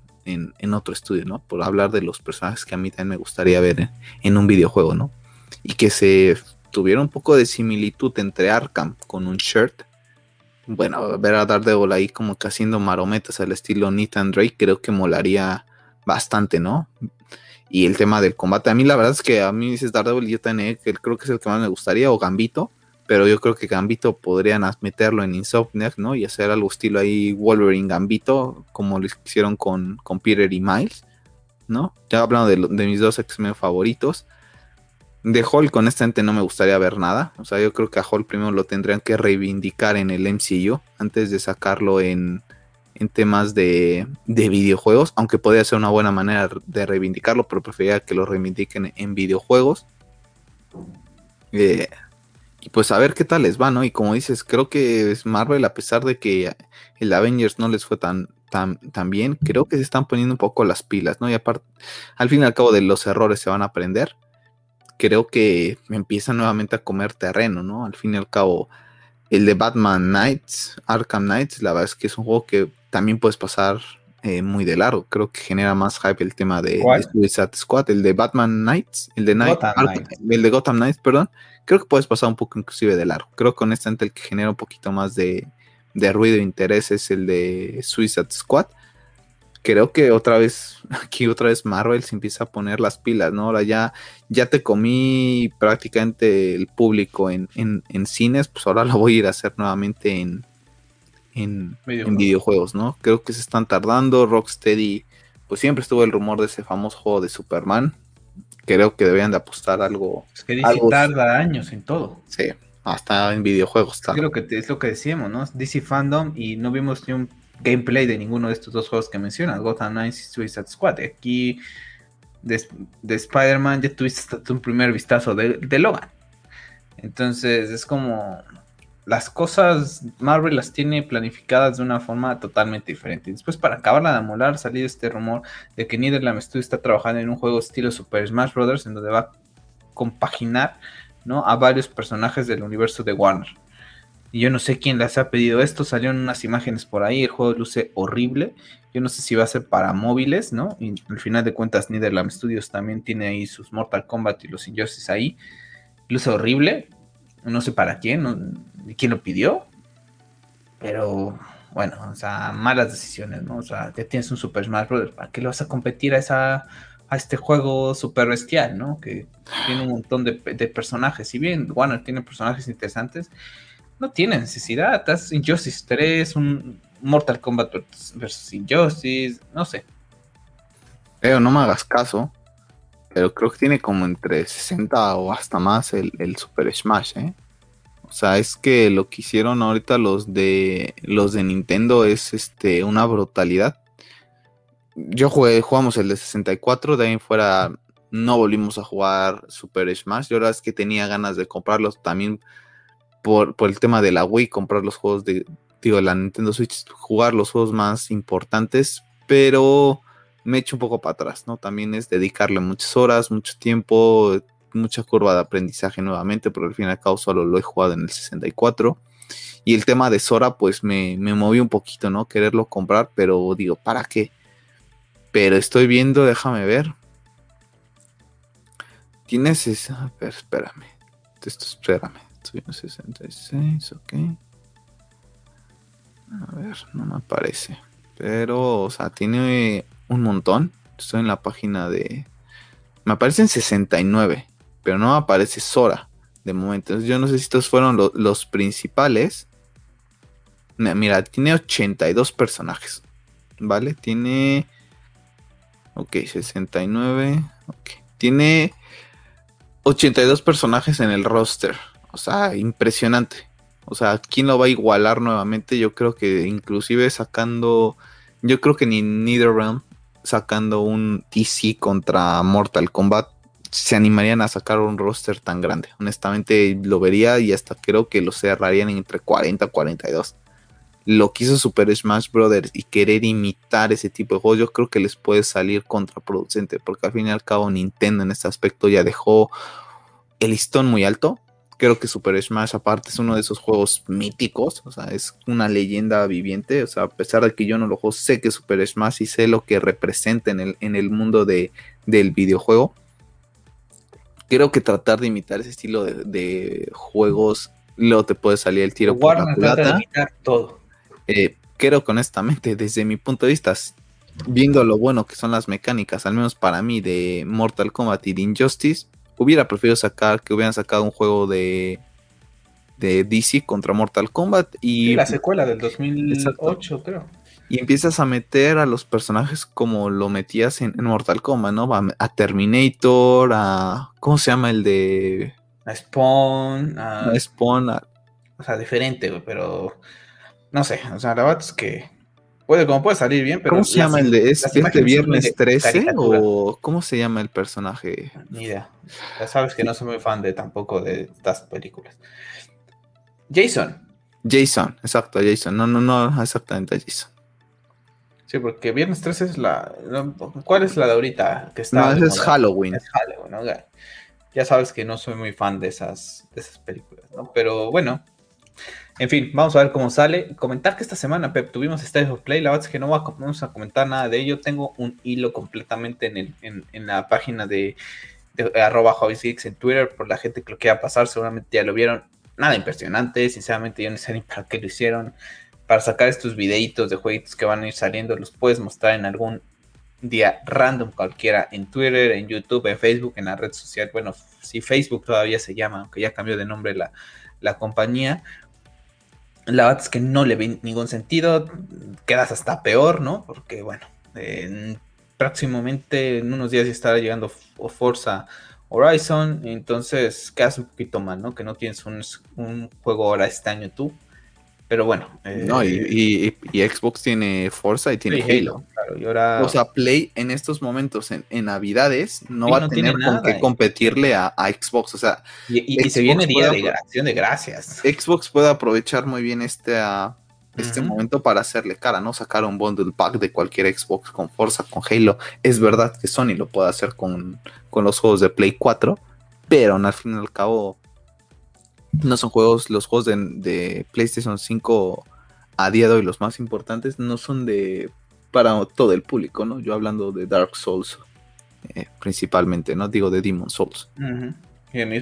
en, otro estudio, ¿no? Por hablar de los personajes que a mí también me gustaría ver en, un videojuego, ¿no? Y que se tuviera un poco de similitud entre Arkham con un shirt. Bueno, ver a Daredevil ahí como que haciendo marometas al estilo Nathan Drake, creo que molaría bastante, ¿no? Y el tema del combate, a mí la verdad es que a mí dices Daredevil, yo también creo que es el que más me gustaría, o Gambito, pero yo creo que Gambito podrían meterlo en Insomniac, ¿no? Y hacer algo estilo ahí Wolverine Gambito, como lo hicieron con, con Peter y Miles, ¿no? Ya hablando de, mis dos X-Men favoritos. De Hulk, honestamente, no me gustaría ver nada. O sea, yo creo que a Hulk primero lo tendrían que reivindicar en el MCU antes de sacarlo en, en temas de, de, videojuegos, aunque podría ser una buena manera de reivindicarlo, pero preferiría que lo reivindiquen en videojuegos. Eh, y pues a ver qué tal les va, ¿no? Y como dices, creo que es Marvel, a pesar de que el Avengers no les fue tan, tan, tan bien, creo que se están poniendo un poco las pilas, ¿no? Y aparte, al fin y al cabo de los errores se van a aprender. Creo que empiezan nuevamente a comer terreno, ¿no? Al fin y al cabo, el de Batman Knights, Arkham Knights, la verdad es que es un juego que también puedes pasar eh, muy de largo. Creo que genera más hype el tema de, Suicide Squad, el de Batman Knights, el de, Night, el de Gotham Knights, perdón creo que puedes pasar un poco inclusive de largo. Creo que honestamente el que genera un poquito más de, ruido e interés es el de Suicide Squad. Creo que otra vez, aquí otra vez Marvel se empieza a poner las pilas, ¿no? Ahora ya, ya te comí prácticamente el público en, cines, pues ahora lo voy a ir a hacer nuevamente en, en, en, videojuegos, ¿no? Creo que se están tardando. Rocksteady, pues siempre estuvo el rumor de ese famoso juego de Superman creo que deberían de apostar algo. Es que DC tarda años en todo. Sí, hasta en videojuegos. Creo que es lo que decíamos, ¿no? DC Fandom y no vimos ni un gameplay de ninguno de estos dos juegos que mencionas, Gotham Knights y Suicide Squad. Aquí de, Spider-Man ya tuviste hasta un primer vistazo de, de Logan. Entonces es como las cosas Marvel las tiene planificadas de una forma totalmente diferente. Después, para acabarla de amolar, salió este rumor de que Netherlands Studios está trabajando en un juego estilo Super Smash Bros. en donde va a compaginar ¿no? a varios personajes del universo de Warner. Y yo no sé quién les ha pedido esto. Salieron unas imágenes por ahí. El juego luce horrible. Yo no sé si va a ser para móviles, ¿no? Y al final de cuentas, Netherlands Studios también tiene ahí sus Mortal Kombat y los Injustice ahí. Luce horrible. No sé para quién. No, quién lo pidió, pero bueno, o sea, malas decisiones, ¿no? O sea, ya tienes un Super Smash Bros. ¿Para qué lo vas a competir a esa a este juego super bestial, ¿no? Que tiene un montón de, personajes. Si bien Warner tiene personajes interesantes, no tiene necesidad. Estás Injustice 3, un Mortal Kombat versus Injustice, no sé. Pero no me hagas caso. Pero creo que tiene como entre 60 o hasta más el, el Super Smash, ¿eh? O sea, es que lo que hicieron ahorita los de los de Nintendo es este una brutalidad. Yo jugué, jugamos el de 64, de ahí fuera no volvimos a jugar Super Smash. Yo la verdad es que tenía ganas de comprarlos también por, el tema de la Wii, comprar los juegos de, digo, la Nintendo Switch, jugar los juegos más importantes, pero me echo un poco para atrás, ¿no? También es dedicarle muchas horas, mucho tiempo, mucha curva de aprendizaje nuevamente, pero al fin y al cabo solo lo he jugado en el 64. Y el tema de Sora, pues me, me movió un poquito, ¿no? Quererlo comprar, pero digo, ¿para qué? Pero estoy viendo, déjame ver. Tienes esa. A ver, espérame. Esto, espérame. Estoy en 66, ok. A ver, no me aparece. Pero, o sea, tiene un montón. Estoy en la página de. Me aparecen 69, pero no aparece Sora de momento. Yo no sé si estos fueron los principales. Mira, tiene 82 personajes. ¿Vale? Tiene. Ok, 69. Ok. Tiene 82 personajes en el roster. O sea, impresionante. O sea, ¿quién lo va a igualar nuevamente? Yo creo que inclusive sacando... Yo creo que ni NetherRealm sacando un DC contra Mortal Kombat se animarían a sacar un roster tan grande. Honestamente lo vería y hasta creo que lo cerrarían entre 40 y 42. Lo que hizo Super Smash Brothers y querer imitar ese tipo de juegos, yo creo que les puede salir contraproducente, porque al fin y al cabo Nintendo en este aspecto ya dejó el listón muy alto creo que Super Smash aparte es uno de esos juegos míticos, o sea, es una leyenda viviente, o sea, a pesar de que yo no lo juego, sé que Super Smash y sé lo que representa en el, en el mundo de, del videojuego. Creo que tratar de imitar ese estilo de, juegos, luego te puede salir el tiro por la culata. todo. Eh, creo que honestamente, desde mi punto de vista, viendo lo bueno que son las mecánicas, al menos para mí, de Mortal Kombat y de Injustice, hubiera preferido sacar que hubieran sacado un juego de de DC contra Mortal Kombat y la secuela del 2008 creo. Y empiezas a meter a los personajes como lo metías en, Mortal Kombat no a, Terminator a cómo se llama el de a Spawn a, Spawn o sea diferente pero no sé o sea la verdad es que Puede, como puede salir bien, pero. ¿Cómo se llama el de este viernes 13? ¿O cómo se llama el personaje? Ni idea. Ya sabes que no soy muy fan de tampoco de estas películas. Jason. Jason, exacto, Jason. No, no, no, exactamente Jason. Sí, porque Viernes 13 es la. ¿Cuál es la de ahorita? Que está no, es Halloween. Es Halloween, ¿no? Ya sabes que no soy muy fan de esas, de esas películas, ¿no? Pero bueno, en fin, vamos a ver cómo sale. Comentar que esta semana, Pep, tuvimos State of Play. La verdad es que no vamos a comentar nada de ello. Tengo un hilo completamente en, la página de, de arroba en Twitter por la gente que lo quiera pasar. Seguramente ya lo vieron. Nada impresionante. Sinceramente, yo no sé ni para qué lo hicieron. Para sacar estos videitos de jueguitos que van a ir saliendo, los puedes mostrar en algún día random cualquiera en Twitter, en YouTube, en Facebook, en la red social. Bueno, si Facebook todavía se llama, aunque ya cambió de nombre la compañía la verdad es que no le ve ningún sentido, quedas hasta peor, ¿no? Porque bueno, próximamente en unos días ya estará llegando Forza Horizon, entonces quedas un poquito mal, ¿no? Que no tienes un, un juego ahora este año tú. Pero bueno. no, y, eh, Xbox tiene Forza y tiene Halo. Claro, y ahora... O sea, Play en estos momentos, en, Navidades, no va a tener con qué competirle a, Xbox. O sea, y, se viene día de acción de gracias. Xbox puede aprovechar muy bien este, este momento para hacerle cara, ¿no? Sacar un bundle pack de cualquier Xbox con Forza, con Halo. Es verdad que Sony lo puede hacer con, con los juegos de Play 4, pero al fin y al cabo no son juegos, los juegos de, PlayStation 5 a día de hoy, los más importantes, no son de para todo el público, ¿no? Yo hablando de Dark Souls eh, principalmente, ¿no? Digo de Demon Souls.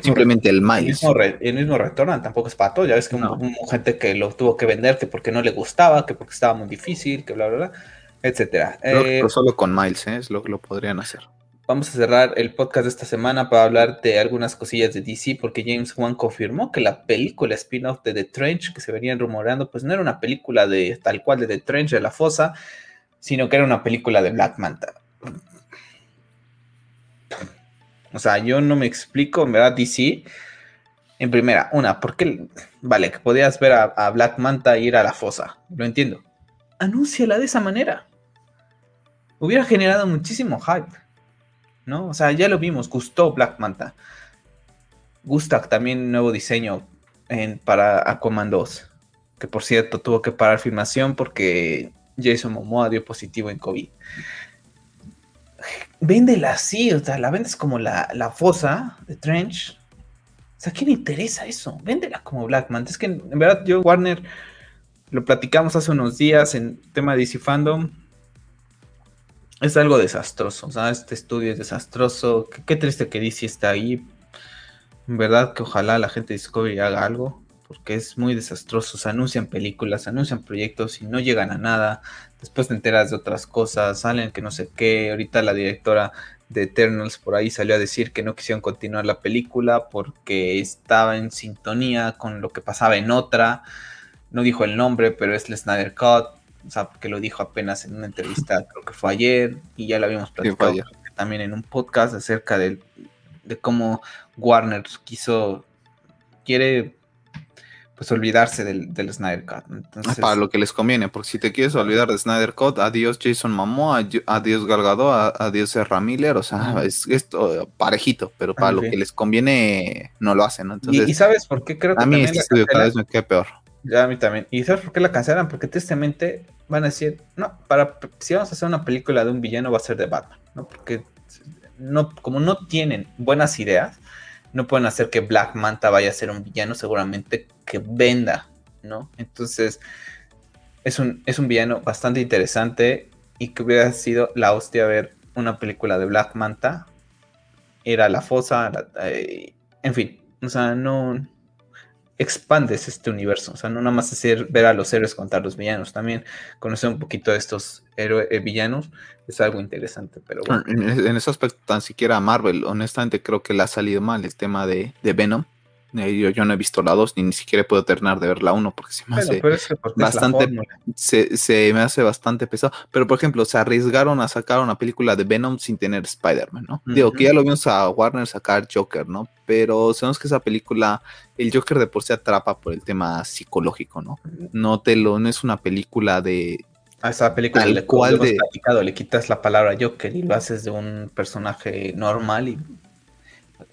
Simplemente el Miles. El mismo, Retornan tampoco es pato, ya ves que hubo gente que lo tuvo que vender que porque no le gustaba, que porque estaba muy difícil, que bla, bla, bla, etcétera. Eh, solo con Miles, ¿eh? es lo que lo podrían hacer vamos a cerrar el podcast de esta semana para hablar de algunas cosillas de DC, porque James Wan confirmó que la película spin-off de The Trench, que se venían rumorando, pues no era una película de tal cual de The Trench de la fosa, sino que era una película de Black Manta. O sea, yo no me explico, verdad, DC. En primera, una, ¿por qué? Vale, que podías ver a, a Black Manta ir a la fosa, lo entiendo. Anúnciala de esa manera. Hubiera generado muchísimo hype. ¿No? O sea, ya lo vimos, gustó Black Manta. Gusta también nuevo diseño para Aquaman 2, que por cierto tuvo que parar filmación porque Jason Momoa dio positivo en COVID. Véndela así, o sea, la vendes como la, la fosa de Trench. O sea, ¿a quién interesa eso? Véndela como Black Manta. Es que en verdad yo, Warner, lo platicamos hace unos días en tema de DC Fandom es algo desastroso. O sea, este estudio es desastroso. Qué, triste que DC está ahí. En verdad que ojalá la gente de Discovery haga algo. porque es muy desastroso. Se anuncian películas, anuncian proyectos y no llegan a nada. Después te enteras de otras cosas, salen que no sé qué. Ahorita la directora de Eternals por ahí salió a decir que no quisieron continuar la película porque estaba en sintonía con lo que pasaba en otra. No dijo el nombre, pero es el Snyder Cut. O sea, porque lo dijo apenas en una entrevista, creo que fue ayer, y ya lo habíamos platicado también en un podcast acerca de, de cómo Warner quiso, quiere pues olvidarse del, del Snyder Cut. Entonces, para lo que les conviene, porque si te quieres olvidar de Snyder Cut, adiós Jason Momoa, adiós Galgado, adiós Ezra Miller, o sea, es esto parejito, pero para lo que les conviene no lo hacen, ¿no? ¿Y, sabes por qué creo que a mí este estudio cada vez me queda peor. Ya a mí también. ¿Y sabes por qué la cancelan? Porque tristemente van a decir, no, para si vamos a hacer una película de un villano va a ser de Batman, ¿no? Porque no, como no tienen buenas ideas, no pueden hacer que Black Manta vaya a ser un villano seguramente que venda, ¿no? Entonces, es un, es un villano bastante interesante y que hubiera sido la hostia ver una película de Black Manta. Era la fosa, eh, en fin, o sea, no expandes este universo, o sea, no nada más es ver a los héroes contra los villanos, también conocer un poquito de estos héroes, eh, villanos es algo interesante, pero bueno. En, ese aspecto, tan siquiera Marvel, honestamente creo que le ha salido mal el tema de, de Venom. Eh, yo, no he visto la 2 ni, ni siquiera puedo terminar de ver la 1 porque se me hace bastante se, me hace bastante pesado. Pero por ejemplo, se arriesgaron a sacar una película de Venom sin tener Spider-Man, ¿no? Digo que ya lo vimos a Warner sacar Joker, ¿no? Pero sabemos que esa película, el Joker de por sí atrapa por el tema psicológico, ¿no? No te lo, no es una película de, a esa película le, cual de... platicado, le quitas la palabra Joker y lo haces de un personaje normal y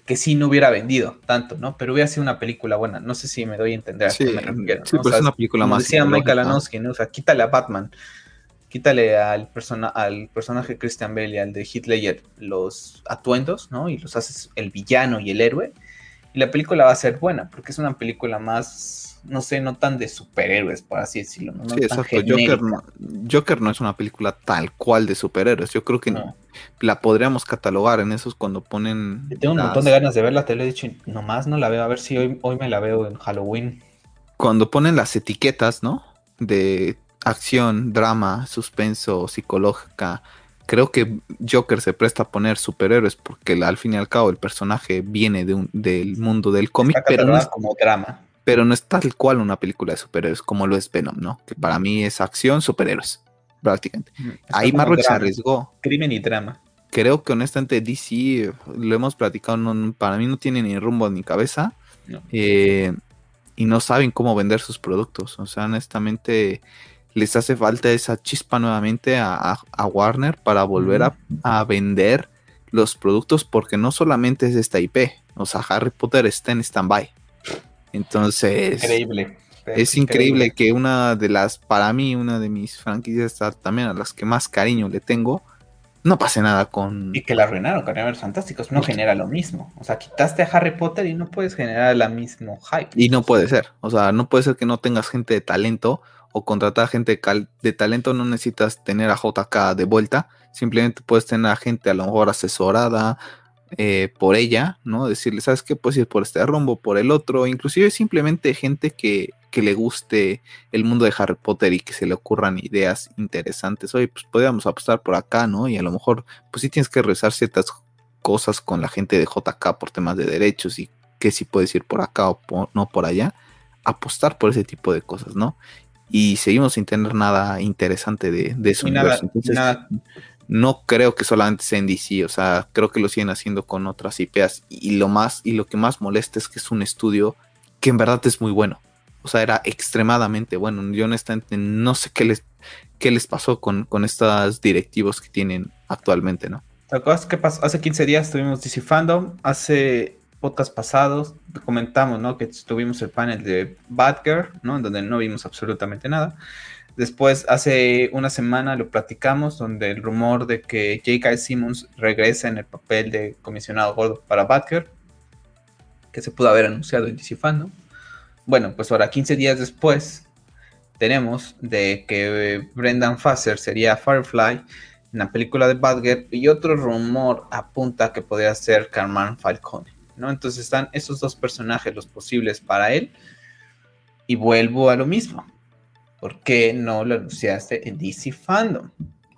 que sí no hubiera vendido tanto, ¿no? Pero hubiera sido una película buena. No sé si me doy a entender sí, me refiero. Sí, pero es una película más. Decía Michael Lanowski, ¿no? O sea, quítale a Batman, quítale al, persona, al personaje Christian Bale y al de Hitler los atuendos, ¿no? Y los haces el villano y el héroe. Y la película va a ser buena, porque es una película más no sé, no tan de superhéroes, por así decirlo. ¿no? sí, exacto. Joker no, es una película tal cual de superhéroes. Yo creo que la podríamos catalogar en esos cuando ponen. tengo un montón de ganas de verla, te lo he dicho, nomás no la veo. A ver si hoy, hoy me la veo en Halloween. Cuando ponen las etiquetas, ¿no? De acción, drama, suspenso, psicológica. Creo que Joker se presta a poner superhéroes porque al fin y al cabo el personaje viene de un, del mundo del cómic, pero no es como drama pero no es tal cual una película de superhéroes como lo es Venom, ¿no? Que para mí es acción, superhéroes, prácticamente. Ahí Marvel se arriesgó. Crimen y drama. Creo que honestamente DC, lo hemos platicado, para mí no tiene ni rumbo ni cabeza. Eh, y no saben cómo vender sus productos. O sea, honestamente, les hace falta esa chispa nuevamente a, Warner para volver a, a, vender los productos, porque no solamente es esta IP. O sea, Harry Potter está en stand-by. Entonces, increíble. Es increíble. que una de las, para mí, una de mis franquicias también a las que más cariño le tengo, no pase nada con. Y que la arruinaron con Animales Fantásticos, no genera lo mismo. O sea, quitaste a Harry Potter y no puedes generar el mismo hype. Y no puede ser. O sea, no puede ser que no tengas gente de talento o contratar gente de talento. No necesitas tener a JK de vuelta. Simplemente puedes tener a gente a lo mejor asesorada eh, por ella, ¿no? Decirle, ¿sabes qué? Puedes ir por este rumbo, por el otro, inclusive simplemente gente que, que, le guste el mundo de Harry Potter y que se le ocurran ideas interesantes. Oye, pues podríamos apostar por acá, ¿no? Y a lo mejor, pues sí tienes que revisar ciertas cosas con la gente de JK por temas de derechos y que si puedes ir por acá o no por allá. Apostar por ese tipo de cosas, ¿no? Y seguimos sin tener nada interesante de, de su universo. nada no creo que solamente sea en DC, o sea, creo que lo siguen haciendo con otras IPs y lo más y lo que más molesta es que es un estudio que en verdad es muy bueno. O sea, era extremadamente bueno. Yo honestamente no sé qué les, qué les pasó con, con estos directivos que tienen actualmente, ¿no? ¿Te acuerdas que pasó? Hace 15 días tuvimos DC hace podcast pasados comentamos, ¿no? Que tuvimos el panel de Batgirl, ¿no? En donde no vimos absolutamente nada. Después, hace una semana lo platicamos, donde el rumor de que J.K. Simmons regresa en el papel de comisionado gordo para Batgirl, que se pudo haber anunciado en DC. Bueno, pues ahora 15 días después, tenemos de que Brendan Fasser sería Firefly en la película de Batgirl y otro rumor apunta que podría ser Carmine Falcone, ¿no? Entonces están esos dos personajes los posibles para él Y vuelvo a lo mismo. ¿Por qué no lo anunciaste en DC Fandom?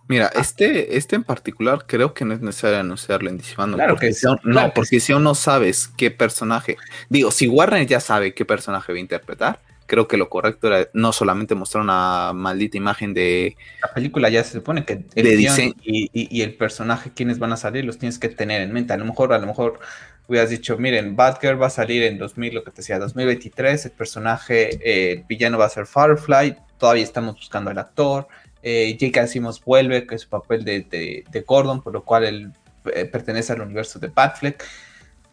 Mira, ah. este, este en particular creo que no es necesario anunciarlo en DC Fandom. Claro que sí. No, porque si aún no sabes qué personaje. Digo, si Warner ya sabe qué personaje va a interpretar, creo que lo correcto era no solamente mostrar una maldita imagen de. La película ya se supone que el diseño y, el personaje, quienes van a salir, los tienes que tener en mente. A lo mejor, a lo mejor hubieras dicho, miren, Batgirl va a salir en 2000, lo que te decía, 2023, el personaje, el villano va a ser Firefly, todavía estamos buscando al actor. Eh, J.K. Vuelve, que es su papel de, de, Gordon, por lo cual él eh, pertenece al universo de Batfleck.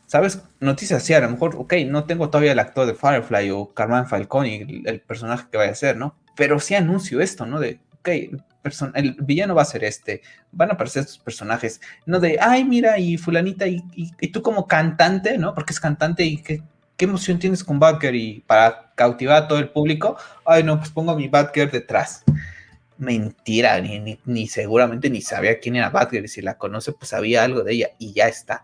¿Sabes? Noticias así, a lo mejor, ok, no tengo todavía el actor de Firefly o Carmen Falcone, el, personaje que vaya a ser, ¿no? Pero sí anuncio esto, ¿no? De, ok, el villano va a ser este, van a aparecer estos personajes, no de, ay, mira, y fulanita, y, tú como cantante, ¿no? Porque es cantante y qué, qué emoción tienes con Batgirl y para cautivar a todo el público, ay, no, pues pongo a mi Batgirl detrás. Mentira, ni, ni, seguramente ni sabía quién era Batgirl, y si la conoce, pues sabía algo de ella y ya está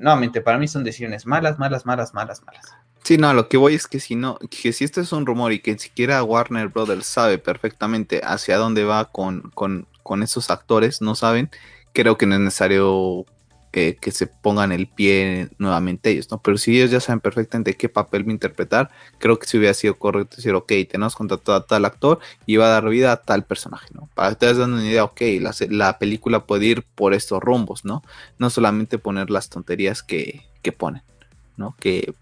nuevamente, para mí son decisiones malas, malas, malas, malas, malas. Sí, no, lo que voy es que si no, que si esto es un rumor y que ni siquiera Warner Brothers sabe perfectamente hacia dónde va con, con, con esos actores, no saben, creo que no es necesario que se pongan el pie nuevamente ellos, ¿no? Pero si ellos ya saben perfectamente qué papel a interpretar, creo que si hubiera sido correcto decir, ok, tenemos contratado a tal actor y va a dar vida a tal personaje, ¿no? Para que ustedes den una idea, ok, la, la, película puede ir por estos rumbos, ¿no? No solamente poner las tonterías que, que ponen, ¿no? Que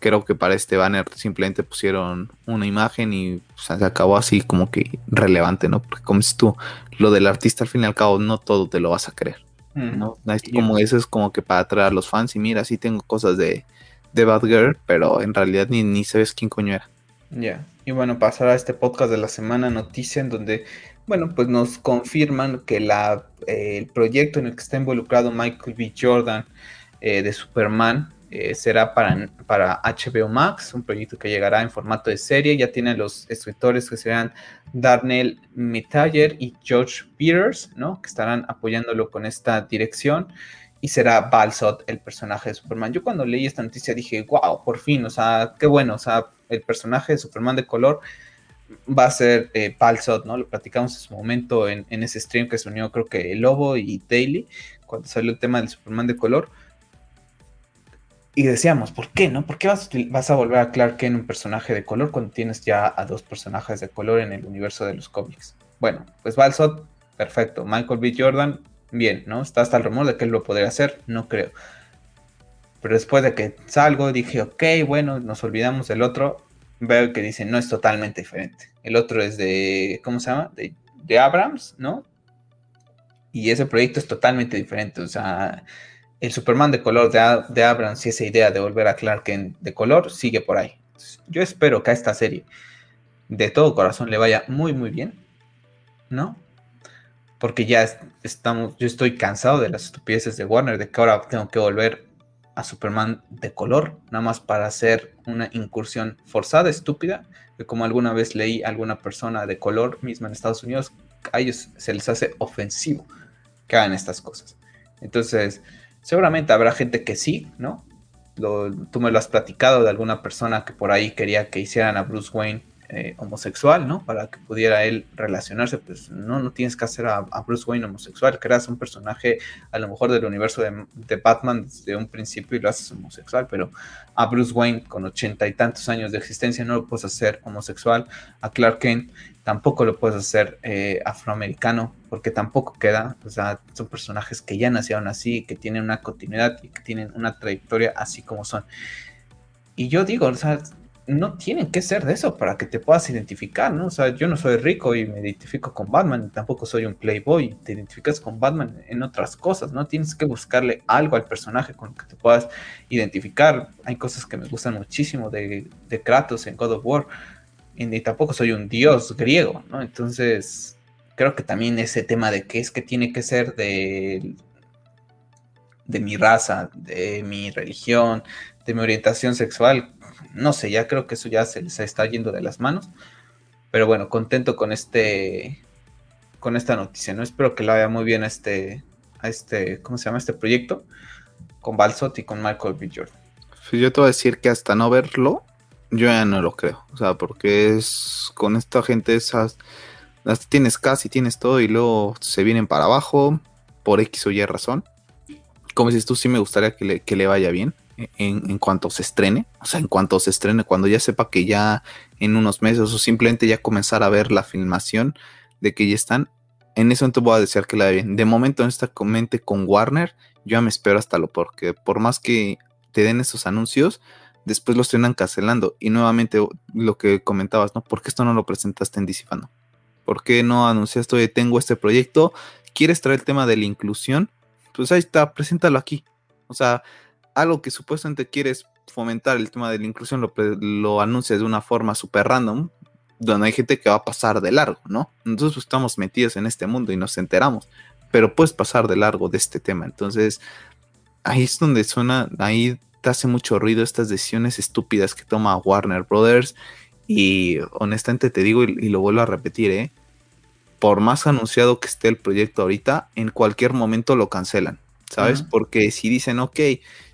creo que para este banner simplemente pusieron una imagen y se acabó así como que relevante, ¿no? Porque como dices tú, lo del artista al fin y al cabo no todo te lo vas a creer. ¿No? como eso es como que para atraer a los fans y mira, sí tengo cosas de, de Bad Girl, pero en realidad ni, ni sabes quién coño era. Ya, y bueno, pasar a este podcast de la semana noticia en donde, bueno, pues nos confirman que la, eh, el proyecto en el que está involucrado Michael B. Jordan eh, de Superman eh, será para, para HBO Max, un proyecto que llegará en formato de serie. Ya tiene los escritores que serán Darnell Mitayer y George Peters, ¿no? Que estarán apoyándolo con esta dirección. Y será Balsot el personaje de Superman. Yo cuando leí esta noticia dije, wow, por fin, o sea, qué bueno, o sea, el personaje de Superman de color va a ser eh, Balsot, ¿no? Lo platicamos en su momento en, en, ese stream que se unió, creo que Lobo y Daily, cuando salió el tema del Superman de color y decíamos, ¿por qué, no? ¿Por qué vas, a volver a Clark Kent un personaje de color cuando tienes ya a dos personajes de color en el universo de los cómics? Bueno, pues Balsot, perfecto. Michael B. Jordan, bien, ¿no? Está hasta el rumor de que él lo podría hacer, no creo. Pero después de que salgo, dije, ok, bueno, nos olvidamos del otro. Veo que dice, no es totalmente diferente. El otro es de, ¿cómo se llama? De, de Abrams, ¿no? Y ese proyecto es totalmente diferente. O sea, el Superman de color de, de Abrams y esa idea de volver a Clark Kent de color sigue por ahí. Yo espero que a esta serie de todo corazón le vaya muy muy bien, ¿no? Porque ya estamos, yo estoy cansado de las estupideces de Warner, de que ahora tengo que volver a Superman de color, nada más para hacer una incursión forzada, estúpida, que como alguna vez leí a alguna persona de color misma en Estados Unidos, a ellos se les hace ofensivo que hagan estas cosas. Entonces, Seguramente habrá gente que sí, ¿no? tú me lo has platicado de alguna persona que por ahí quería que hicieran a Bruce Wayne eh, homosexual, ¿no? Para que pudiera él relacionarse, pues no, no tienes que hacer a, Bruce Wayne homosexual, creas un personaje a lo mejor del universo de, Batman desde un principio y lo haces homosexual, pero a Bruce Wayne con ochenta y tantos años de existencia no lo puedes hacer homosexual, a Clark Kent tampoco lo puedes hacer eh, afroamericano, porque tampoco queda, o sea, son personajes que ya nacieron así, que tienen una continuidad y que tienen una trayectoria así como son. Y yo digo, o sea, no tienen que ser de eso para que te puedas identificar, ¿no? O sea, yo no soy rico y me identifico con Batman, tampoco soy un playboy, te identificas con Batman en otras cosas, ¿no? Tienes que buscarle algo al personaje con el que te puedas identificar. Hay cosas que me gustan muchísimo de, Kratos en God of War, y, tampoco soy un dios griego, ¿no? Entonces, creo que también ese tema de que es que tiene que ser de, de mi raza, de mi religión, de mi orientación sexual, no sé, ya creo que eso ya se les está yendo de las manos. Pero bueno, contento con este con esta noticia, ¿no? Espero que la vaya muy bien a este, este, ¿cómo se llama? Este proyecto con Balsot y con Michael B. Jordan. Yo te voy a decir que hasta no verlo, Yo ya no lo creo, o sea, porque es con esta gente esas tienes casi, tienes todo y luego se vienen para abajo por X o Y razón. Como dices tú, sí me gustaría que le, que le vaya bien en, en, cuanto se estrene, o sea, en cuanto se estrene, cuando ya sepa que ya en unos meses o simplemente ya comenzar a ver la filmación de que ya están, en eso entonces voy a desear que le vaya bien. De momento en esta comente con Warner, yo ya me espero hasta lo porque por más que te den esos anuncios, después los terminan cancelando. Y nuevamente lo que comentabas, ¿no? ¿Por qué esto no lo presentaste en DC ¿Por qué no anunciaste, oye, tengo este proyecto? ¿Quieres traer el tema de la inclusión? Pues ahí está, preséntalo aquí. O sea, algo que supuestamente quieres fomentar el tema de la inclusión lo, lo anuncias de una forma súper random, donde hay gente que va a pasar de largo, ¿no? Pues, estamos metidos en este mundo y nos enteramos, pero puedes pasar de largo de este tema. Entonces, ahí es donde suena, ahí te hace mucho ruido estas decisiones estúpidas que toma Warner Brothers. Y honestamente te digo, y, lo vuelvo a repetir, ¿eh? por más anunciado que esté el proyecto ahorita, en cualquier momento lo cancelan, ¿sabes? Porque si dicen, ok,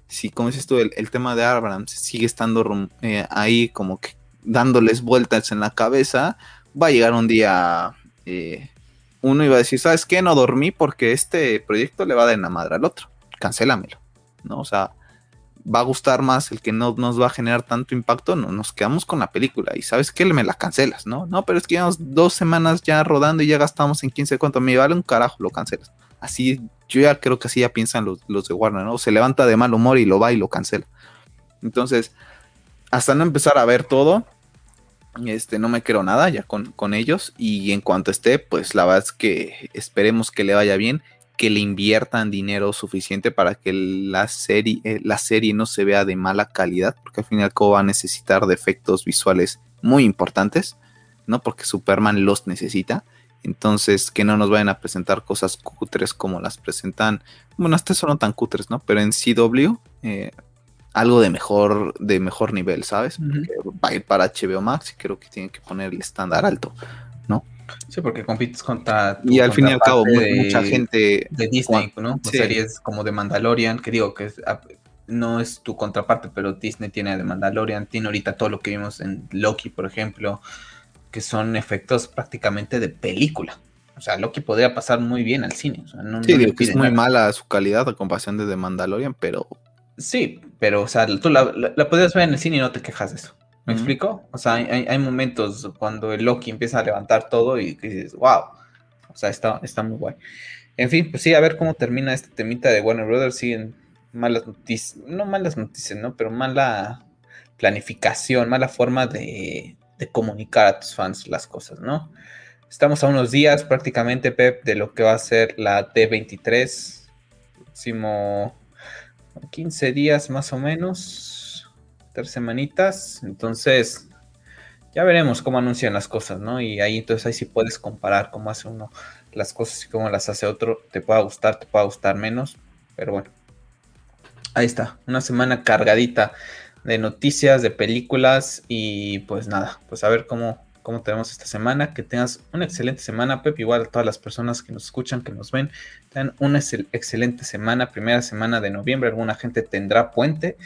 si como dices tú, el, tema de Abrams sigue estando eh, ahí como que dándoles vueltas en la cabeza, va a llegar un día eh, uno y va a decir, ¿sabes qué? No dormí porque este proyecto le va a dar en la madre al otro, cancélamelo, ¿no? O sea, va a gustar más el que no nos va a generar tanto impacto, no, nos quedamos con la película y sabes que me la cancelas, ¿no? No, pero es que llevamos dos semanas ya rodando y ya gastamos en 15 cuánto, me vale un carajo, lo cancelas. Así, yo ya creo que así ya piensan los, los de Warner, ¿no? Se levanta de mal humor y lo va y lo cancela. Entonces, hasta no empezar a ver todo, este, no me creo nada ya con, con ellos y en cuanto esté, pues la verdad es que esperemos que le vaya bien que le inviertan dinero suficiente para que la serie, eh, la serie no se vea de mala calidad, porque al final y al cabo va a necesitar de efectos visuales muy importantes, ¿no? Porque Superman los necesita. Entonces, que no nos vayan a presentar cosas cutres como las presentan. Bueno, estas son tan cutres, ¿no? Pero en CW, eh, algo de mejor, de mejor nivel, ¿sabes? va a ir para HBO Max y creo que tienen que poner el estándar alto. Sí, porque compites contra. y al fin y al cabo, mucha gente. De Disney, ¿no? Series como de Mandalorian, que digo que ah, no es tu contraparte, pero Disney tiene de Mandalorian, tiene ahorita todo lo que vimos en Loki, por ejemplo, que son efectos prácticamente de película. O sea, Loki podría pasar muy bien al cine. sí, digo que es muy mala su calidad a comparación de The Mandalorian, pero. Sí, pero, o sea, tú la, la podrías ver en el cine y no te quejas de eso. ¿Me explico? O sea, hay, momentos cuando el Loki empieza a levantar todo y dices, wow. O sea, está, está muy guay. En fin, pues sí, a ver cómo termina este temita de Warner Brothers. Siguen malas noticias, no malas noticias, ¿no? Pero mala planificación, mala forma de, comunicar a tus fans las cosas, ¿no? Estamos a unos días prácticamente, Pep, de lo que va a ser la D23. Próximo 15 días más o menos semanitas. Entonces, ya veremos cómo anuncian las cosas, ¿no? Y ahí entonces ahí sí puedes comparar cómo hace uno las cosas y cómo las hace otro. Te pueda gustar, te pueda gustar menos. Pero bueno. Ahí está. Una semana cargadita de noticias, de películas. Y pues nada, pues a ver cómo, cómo tenemos esta semana. Que tengas una excelente semana, Pep. Igual a todas las personas que nos escuchan, que nos ven. Tengan una excelente semana. Primera semana de noviembre. Alguna gente tendrá puente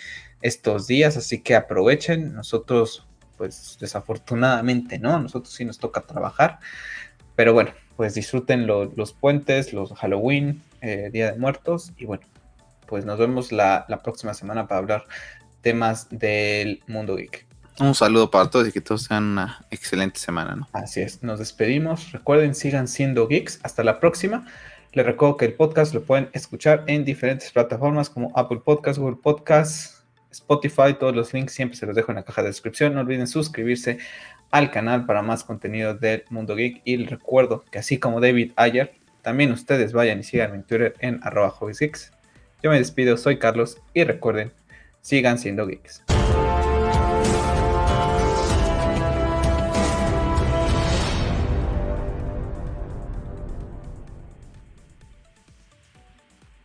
estos días, así que aprovechen. Nosotros, pues desafortunadamente, ¿no? Nosotros sí nos toca trabajar, pero bueno, pues disfruten los puentes, los Halloween, eh, Día de Muertos, y bueno, pues nos vemos la, la próxima semana para hablar temas del mundo geek. Un saludo para todos y que todos tengan una excelente semana, ¿no? Así es, nos despedimos. Recuerden, sigan siendo geeks. Hasta la próxima. Les recuerdo que el podcast lo pueden escuchar en diferentes plataformas como Apple Podcasts, Google Podcasts, Spotify, todos los links siempre se los dejo en la caja de descripción. No olviden suscribirse al canal para más contenido del mundo geek. Y recuerdo que así como David Ayer, también ustedes vayan y sigan en Twitter en arroba Yo me despido, soy Carlos y recuerden, sigan siendo geeks.